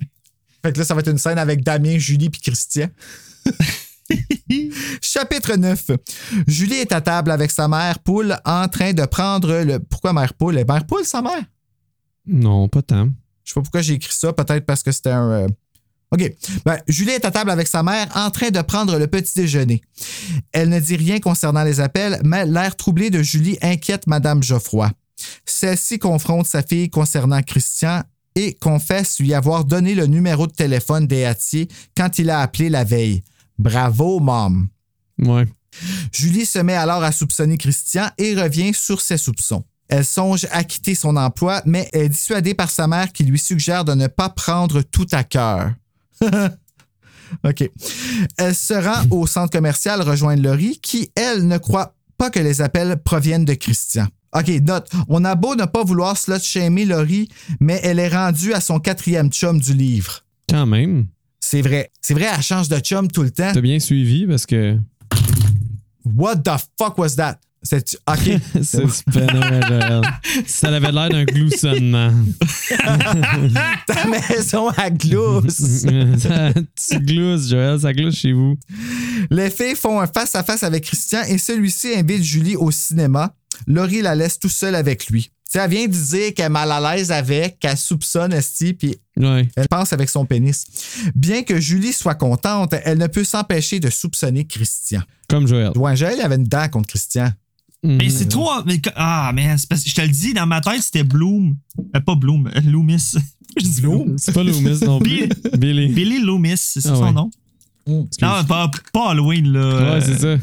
Fait que là, ça va être une scène avec Damien, Julie puis Christian. (laughs) Chapitre 9. Julie est à table avec sa mère poule en train de prendre le. Pourquoi mère poule? Est mère poule, sa mère? Non, pas tant. Je sais pas pourquoi j'ai écrit ça. Peut-être parce que c'était un. OK. Ben, Julie est à table avec sa mère en train de prendre le petit déjeuner. Elle ne dit rien concernant les appels, mais l'air troublé de Julie inquiète Madame Geoffroy. Celle-ci confronte sa fille concernant Christian et confesse lui avoir donné le numéro de téléphone d'Eatier quand il a appelé la veille. Bravo, mom. Ouais. Julie se met alors à soupçonner Christian et revient sur ses soupçons. Elle songe à quitter son emploi, mais est dissuadée par sa mère qui lui suggère de ne pas prendre tout à cœur. (laughs) OK. Elle se rend au centre commercial rejoindre Laurie, qui, elle, ne croit pas que les appels proviennent de Christian. OK, note. On a beau ne pas vouloir slut-shamer Laurie, mais elle est rendue à son quatrième chum du livre. Quand même. C'est vrai. C'est vrai, elle change de chum tout le temps. T'as bien suivi parce que What the fuck was that? (laughs) C'est OK. Ça avait l'air d'un gloussonnement. (laughs) Ta maison à glousse. (laughs) tu glousses, Joël, ça glousse chez vous. Les filles font un face-à-face avec Christian et celui-ci invite Julie au cinéma. Laurie la laisse tout seul avec lui. Elle vient de dire qu'elle est mal à l'aise avec, qu'elle soupçonne Esti, puis Ouais. elle pense avec son pénis. Bien que Julie soit contente, elle ne peut s'empêcher de soupçonner Christian. Comme Joël. Joël avait une dent contre Christian. Mais c'est trop. mais ah, c'est parce que je te le dis, dans ma tête, c'était Bloom. Euh, pas Bloom, euh, Loomis. (laughs) Je dis Bloom. C'est pas Loomis non plus. Billy. Billy Loomis, c'est ça Ah son ouais. nom? Non, pas, pas Halloween, là. Ouais, c'est ça.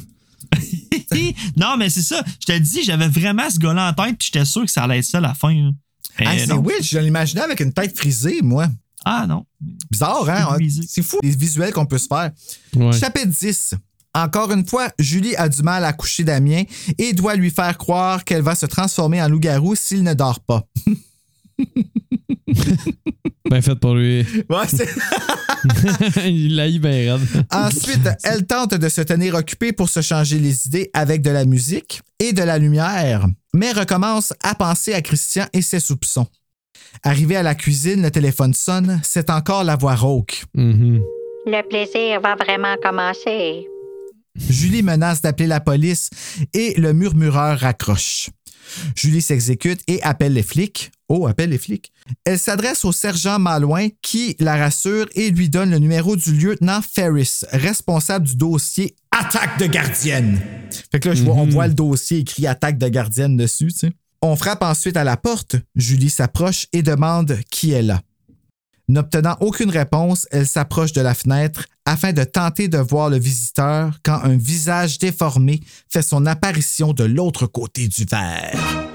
(laughs) non, mais c'est ça. Je te le dis, j'avais vraiment ce gars-là en tête, puis j'étais sûr que ça allait être ça à la fin. Ah, c'est non. weird, je l'imaginais avec une tête frisée, moi. Ah, non. Bizarre, hein? C'est fou les visuels qu'on peut se faire. Ouais. Chapitre 10. Encore une fois, Julie a du mal à coucher Damien et doit lui faire croire qu'elle va se transformer en loup-garou s'il ne dort pas. (laughs) Ben fait pour lui. (laughs) Ouais, (laughs) Il l'a eu bien raide. Ensuite, elle tente de se tenir occupée pour se changer les idées avec de la musique et de la lumière, mais recommence à penser à Christian et ses soupçons. Arrivée à la cuisine, le téléphone sonne, c'est encore la voix rauque. Mhm. Le plaisir va vraiment commencer. Julie menace d'appeler la police et le murmureur raccroche. Julie s'exécute et appelle les flics. Oh, appelle les flics. Elle s'adresse au sergent Malouin qui la rassure et lui donne le numéro du lieutenant Ferris, responsable du dossier Attaque de gardienne. Fait que là, je vois- on voit le dossier écrit Attaque de gardienne dessus, tu sais. On frappe ensuite à la porte. Julie s'approche et demande qui est là. N'obtenant aucune réponse, elle s'approche de la fenêtre afin de tenter de voir le visiteur quand un visage déformé fait son apparition de l'autre côté du verre.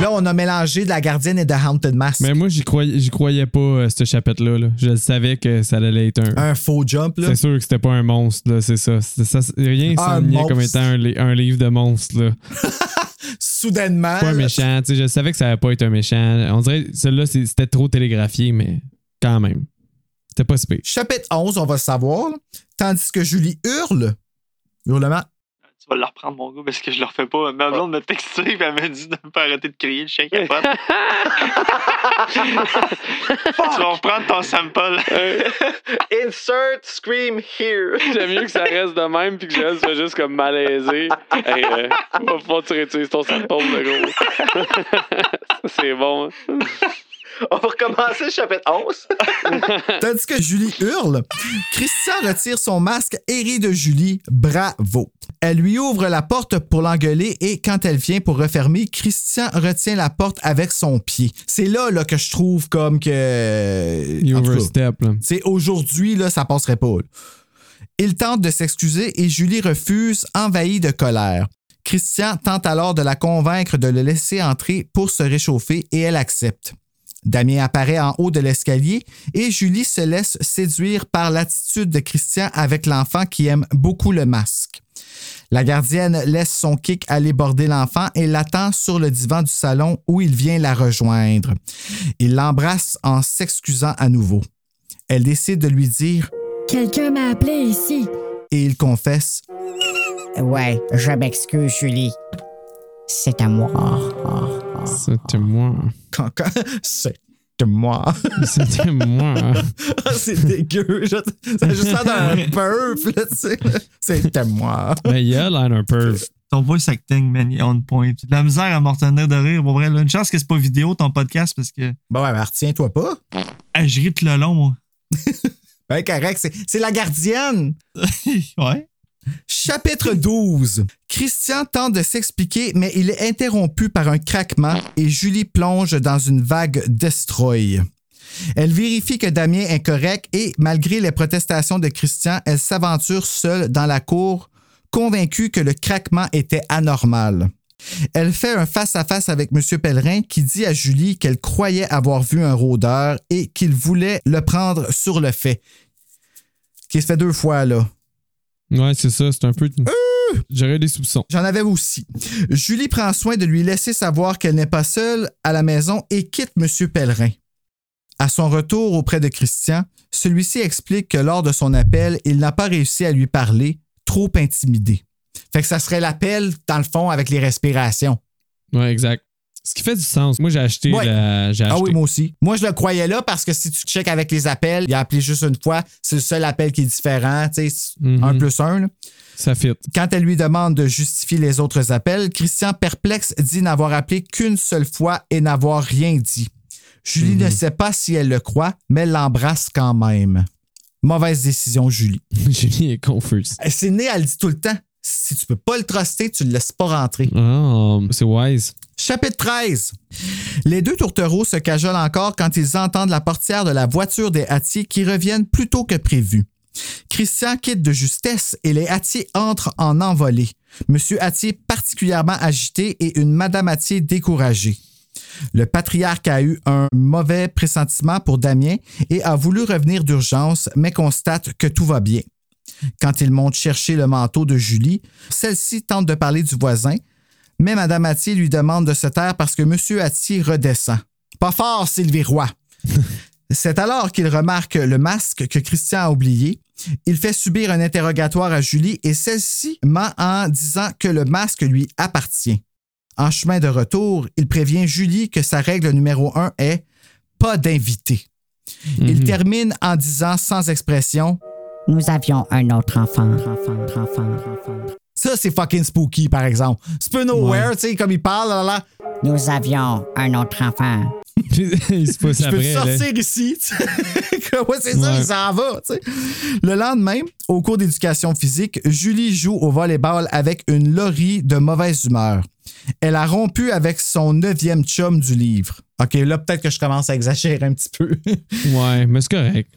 Là, on a mélangé de la gardienne et de Haunted Mask. Mais moi, j'y croyais, j'y croyais pas, euh, ce chapitre-là. là. Je savais que ça allait être un. Un faux jump, là. C'est sûr que c'était pas un monstre, là, c'est ça. C'est ça c'est- rien Un comme monstre. étant un, li- un livre de monstres, là. (laughs) Soudainement. Pas un là, méchant, tu sais, je savais que ça allait pas être un méchant. On dirait que celui-là, c'est- c'était trop télégraphié, mais quand même. C'était pas si pire. Chapitre 11, on va le savoir. là. Tandis que Julie hurle. Hurlement. Tu vas le reprendre, mon gars, parce que je le refais pas. Ma blonde m'a texté et elle m'a dit de ne pas arrêter de crier, le chien capote. (laughs) tu vas reprendre ton sample. Insert scream here. J'aime mieux que ça reste de même puis que je soit juste comme malaisé. Hey, euh, va falloir que tu réutilises ton sample de gros. (laughs) C'est bon. hein. On va recommencer le chapitre 11. (laughs) Tandis que Julie hurle, Christian retire son masque et rit de Julie. Bravo. Elle lui ouvre la porte pour l'engueuler et quand elle vient pour refermer, Christian retient la porte avec son pied. C'est là, là que je trouve comme que. Là. c'est aujourd'hui, là, ça passerait pas. là. Il tente de s'excuser et Julie refuse, envahie de colère. Christian tente alors de la convaincre de le laisser entrer pour se réchauffer et elle accepte. Damien apparaît en haut de l'escalier et Julie se laisse séduire par l'attitude de Christian avec l'enfant qui aime beaucoup le masque. La gardienne laisse son kick aller border l'enfant et l'attend sur le divan du salon où il vient la rejoindre. Il l'embrasse en s'excusant à nouveau. Elle décide de lui dire Quelqu'un m'a appelé ici. et il confesse Ouais, je m'excuse, Julie. C'est à moi. C'était moi. de moi. C'était moi. (laughs) Ah, c'est dégueu. Je- Ça a juste l'air d'un perf, là, tu sais. C'est de moi. Mais il a l'air un peu. Ton voice acting, man, il est on point. De la misère à me retenir de rire. Pour vrai, là, une chance que c'est pas vidéo ton podcast parce que. Bon, ouais, mais retiens-toi pas. Ah, je ris tout le long, moi. (laughs) Ben, correct, c'est la gardienne. (laughs) ouais. Chapitre 12. Christian tente de s'expliquer, mais il est interrompu par un craquement et Julie plonge dans une vague destroy. Elle vérifie que Damien est correct et, malgré les protestations de Christian, elle s'aventure seule dans la cour, convaincue que le craquement était anormal. Elle fait un face-à-face avec M. Pellerin qui dit à Julie qu'elle croyait avoir vu un rôdeur et qu'il voulait le prendre sur le fait. Qui se fait deux fois, là. Ouais, c'est ça, c'est un peu. J'aurais des soupçons. J'en avais aussi. Julie prend soin de lui laisser savoir qu'elle n'est pas seule à la maison et quitte M. Pellerin. À son retour auprès de Christian, celui-ci explique que lors de son appel, il n'a pas réussi à lui parler, trop intimidé. Fait que ça serait l'appel, dans le fond, avec les respirations. Ouais, exact. Ce qui fait du sens. Moi, j'ai acheté Ouais. la. J'ai Ah acheté. oui, moi aussi. Moi, je le croyais là parce que si tu checkes avec les appels, il a appelé juste une fois, c'est le seul appel qui est différent, tu sais, Mhm. un plus un. là. Ça fit. Quand elle lui demande de justifier les autres appels, Christian, perplexe, dit n'avoir appelé qu'une seule fois et n'avoir rien dit. Julie ne sait pas si elle le croit, mais elle l'embrasse quand même. Mauvaise décision, Julie. (laughs) Julie est confuse. C'est né, elle dit tout le temps. Si tu peux pas le truster, tu le laisses pas rentrer. Ah, c'est wise. Chapitre 13. Les deux tourtereaux se cajolent encore quand ils entendent la portière de la voiture des Hattiers qui reviennent plus tôt que prévu. Christian quitte de justesse et les Hattiers entrent en envolée. Monsieur Hattier particulièrement agité et une Madame Hattier découragée. Le patriarche a eu un mauvais pressentiment pour Damien et a voulu revenir d'urgence, mais constate que tout va bien. Quand il monte chercher le manteau de Julie, celle-ci tente de parler du voisin, mais Mme Hattier lui demande de se taire parce que M. Hattier redescend. Pas fort, Sylvie Roy. (laughs) C'est alors qu'il remarque le masque que Christian a oublié. Il fait subir un interrogatoire à Julie et celle-ci ment en disant que le masque lui appartient. En chemin de retour, il prévient Julie que sa règle numéro un est pas d'invité. Il termine en disant sans expression Nous avions un autre enfant. Ça, c'est fucking spooky, par exemple. C'est peu nowhere, tu sais, comme il parle, là, là. Nous avions un autre enfant. il se pousse Je peux après. là. sortir ici. tu sais. (laughs) Que, ouais, c'est ça, Ouais. il s'en va. tu sais. Le lendemain, au cours d'éducation physique, Julie joue au volleyball avec une Laurie de mauvaise humeur. Elle a rompu avec son neuvième chum du livre. OK, là, peut-être que je commence à exagérer un petit peu. (laughs) Ouais, mais c'est correct.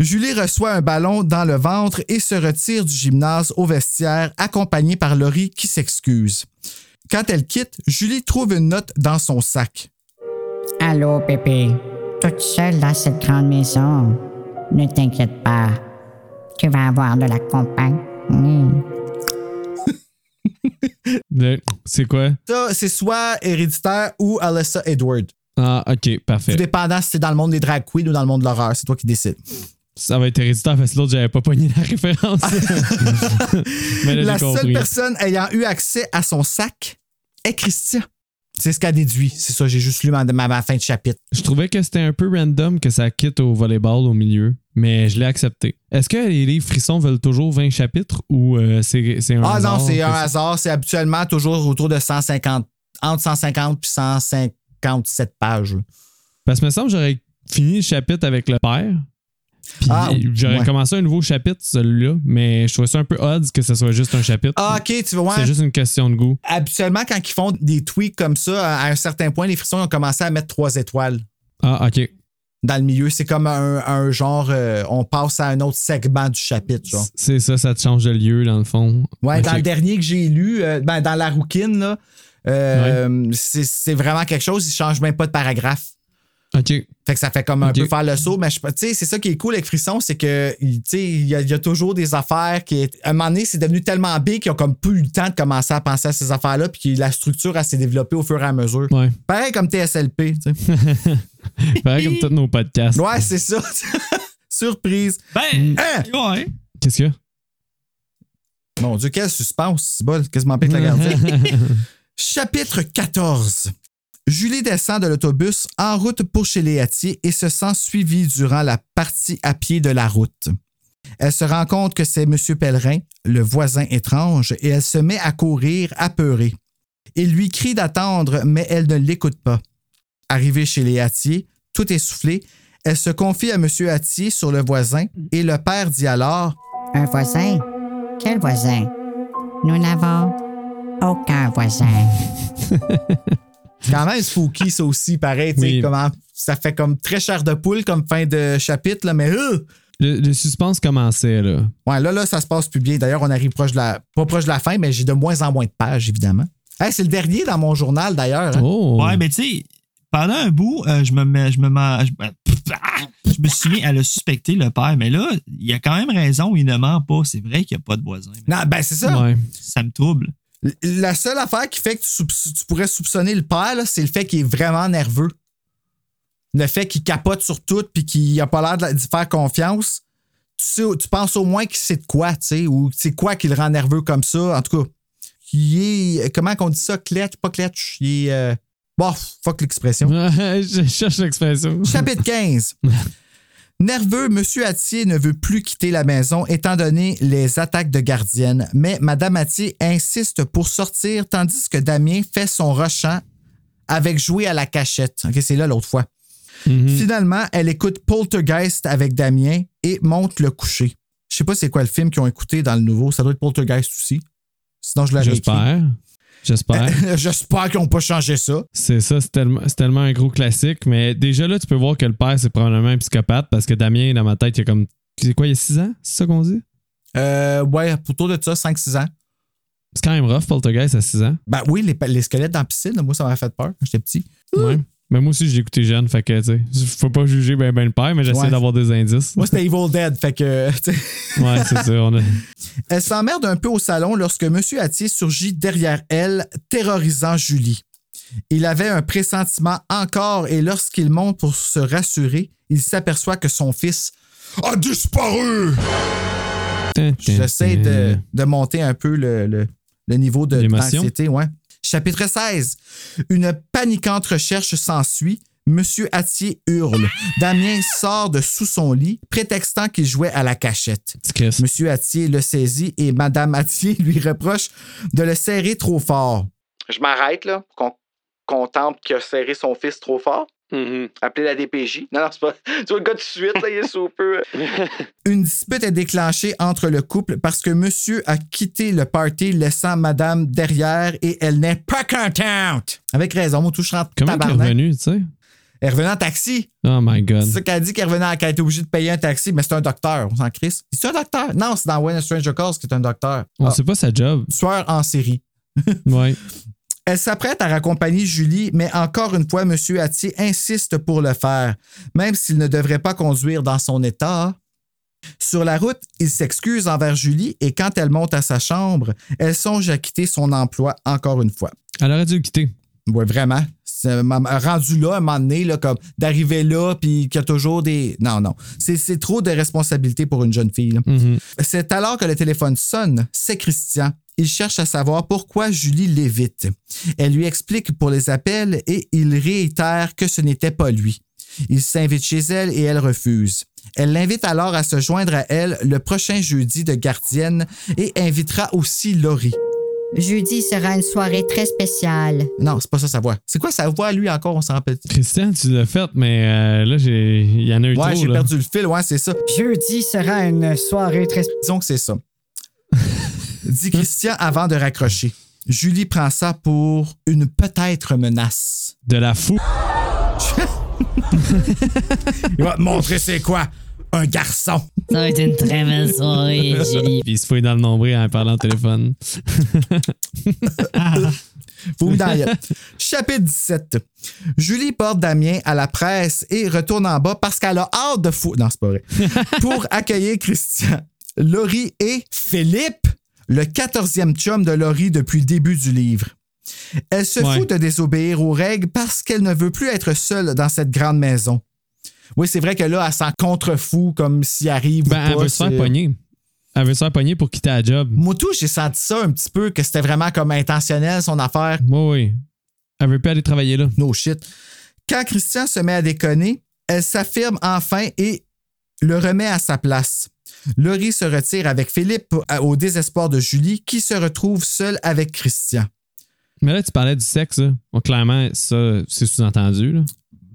Julie reçoit un ballon dans le ventre et se retire du gymnase au vestiaire, accompagnée par Laurie qui s'excuse. Quand elle quitte, Julie trouve une note dans son sac. Allô, bébé. Toute seule dans cette grande maison? Ne t'inquiète pas. Tu vas avoir de la compagnie. (laughs) Le- C'est quoi? Ça, c'est soit héréditaire ou Alyssa Edward. Ah, ok, parfait. Tout dépendant si c'est dans le monde des drag queens ou dans le monde de l'horreur. C'est toi qui décides. Ça va être héréditaire parce que l'autre, j'avais pas pogné la référence. (laughs) mais là, La seule personne ayant eu accès à son sac est Christian. C'est ce qu'elle déduit. C'est ça, j'ai juste lu ma, ma- ma fin de chapitre. Je trouvais que c'était un peu random que ça quitte au volleyball au milieu, mais je l'ai accepté. Est-ce que les livres frissons veulent toujours 20 chapitres ou euh, c'est un Ah hasard non, c'est un hasard. C'est habituellement toujours autour de 150, entre 150 puis 157 pages. Parce que me semble que j'aurais fini le chapitre avec le père. Puis Ah, j'aurais ouais. commencé un nouveau chapitre, celui-là, mais je trouvais ça un peu odd que ce soit juste un chapitre. Ah, ok, tu vois. C'est juste une question de goût. Habituellement, quand ils font des tweaks comme ça, à un certain point, les frissons ont commencé à mettre trois étoiles Ah, ok. dans le milieu. C'est comme un, un genre, euh, on passe à un autre segment du chapitre. Genre. C'est ça, ça te change de lieu dans le fond. Ouais, dans le dernier que j'ai lu, euh, ben, dans la rouquine, là, euh, c'est- c'est vraiment quelque chose. Ils ne changent même pas de paragraphe. OK. Fait que ça fait comme un peu faire le saut, mais je- tu sais, c'est ça qui est cool avec Frisson, c'est que il- tu sais, il y, a- il y a toujours des affaires qui. À un moment donné, c'est devenu tellement big qu'ils ont comme plus eu le temps de commencer à penser à ces affaires-là, puis que la structure s'est développée au fur et à mesure. Ouais. Pareil comme TSLP, tu sais. (laughs) Pareil comme tous nos podcasts. ouais, c'est ça. (laughs) Surprise. Ben, Hein? ouais. Qu'est-ce qu'il y a? Mon Dieu, quel suspense. C'est bol, quasiment pire que la (laughs) gardienne. Chapitre 14. Julie descend de l'autobus en route pour chez les Hattiers et se sent suivie durant la partie à pied de la route. Elle se rend compte que c'est M. Pellerin, le voisin étrange, et elle se met à courir apeurée. Il lui crie d'attendre, mais elle ne l'écoute pas. Arrivée chez les Hattiers, tout essoufflée, elle se confie à M. Hattier sur le voisin et le père dit alors Un voisin? Quel voisin? Nous n'avons aucun voisin. C'est (laughs) quand même spooky, ça aussi, pareil. tu sais, Oui. Comment, ça fait comme très cher de poule comme fin de chapitre, là, mais euh! Le, le suspense commençait, là. ouais, là, là, ça se passe plus bien. D'ailleurs, on arrive proche de la. Pas proche de la fin, mais j'ai de moins en moins de pages, évidemment. Hey, c'est le dernier dans mon journal, d'ailleurs. hein. Oh! Ouais, mais tu sais, pendant un bout, euh, je me mets, je me mets- je, ben, (laughs) je me suis mis à le suspecter, le père. Mais là, il a quand même raison, il ne ment pas. C'est vrai qu'il n'y a pas de voisin. Non, ben c'est ça. Ouais. Ça me trouble. La seule affaire qui fait que tu, pourrais soupçonner le père, c'est le fait qu'il est vraiment nerveux. Le fait qu'il capote sur tout puis qu'il a pas l'air de faire confiance. Tu, sais, tu penses au moins qu'il sait de quoi, tu sais, ou c'est quoi qui le rend nerveux comme ça. En tout cas, il est. Comment qu'on dit ça? Cletch, pas cletch. Il est. euh, Bon, fuck l'expression. (laughs) je cherche l'expression. Chapitre 15. (laughs) Nerveux, M. Attier ne veut plus quitter la maison étant donné les attaques de gardienne, mais Mme Attier insiste pour sortir tandis que Damien fait son rushant avec jouer à la cachette. OK, c'est là l'autre fois. Mhm. Finalement, elle écoute Poltergeist avec Damien et monte le coucher. Je sais pas c'est quoi le film qu'ils ont écouté dans le nouveau. Ça doit être Poltergeist aussi. Sinon, je écrit. J'espère. J'espère. (laughs) J'espère qu'ils n'ont pas changé ça. C'est ça, c'est tellement, un gros classique. Mais déjà là, tu peux voir que le père, c'est probablement un psychopathe parce que Damien, dans ma tête, il y a comme. C'est quoi, il y a 6 ans? C'est ça qu'on dit? Euh, ouais, autour de ça, 5-6 ans. C'est quand même rough, Poltergeist, à 6 ans. Ben oui, les, les squelettes dans la piscine, moi, ça m'a fait peur quand j'étais petit. Ouais. Mais moi aussi, je l'ai écouté jeune, fait que, tu sais, faut pas juger ben, ben le père, mais j'essaie Ouais. d'avoir des indices. Moi, c'était Evil Dead, fait que. (laughs) tu sais. Ouais, c'est ça. On a... Elle s'emmerde un peu au salon lorsque M. Attier surgit derrière elle, terrorisant Julie. Il avait un pressentiment encore et lorsqu'il monte pour se rassurer, il s'aperçoit que son fils a disparu. J'essaie de, de monter un peu le, le- le niveau de L'émotion. d'anxiété. Ouais. Chapitre 16. Une paniquante recherche s'ensuit. Monsieur Attier hurle. Damien sort de sous son lit, prétextant qu'il jouait à la cachette. Monsieur Attier le saisit et Madame Attier lui reproche de le serrer trop fort. Je m'arrête là, qu'on contemple qu'il a serré son fils trop fort. Mhm. Appelez la DPJ. Non, non, c'est pas. (laughs) Tu vois, le gars tout de suite, là, il est super. (laughs) Une dispute est déclenchée entre le couple parce que monsieur a quitté le party laissant madame derrière et elle n'est pas contente. Avec raison, mon touche rentre Comment elle est tabarnak. revenue, tu sais? Elle revenait en taxi. Oh my God. C'est ça qu'elle a dit qu'elle revenait, qu'elle était obligée de payer un taxi, mais c'est un docteur, on s'en crisse. C'est un docteur? Non, c'est dans When a Stranger Calls qui est un docteur. On Ah, sait pas sa job. tueur en série. Ouais. (laughs) Elle s'apprête à raccompagner Julie, mais encore une fois, M. Attier insiste pour le faire, même s'il ne devrait pas conduire dans son état. Sur la route, il s'excuse envers Julie et quand elle monte à sa chambre, elle songe à quitter son emploi encore une fois. Elle aurait dû le quitter. Oui, vraiment. Rendu là, un moment donné, là, comme d'arriver là, puis qu'il y a toujours des. Non, non. C'est trop de responsabilité pour une jeune fille. Mhm. C'est alors que le téléphone sonne. C'est Christian. Il cherche à savoir pourquoi Julie l'évite. Elle lui explique pour les appels et il réitère que ce n'était pas lui. Il s'invite chez elle et elle refuse. Elle l'invite alors à se joindre à elle le prochain jeudi de gardienne et invitera aussi Laurie. Jeudi sera une soirée très spéciale. Non, c'est pas ça sa voix. C'est quoi sa voix, lui, encore, on s'en rappelle? Christian, tu l'as fait, mais euh, là, j'ai- il y en a eu Ouais, trop. j'ai là. perdu le fil, ouais, c'est ça. Jeudi sera une soirée très Disons que c'est ça. (laughs) Dit Christian avant de raccrocher. Julie prend ça pour une peut-être menace. De la fou. (laughs) Il va te montrer c'est quoi un garçon. Ça va être une très belle soirée, Julie. Puis il se fouille dans le nombril en parlant au téléphone. (laughs) Vous dans la gueule. Chapitre 17. Julie porte Damien à la presse et retourne en bas parce qu'elle a hâte de fou. Non, c'est pas vrai. (laughs) Pour accueillir Christian, Laurie et Philippe, le 14e chum de Laurie depuis le début du livre. Elle se Ouais. fout de désobéir aux règles parce qu'elle ne veut plus être seule dans cette grande maison. Oui, c'est vrai que là, elle s'en contrefou comme s'il arrive Ben, ou elle pas. veut se faire pogner. Elle veut se faire pogner pour quitter la job. Moi, tout, j'ai senti ça un petit peu, que c'était vraiment comme intentionnel, son affaire. Oui, oui. Elle veut plus aller travailler là. No shit. Quand Christian se met à déconner, elle s'affirme enfin et le remet à sa place. Laurie se retire avec Philippe au désespoir de Julie, qui se retrouve seule avec Christian. Mais là, tu parlais du sexe. Bon, clairement, ça, c'est sous-entendu.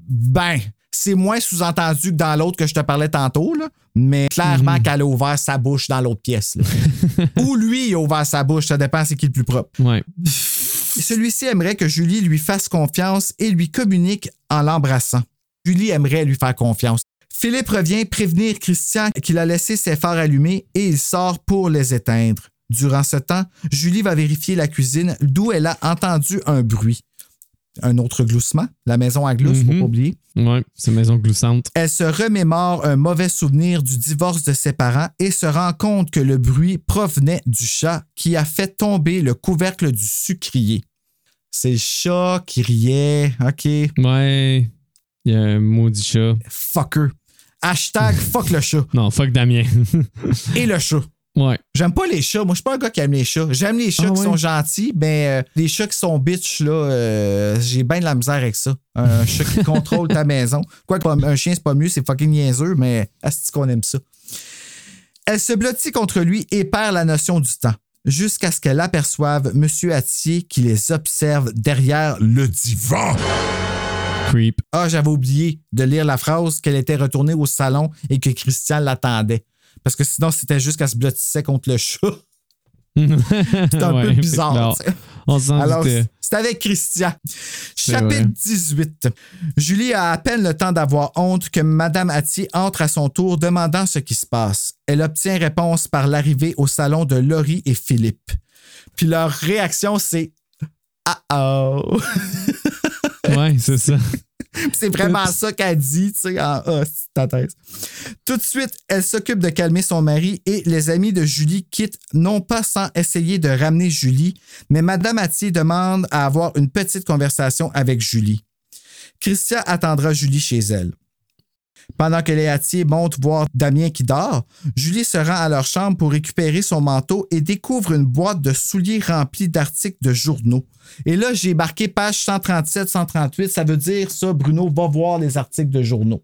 Ben, c'est moins sous-entendu que dans l'autre que je te parlais tantôt, là, mais clairement qu'elle a ouvert sa bouche dans l'autre pièce. (laughs) Ou lui il a ouvert sa bouche, ça dépend c'est qui le plus propre. Ouais. Celui-ci aimerait que Julie lui fasse confiance et lui communique en l'embrassant. Julie aimerait lui faire confiance. Philippe revient prévenir Christian qu'il a laissé ses phares allumés et il sort pour les éteindre. Durant ce temps, Julie va vérifier la cuisine d'où elle a entendu un bruit. Un autre gloussement. La maison à glousse, faut Mhm. pas oublier. Ouais, c'est une maison gloussante. Elle se remémore un mauvais souvenir du divorce de ses parents et se rend compte que le bruit provenait du chat qui a fait tomber le couvercle du sucrier. C'est le chat qui riait. OK? Ouais. Il y a un maudit chat. Fucker. Hashtag (laughs) fuck le chat. Non, fuck Damien. (laughs) Et le chat. ouais. J'aime pas les chats. Moi, je suis pas un gars qui aime les chats. J'aime les chats Ah qui ouais? sont gentils, mais euh, les chats qui sont bitch, là, euh, j'ai bien de la misère avec ça. Un (laughs) chat qui contrôle ta maison. Quoi un chien, c'est pas mieux, c'est fucking niaiseux, mais est qu'on aime ça? Elle se blottit contre lui et perd la notion du temps, jusqu'à ce qu'elle aperçoive M. Attier qui les observe derrière le divan. Creep. Ah, j'avais oublié de lire la phrase qu'elle était retournée au salon et que Christian l'attendait. Parce que sinon, c'était juste qu'elle se blottissait contre le chat. (laughs) C'est un Ouais, peu bizarre. On Alors, c'est avec Christian. Chapitre vrai. 18. Julie a à peine le temps d'avoir honte que Madame Attier entre à son tour demandant ce qui se passe. Elle obtient réponse par l'arrivée au salon de Laurie et Philippe. Puis leur réaction, c'est Ah oh! (laughs) Ouais, c'est ça. (laughs) C'est vraiment ça qu'elle dit, tu sais, en A, c'est ta thèse. Tout de suite, elle s'occupe de calmer son mari et les amis de Julie quittent, non pas sans essayer de ramener Julie, mais Madame Attier demande à avoir une petite conversation avec Julie. Christian attendra Julie chez elle. Pendant que les Attier montent voir Damien qui dort, Julie se rend à leur chambre pour récupérer son manteau et découvre une boîte de souliers remplie d'articles de journaux. Et là, j'ai marqué page 137, 138. Ça veut dire ça, Bruno, va voir les articles de journaux.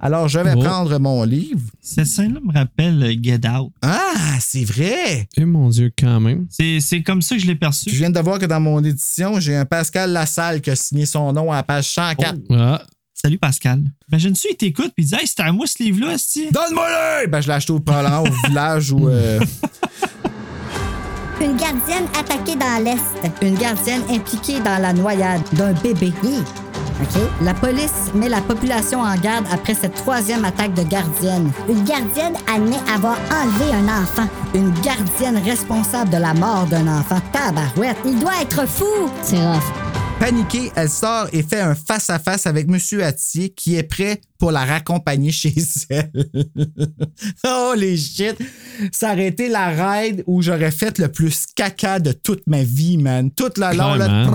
Alors, je vais Oh. prendre mon livre. Cette scène-là me rappelle euh, Get Out. Ah, c'est vrai! Eh mon Dieu, quand même. C'est c'est comme ça que je l'ai perçu. Je viens de voir que dans mon édition, j'ai un Pascal Lassalle qui a signé son nom à la page 104. Ah. Salut Pascal. Imagine-tu, il t'écoute puis il dit Hey, c'était à moi ce livre-là, Esti? Donne-moi-le! Ben, je l'ai acheté au Parlement, au village où. euh, (laughs) Une gardienne attaquée dans l'Est. Une gardienne impliquée dans la noyade d'un bébé. Hi. OK? La police met la population en garde après cette troisième attaque de gardienne. Une gardienne admet avoir enlevé un enfant. Une gardienne responsable de la mort d'un enfant. Tabarouette, il doit être fou! C'est rough. Paniquée, elle sort et fait un face-à-face avec Monsieur Attier qui est prêt pour la raccompagner chez elle. (laughs) oh les shit! Ça aurait été la ride où j'aurais fait le plus caca de toute ma vie, man. Tout le long, là.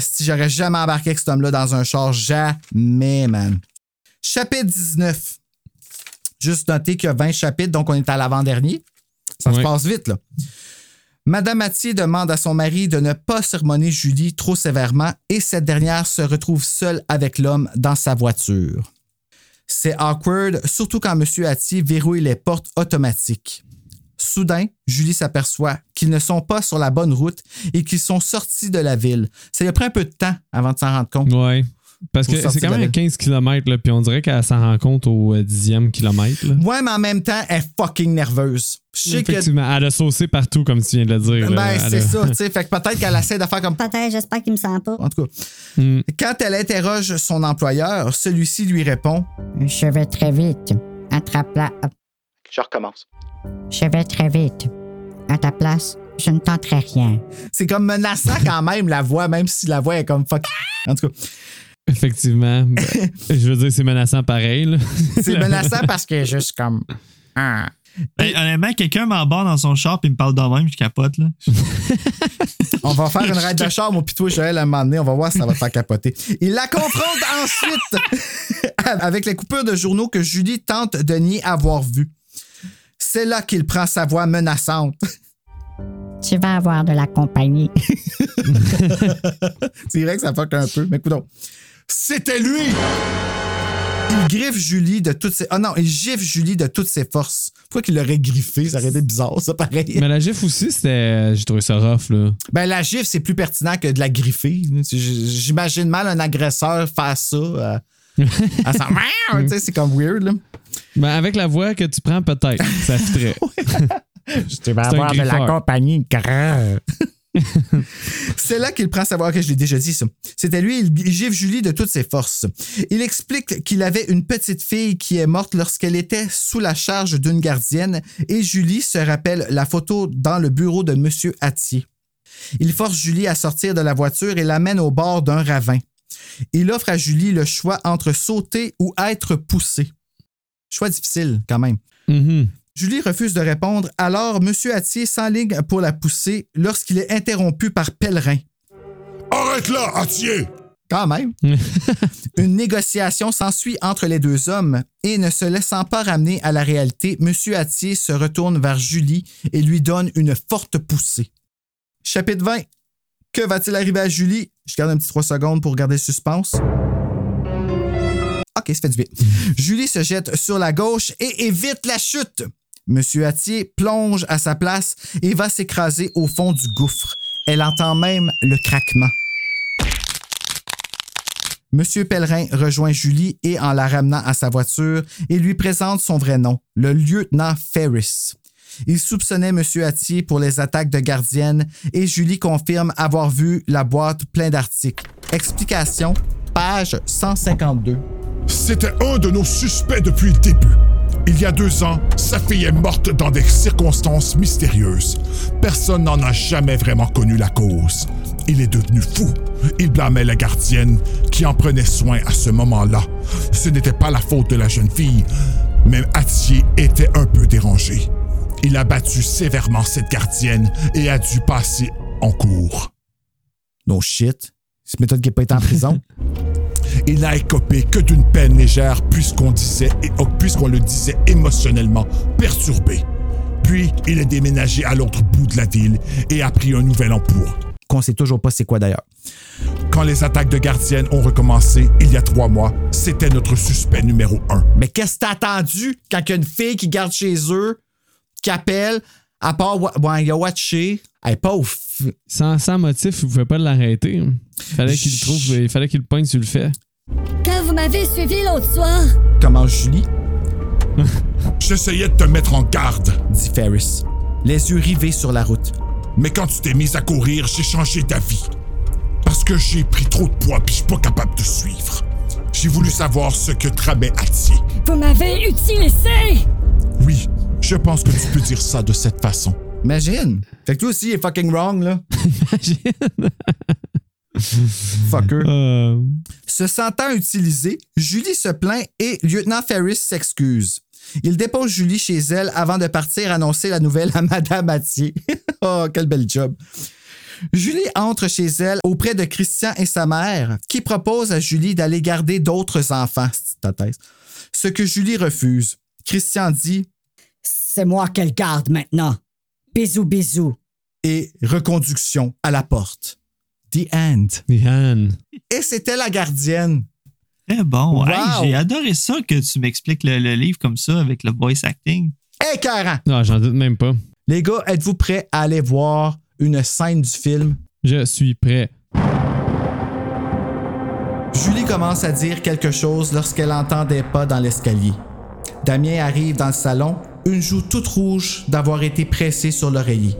Si (laughs) j'aurais jamais embarqué avec cet homme-là dans un char, jamais, man. Chapitre 19. Juste noter qu'il y a 20 chapitres, donc on est à l'avant-dernier. Ça se passe vite, là. Madame Mathieu demande à son mari de ne pas sermonner Julie trop sévèrement et cette dernière se retrouve seule avec l'homme dans sa voiture. C'est awkward, surtout quand M. Attier verrouille les portes automatiques. Soudain, Julie s'aperçoit qu'ils ne sont pas sur la bonne route et qu'ils sont sortis de la ville. Ça lui a un peu de temps avant de s'en rendre compte. Parce que c'est quand même à ville. 15 km, là, puis on dirait qu'elle s'en rend compte au euh, dixième kilomètre. là. Ouais, mais en même temps, elle est fucking nerveuse. Je sais que. Effectivement, elle a saucé partout, comme tu viens de le dire. Ben, c'est a- ça, (laughs) tu sais. Fait que peut-être qu'elle essaie de faire comme. Peut-être, j'espère qu'il me sent pas. En tout cas. Hmm. Quand elle interroge son employeur, celui-ci lui répond Je vais très vite. Attrape-la. Je recommence. Je vais très vite. À ta place, je ne tenterai rien. C'est comme menaçant quand même, la voix, même si la voix est comme fuck. En tout cas, Effectivement. Ben, (laughs) je veux dire, c'est menaçant pareil. c'est menaçant parce est juste comme. Ah. Ben, honnêtement, quelqu'un m'embarque dans son char et me parle de même, je capote. Là. (laughs) On va faire une raide de char, mon pitou et Joël, à un moment donné. On va voir si ça va te faire capoter. Il la confronte (laughs) ensuite avec les coupures de journaux que Julie tente de nier avoir vues. C'est là qu'il prend sa voix menaçante. Tu vas avoir de la compagnie. C'est vrai que ça fuck un peu, mais écoute C'était lui! Il griffe Julie de toutes ses. Ah non, il gifle Julie de toutes ses forces. Pourquoi qu'il l'aurait griffé? Ça aurait été bizarre, ça, pareil. Mais la gif aussi, c'était. J'ai trouvé ça rough, là. Ben, la gifle, c'est plus pertinent que de la griffer. J'imagine mal un agresseur faire ça. euh, à sa- (laughs) Tu sais, c'est comme weird, là. Ben, avec la voix que tu prends, peut-être. Ça. Tu (laughs) vas C'est un avoir de la compagnie. (laughs) C'est là qu'il prend savoir que je l'ai déjà dit, ça. C'était lui, il gifle Julie de toutes ses forces. Il explique qu'il avait une petite fille qui est morte lorsqu'elle était sous la charge d'une gardienne et Julie se rappelle la photo dans le bureau de Monsieur Attier. Il force Julie à sortir de la voiture et l'amène au bord d'un ravin. Il offre à Julie le choix entre sauter ou être poussée. Choix difficile, quand même. Mhm. Julie refuse de répondre, alors M. Attier s'enligne pour la pousser lorsqu'il est interrompu par Pèlerin. Arrête là, Atier! Quand même. (laughs) Une négociation s'ensuit entre les deux hommes et ne se laissant pas ramener à la réalité, M. Attier se retourne vers Julie et lui donne une forte poussée. Chapitre 20. Que va-t-il arriver à Julie? Je garde un petit 3 secondes pour garder le suspense. OK, ça fait du bien. (laughs) Julie se jette sur la gauche et évite la chute. Monsieur Attier plonge à sa place et va s'écraser au fond du gouffre. Elle entend même le craquement. Monsieur Pellerin rejoint Julie et en la ramenant à sa voiture, il lui présente son vrai nom, le lieutenant Ferris. Il soupçonnait Monsieur Attier pour les attaques de gardiennes et Julie confirme avoir vu la boîte pleine d'articles. Explication, page 152. C'était un de nos suspects depuis le début. Il y a deux ans, sa fille est morte dans des circonstances mystérieuses. Personne n'en a jamais vraiment connu la cause. Il est devenu fou. Il blâmait la gardienne qui en prenait soin à ce moment-là. Ce n'était pas la faute de la jeune fille, mais Attier était un peu dérangé. Il a battu sévèrement cette gardienne et a dû passer en cours. No shit. C'est méthode qui pas été en prison? (laughs) Il n'a écopé que d'une peine légère puisqu'on disait et oh, puisqu'on le disait émotionnellement perturbé. Puis il est déménagé à l'autre bout de la ville et a pris un nouvel emploi. Qu'on sait toujours pas c'est quoi d'ailleurs. Quand les attaques de gardiennes ont recommencé il y a trois mois, c'était notre suspect numéro un. Mais qu'est-ce que t'as attendu quand il y a une fille qui garde chez eux, qui appelle, à part, ouais, il a watché, elle est pas au f- Sans, sans motif, vous pouvez pas l'arrêter. Fallait qu'il le trouve, il fallait qu'il le pointe sur le fait. Quand vous m'avez suivi l'autre soir, Comment Julie? (laughs) J'essayais de te mettre en garde, dit Ferris, les yeux rivés sur la route. Mais quand tu t'es mise à courir, j'ai changé d'avis. Parce que j'ai pris trop de poids puis je suis pas capable de suivre. J'ai voulu savoir ce que tramait Atier. vous m'avez utilisé. Oui, je pense que tu peux dire ça de cette façon. Imagine. Fait que toi aussi, il est fucking wrong, là. (laughs) (laughs) (laughs) Fucker. Euh, Se sentant utilisé, Julie se plaint et lieutenant Ferris s'excuse. Il dépose Julie chez elle avant de partir annoncer la nouvelle à (laughs) Madame Mathieu. (laughs) oh, quel bel job. Julie entre chez elle auprès de Christian et sa mère, qui proposent à Julie d'aller garder d'autres enfants, c'est ta thèse. Ce que Julie refuse. Christian dit C'est moi qu'elle garde maintenant. Bisous, bisous. et reconduction à la porte. The end. The end. Et c'était la gardienne. Très bon. Wow. Hey, J'ai adoré ça que tu m'expliques le, le livre comme ça avec le voice acting. Écœurant! Non, j'en doute même pas. Les gars, êtes-vous prêts à aller voir une scène du film? Je suis prêt. Julie commence à dire quelque chose lorsqu'elle entend des pas dans l'escalier. Damien arrive dans le salon, une joue toute rouge d'avoir été pressée sur l'oreiller.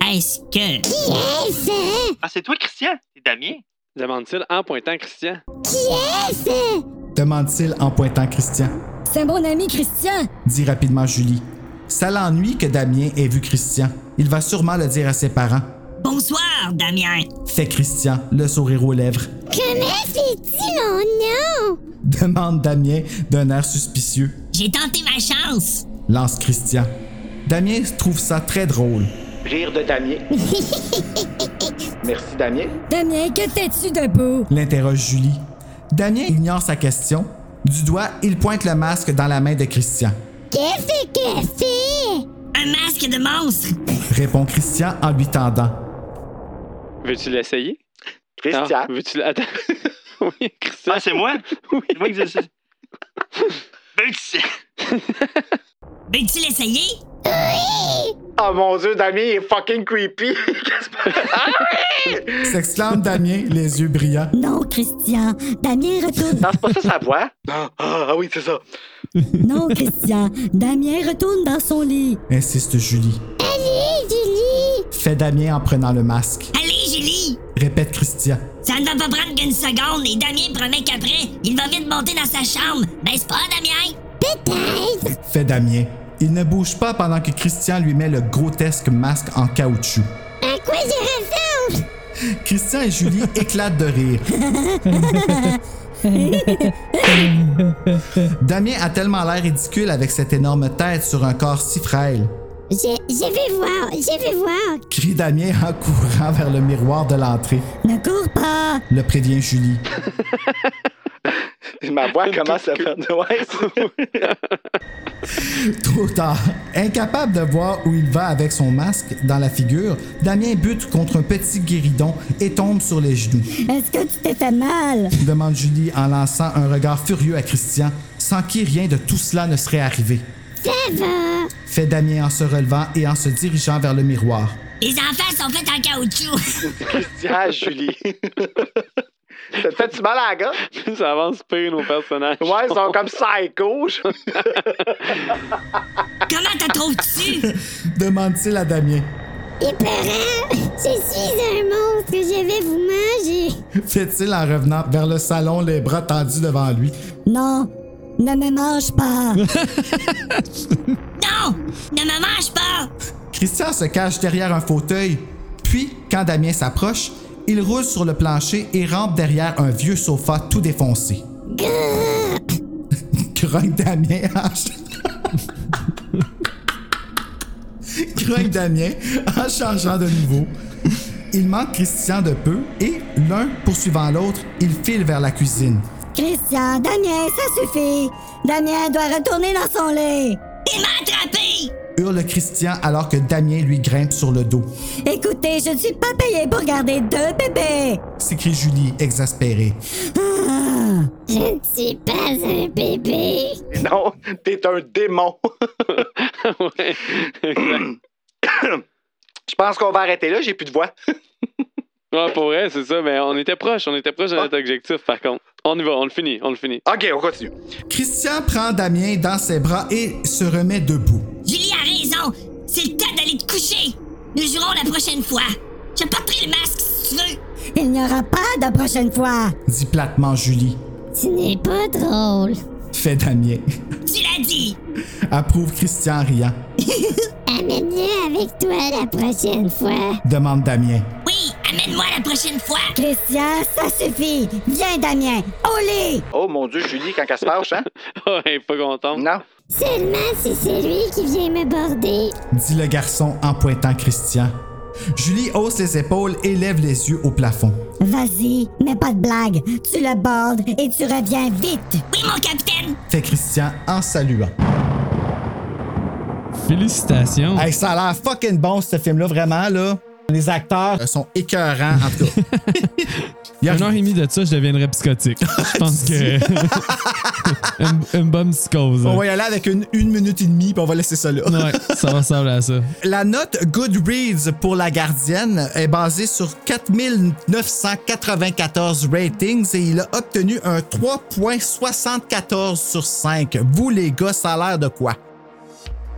Qu'est-ce que. Qui est-ce? Ah, c'est toi, Christian? C'est Damien? Demande-t-il en pointant Christian. Qui est-ce? Demande-t-il en pointant Christian. C'est mon ami Christian. Dit rapidement Julie. Ça l'ennuie que Damien ait vu Christian. Il va sûrement le dire à ses parents. Bonsoir, Damien. Fait Christian, le sourire aux lèvres. Comment fais-tu mon nom? Demande Damien d'un air suspicieux. J'ai tenté ma chance. Lance Christian. Damien trouve ça très drôle. Rire de Damien. (laughs) Merci, Damien. Damien, que t'es-tu debout? L'interroge Julie. Damien ignore sa question. Du doigt, il pointe le masque dans la main de Christian. Qu'est-ce que c'est? Un masque de monstre. Répond Christian en lui tendant. Veux-tu l'essayer? Christian. Ah, Veux-tu Attends. (laughs) oui, Christian. Ah, c'est moi? Oui. C'est moi qui dis ça? (laughs) Ben, tu- Veux-tu l'essayer? Oh mon dieu, Damien il est fucking creepy. (laughs) Qu'est-ce que- S'exclame Damien, les yeux brillants. Non, Christian. Damien retourne. Non, c'est pas ça sa voix. Ah, ah, ah oui, c'est ça. Non, Christian. Damien retourne dans son lit. Insiste Julie. Allez, Julie. Fait Damien en prenant le masque. Allez, Julie. Répète Christian. Ça ne va pas prendre qu'une seconde et Damien promet qu'après, il va vite monter dans sa chambre. N'est-ce pas, Damien? Peut-être. Fait Damien. Il ne bouge pas pendant que Christian lui met le grotesque masque en caoutchouc. À quoi je ressemble? Christian et Julie (laughs) éclatent de rire. Damien a tellement l'air ridicule avec cette énorme tête sur un corps si frêle. Je, je vais voir, je vais voir. Crie Damien en courant vers le miroir de l'entrée. Ne cours pas. Le prévient Julie. (laughs) (laughs) Ma voix commence à faire de (laughs) Trop tard. Incapable de voir où il va avec son masque dans la figure, Damien bute contre un petit guéridon et tombe sur les genoux. Est-ce que tu t'es fait mal? Demande Julie en lançant un regard furieux à Christian, sans qui rien de tout cela ne serait arrivé. Ça va. Fait Damien en se relevant et en se dirigeant vers le miroir. Les enfants sont faits en caoutchouc. Christian, Julie. (laughs) Ça te fait-tu mal à la gueule? (laughs) ça avance pire, nos personnages. Ouais, ils sont comme psycho. (laughs) Comment te trouves-tu? Demande-t-il à Damien. Épeurant. Je suis un monstre. Je vais vous manger. Fait-il en revenant vers le salon, les bras tendus devant lui. Non. Ne me mange pas. (laughs) Non! Ne me mange pas! Christian se cache derrière un fauteuil. Puis, quand Damien s'approche, il roule sur le plancher et rampe derrière un vieux sofa tout défoncé. (laughs) Grogne Damien (laughs) Grogne Damien en changeant de nouveau. Il manque Christian de peu et, l'un poursuivant l'autre, il file vers la cuisine. Christian, Damien, ça suffit. Damien doit retourner dans son lit. Il m'a attrapé! Hurle Christian alors que Damien lui grimpe sur le dos. Écoutez, je ne suis pas payé pour garder deux bébés. S'écrie Julie, exaspérée. Ah. Je ne suis pas un bébé. Non, t'es un démon. ouais. (laughs) Je pense qu'on va arrêter là, j'ai plus de voix. Ouais, pour vrai, c'est ça, mais on était proche, on était proche de notre objectif, par contre. On y va, on le finit, on le finit. OK, on continue. Christian prend Damien dans ses bras et se remet debout. Julie a raison. C'est le temps d'aller te coucher. Nous jouerons la prochaine fois. Je porterai le masque si tu veux. Il n'y aura pas de prochaine fois. Dit platement Julie. Tu n'es pas drôle. Fait Damien. Tu l'as dit. Approuve Christian en riant. (laughs) Amène-le avec toi la prochaine fois. Demande Damien. Oui, amène-moi la prochaine fois. Christian, ça suffit. Viens, Damien. Lit. Oh mon Dieu, Julie, quand elle se fâche, hein? (laughs) Ouais, pas content. Non. Seulement si c'est lui qui vient me border. Dit le garçon en pointant Christian. Julie hausse les épaules et lève les yeux au plafond. Vas-y, mais pas de blague. Tu le bordes et tu reviens vite. Oui, mon capitaine. Fait Christian en saluant. Félicitations. Hey, ça a l'air fucking bon, ce film-là, vraiment, là. Les acteurs sont écœurants, en tout cas. (laughs) Il y a Une heure et demie de ça, je deviendrais psychotique. (laughs) Je pense que. (laughs) une, une bonne psychose. On va y aller avec une, une minute et demie, puis on va laisser ça là. Ouais, ça ressembler à ça. La note Goodreads pour la gardienne est basée sur 4994 ratings et il a obtenu un 3.74 sur 5. Vous, les gars, ça a l'air de quoi?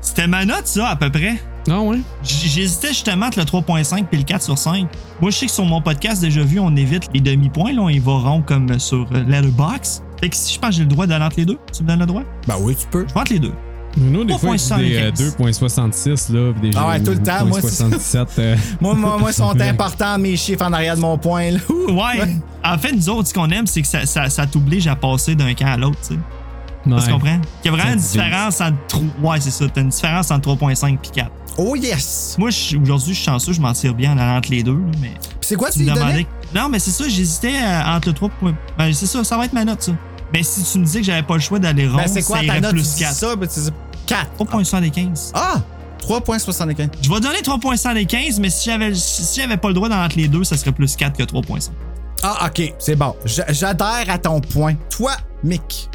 C'était ma note, ça, à peu près. Ah ouais? J'hésitais justement entre le 3.5 et le 4 sur 5. Moi, je sais que sur mon podcast, déjà vu, on évite les demi-points. Là, on y va rond comme sur euh, Letterboxd. Fait que si je pense que j'ai le droit d'aller entre les deux, tu me donnes le droit? Ben oui, tu peux. Je vais entre les deux. Nous, des fois, des euh, 2.66, là. Des Ah ouais, tout le temps, moi, c'est- 2.77. euh, (laughs) Moi, moi, moi, sont (laughs) importants mes chiffres en arrière de mon point. Là. Ouh. Ouais. En fait, nous autres, ce qu'on aime, c'est que ça, ça, ça t'oblige à passer d'un camp à l'autre, tu sais. ouais. Tu comprends? Il y a vraiment Ça une différence entre. Ouais, c'est ça. T'as une différence entre 3.5 et 4. Oh yes! Moi, aujourd'hui, je suis chanceux, je m'en tire bien en allant entre les deux. là, Mais C'est quoi tu me demandais? Non, mais c'est ça, j'hésitais euh, entre le 3. Ben, c'est ça, ça va être ma note, ça. Mais si tu me disais que j'avais pas le choix d'aller rond, Ben, c'est quoi ça ta note? Tu plus dis 4. ça, ben, tu dis 4. 3.75. Ah! 3.75. Je vais donner 3.75, mais si j'avais si j'avais pas le droit d'en entre les deux, ça serait plus 4 que 3.5. Ah, ok, c'est bon. J'adhère à ton point. Toi, Mick?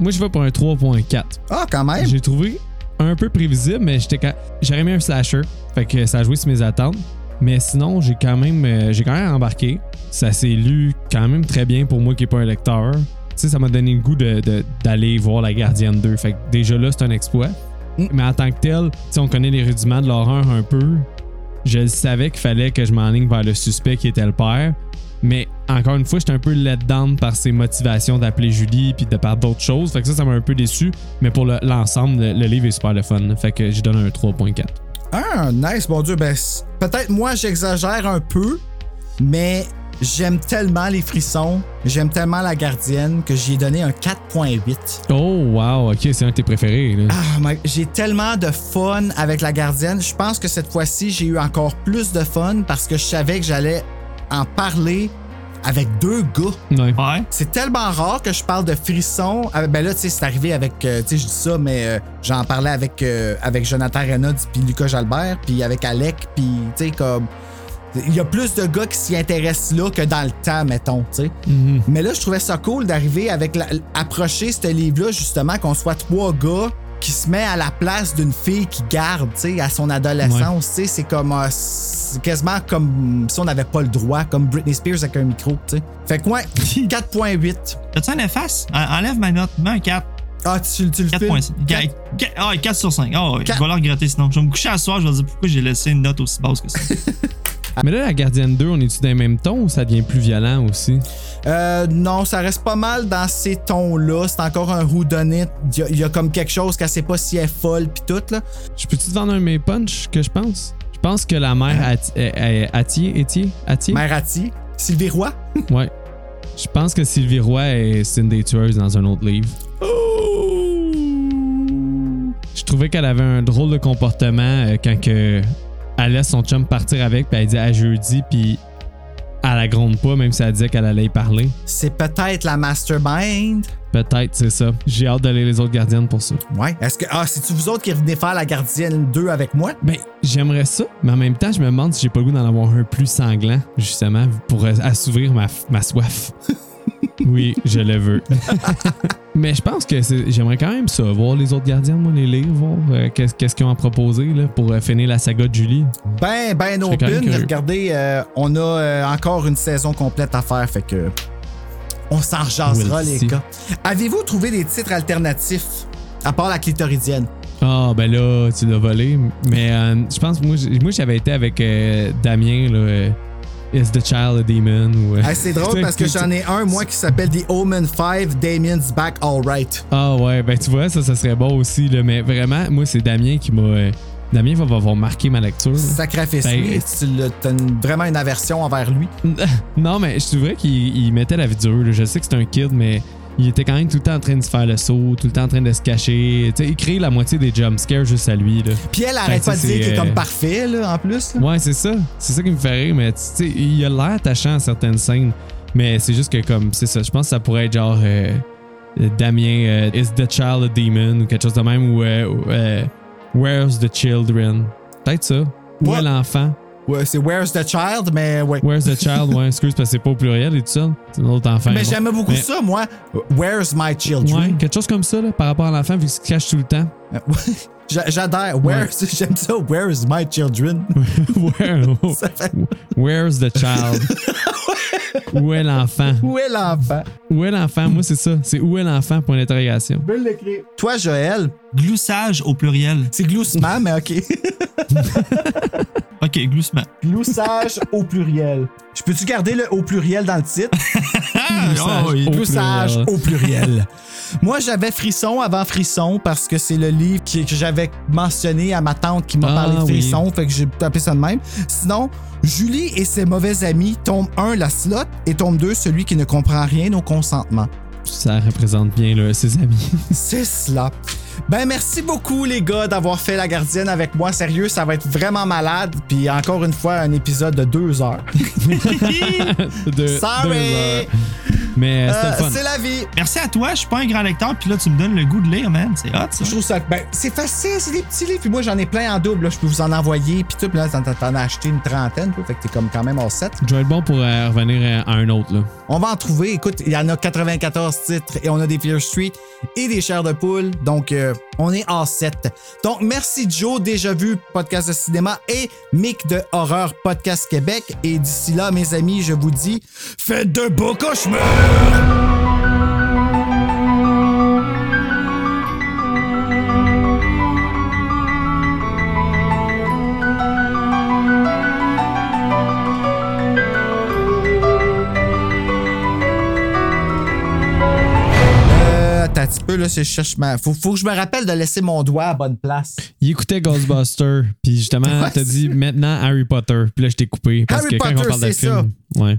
Moi, je vais pour un 3.4. Ah, quand même. J'ai trouvé un peu prévisible, mais j'étais quand... j'aurais mis un slasher. Fait que ça a joué sur mes attentes. Mais sinon, j'ai quand même euh, j'ai quand même embarqué. Ça s'est lu quand même très bien pour moi qui n'est pas un lecteur. Tu sais, ça m'a donné le goût de- de- d'aller voir La Gardienne 2. Fait que déjà là, c'est un exploit. Mm. Mais en tant que tel, sais, on connaît les rudiments de l'horreur un peu. Je savais qu'il fallait que je m'enligne vers le suspect qui était le père. Mais encore une fois, j'étais un peu let down par ses motivations d'appeler Julie puis de par d'autres choses. Fait que ça, ça m'a un peu déçu. Mais pour le- l'ensemble, le, le livre est super le fun. Fait que je donne un 3.4. Ah, nice, mon Dieu. Ben, peut-être moi, j'exagère un peu, mais j'aime tellement les frissons, j'aime tellement la gardienne que j'y ai donné un 4.8. Oh, wow, ok, c'est un de tes préférés. Là. Ah, j'ai tellement de fun avec la gardienne. Je pense que cette fois-ci, j'ai eu encore plus de fun parce que je savais que j'allais en parler avec deux gars. Ouais. C'est tellement rare que je parle de frissons. Ah, Ben là, tu sais, c'est arrivé avec. euh, tu sais, je dis ça, mais euh, j'en parlais avec, euh, avec Jonathan Reynolds puis Lucas Jalbert, puis avec Alec, puis tu sais, comme. Il y a plus de gars qui s'y intéressent là que dans le temps, mettons, tu sais. Mhm. Mais là, je trouvais ça cool d'arriver avec. La, approcher ce livre-là, justement, qu'on soit trois gars qui se met à la place d'une fille qui garde, tu sais, à son adolescence, tu sais. C'est comme. euh, c'est quasiment comme si on n'avait pas le droit, comme Britney Spears avec un micro, tu sais. Fait que, ouais, (laughs) 4.8. T'as-tu un efface? En- Enlève ma note, mets un 4. Ah, tu, tu le 4 fais? points. 4, ah, 4 sur 5. Ah, ouais, je vais le regretter sinon. Je vais me coucher à soir, je vais dire pourquoi j'ai laissé une note aussi basse que ça? (laughs) Mais là, La Gardienne 2, on est-tu dans les mêmes tons ou ça devient plus violent aussi? Euh, non, ça reste pas mal dans ces tons-là. C'est encore un whodunit. Il y, a- il y a comme quelque chose qu'elle sait pas si elle est folle pis tout, là. Je peux-tu te vendre un mes punch que je pense? Je pense que la mère Ati- euh, euh, Atier, Etier, Atier? Mère Ati, Sylvie Roy. (laughs) Ouais. Je pense que Sylvie Roy est c'est une des tueuses dans un autre livre. Je trouvais qu'elle avait un drôle de comportement euh, quand que elle laisse son chum partir avec, puis elle dit à jeudi, puis elle la gronde pas, même si elle disait qu'elle allait y parler. C'est peut-être la mastermind. Peut-être, c'est ça. J'ai hâte d'aller les autres gardiennes pour ça. Ouais. Est-ce que. Ah, c'est-tu vous autres qui revenez faire la gardienne 2 avec moi? Ben, j'aimerais ça, mais en même temps, je me demande si j'ai pas le goût d'en avoir un plus sanglant, justement, pour euh, assouvir ma, ma soif. (laughs) oui, je le veux. (laughs) mais je pense que c'est- j'aimerais quand même ça, voir les autres gardiennes, moi, les lire, voir euh, qu'est-ce qu'ils ont à proposer là, pour euh, finir la saga de Julie. Ben, ben open. Regardez, euh, on a euh, encore une saison complète à faire, fait que. On s'en We'll les gars. Avez-vous trouvé des titres alternatifs, à part la clitoridienne? Ah, ben là, tu l'as volé. Mais euh, je pense, moi, moi j'avais été avec euh, Damien, là. Is the Child a Demon? Ou, c'est drôle parce que j'en ai un, moi, qui s'appelle The Omen 5, Damien's Back Alright. Ah ouais, ben tu vois, ça, ça serait bon aussi. Là, mais vraiment, moi, c'est Damien qui m'a. euh, Damien va, va avoir marqué ma lecture. Sacrifice Ben, tu une- vraiment une aversion envers lui. (laughs) Non, mais je trouvais qu'il il mettait la vie dure. là. Je sais que c'est un kid, mais il était quand même tout le temps en train de se faire le saut, tout le temps en train de se cacher. Il crée la moitié des jumpscares juste à lui. Là. Puis elle arrête pas de dire qu'il est comme euh, parfait, là, en plus. là. Ouais, c'est ça. C'est ça qui me fait rire, mais tu sais, il a l'air attachant à certaines scènes. Mais c'est juste que, comme, c'est ça. Je pense que ça pourrait être genre euh, Damien, euh, Is the Child a Demon ou quelque chose de même, ou euh, euh, Where's the Children? Peut-être ça. Où est l'enfant? Ouais, c'est Where's the Child, mais ouais. Where's the Child? Ouais, excuse, parce que c'est pas au pluriel et tout ça. C'est un autre enfant. mais bon. j'aimais beaucoup Mais- ça, moi. Where's my children? Ouais, quelque chose comme ça, là, par rapport à l'enfant, vu qu'il se cache tout le temps. (laughs) J'a- J'adore. Where's, (laughs) J'aime ça. Where's my children? (laughs) Where- Where's the child? Où est l'enfant? Où est l'enfant? Où est l'enfant? Moi, c'est ça. C'est où est l'enfant? Point d'interrogation. Je peux l'écrire. Toi, Joël? Gloussage au pluriel. C'est gloussement, mais OK. OK, gloussement. Gloussage au pluriel. Je peux-tu garder le au pluriel dans le titre? oh oui. Gloussage pluriel. au pluriel. Moi, j'avais Frisson avant Frisson parce que c'est le livre que j'avais mentionné à ma tante qui m'a Ah, parlé de oui. Frisson, fait que j'ai appelé ça de même. Sinon, Julie et ses mauvais amis, tome 1, la slot, et tome 2, celui qui ne comprend rien au consentement. Ça représente bien là, ses amis. (laughs) C'est cela. Ben, merci beaucoup, les gars, d'avoir fait la gardienne avec moi. Sérieux, ça va être vraiment malade. Puis encore une fois, un épisode de deux heures. (laughs) De- deux Sorry! heures. Mais euh, c'était Euh, fun. c'est la vie. Merci à toi. Je suis pas un grand lecteur, puis là, tu me donnes le goût de lire, man. C'est hot, ça. Je trouve ça. Ben, c'est facile, c'est des petits livres. Puis moi, j'en ai plein en double. là. Je peux vous en envoyer. Puis tout. Puis là, t'en, as acheté une trentaine. Fait que t'es comme quand même en 7. Je vais être bon pour euh, revenir à un autre. Là. On va en trouver. Écoute, il y en a 94 titres et on a des Fear Street et des chairs de poule. Donc, euh, on est en 7. Donc, merci Joe, déjà vu, podcast de cinéma, et Mick de Horreur Podcast Québec. Et d'ici là, mes amis, je vous dis, faites de beaux cauchemars! Euh, attends un petit peu, là, je cherche ma. Faut, faut que je me rappelle de laisser mon doigt à la bonne place. Il écoutait Ghostbuster, (laughs) puis justement, t'as dit maintenant Harry Potter, puis là je t'ai coupé parce Harry que quand on parle de film, ouais.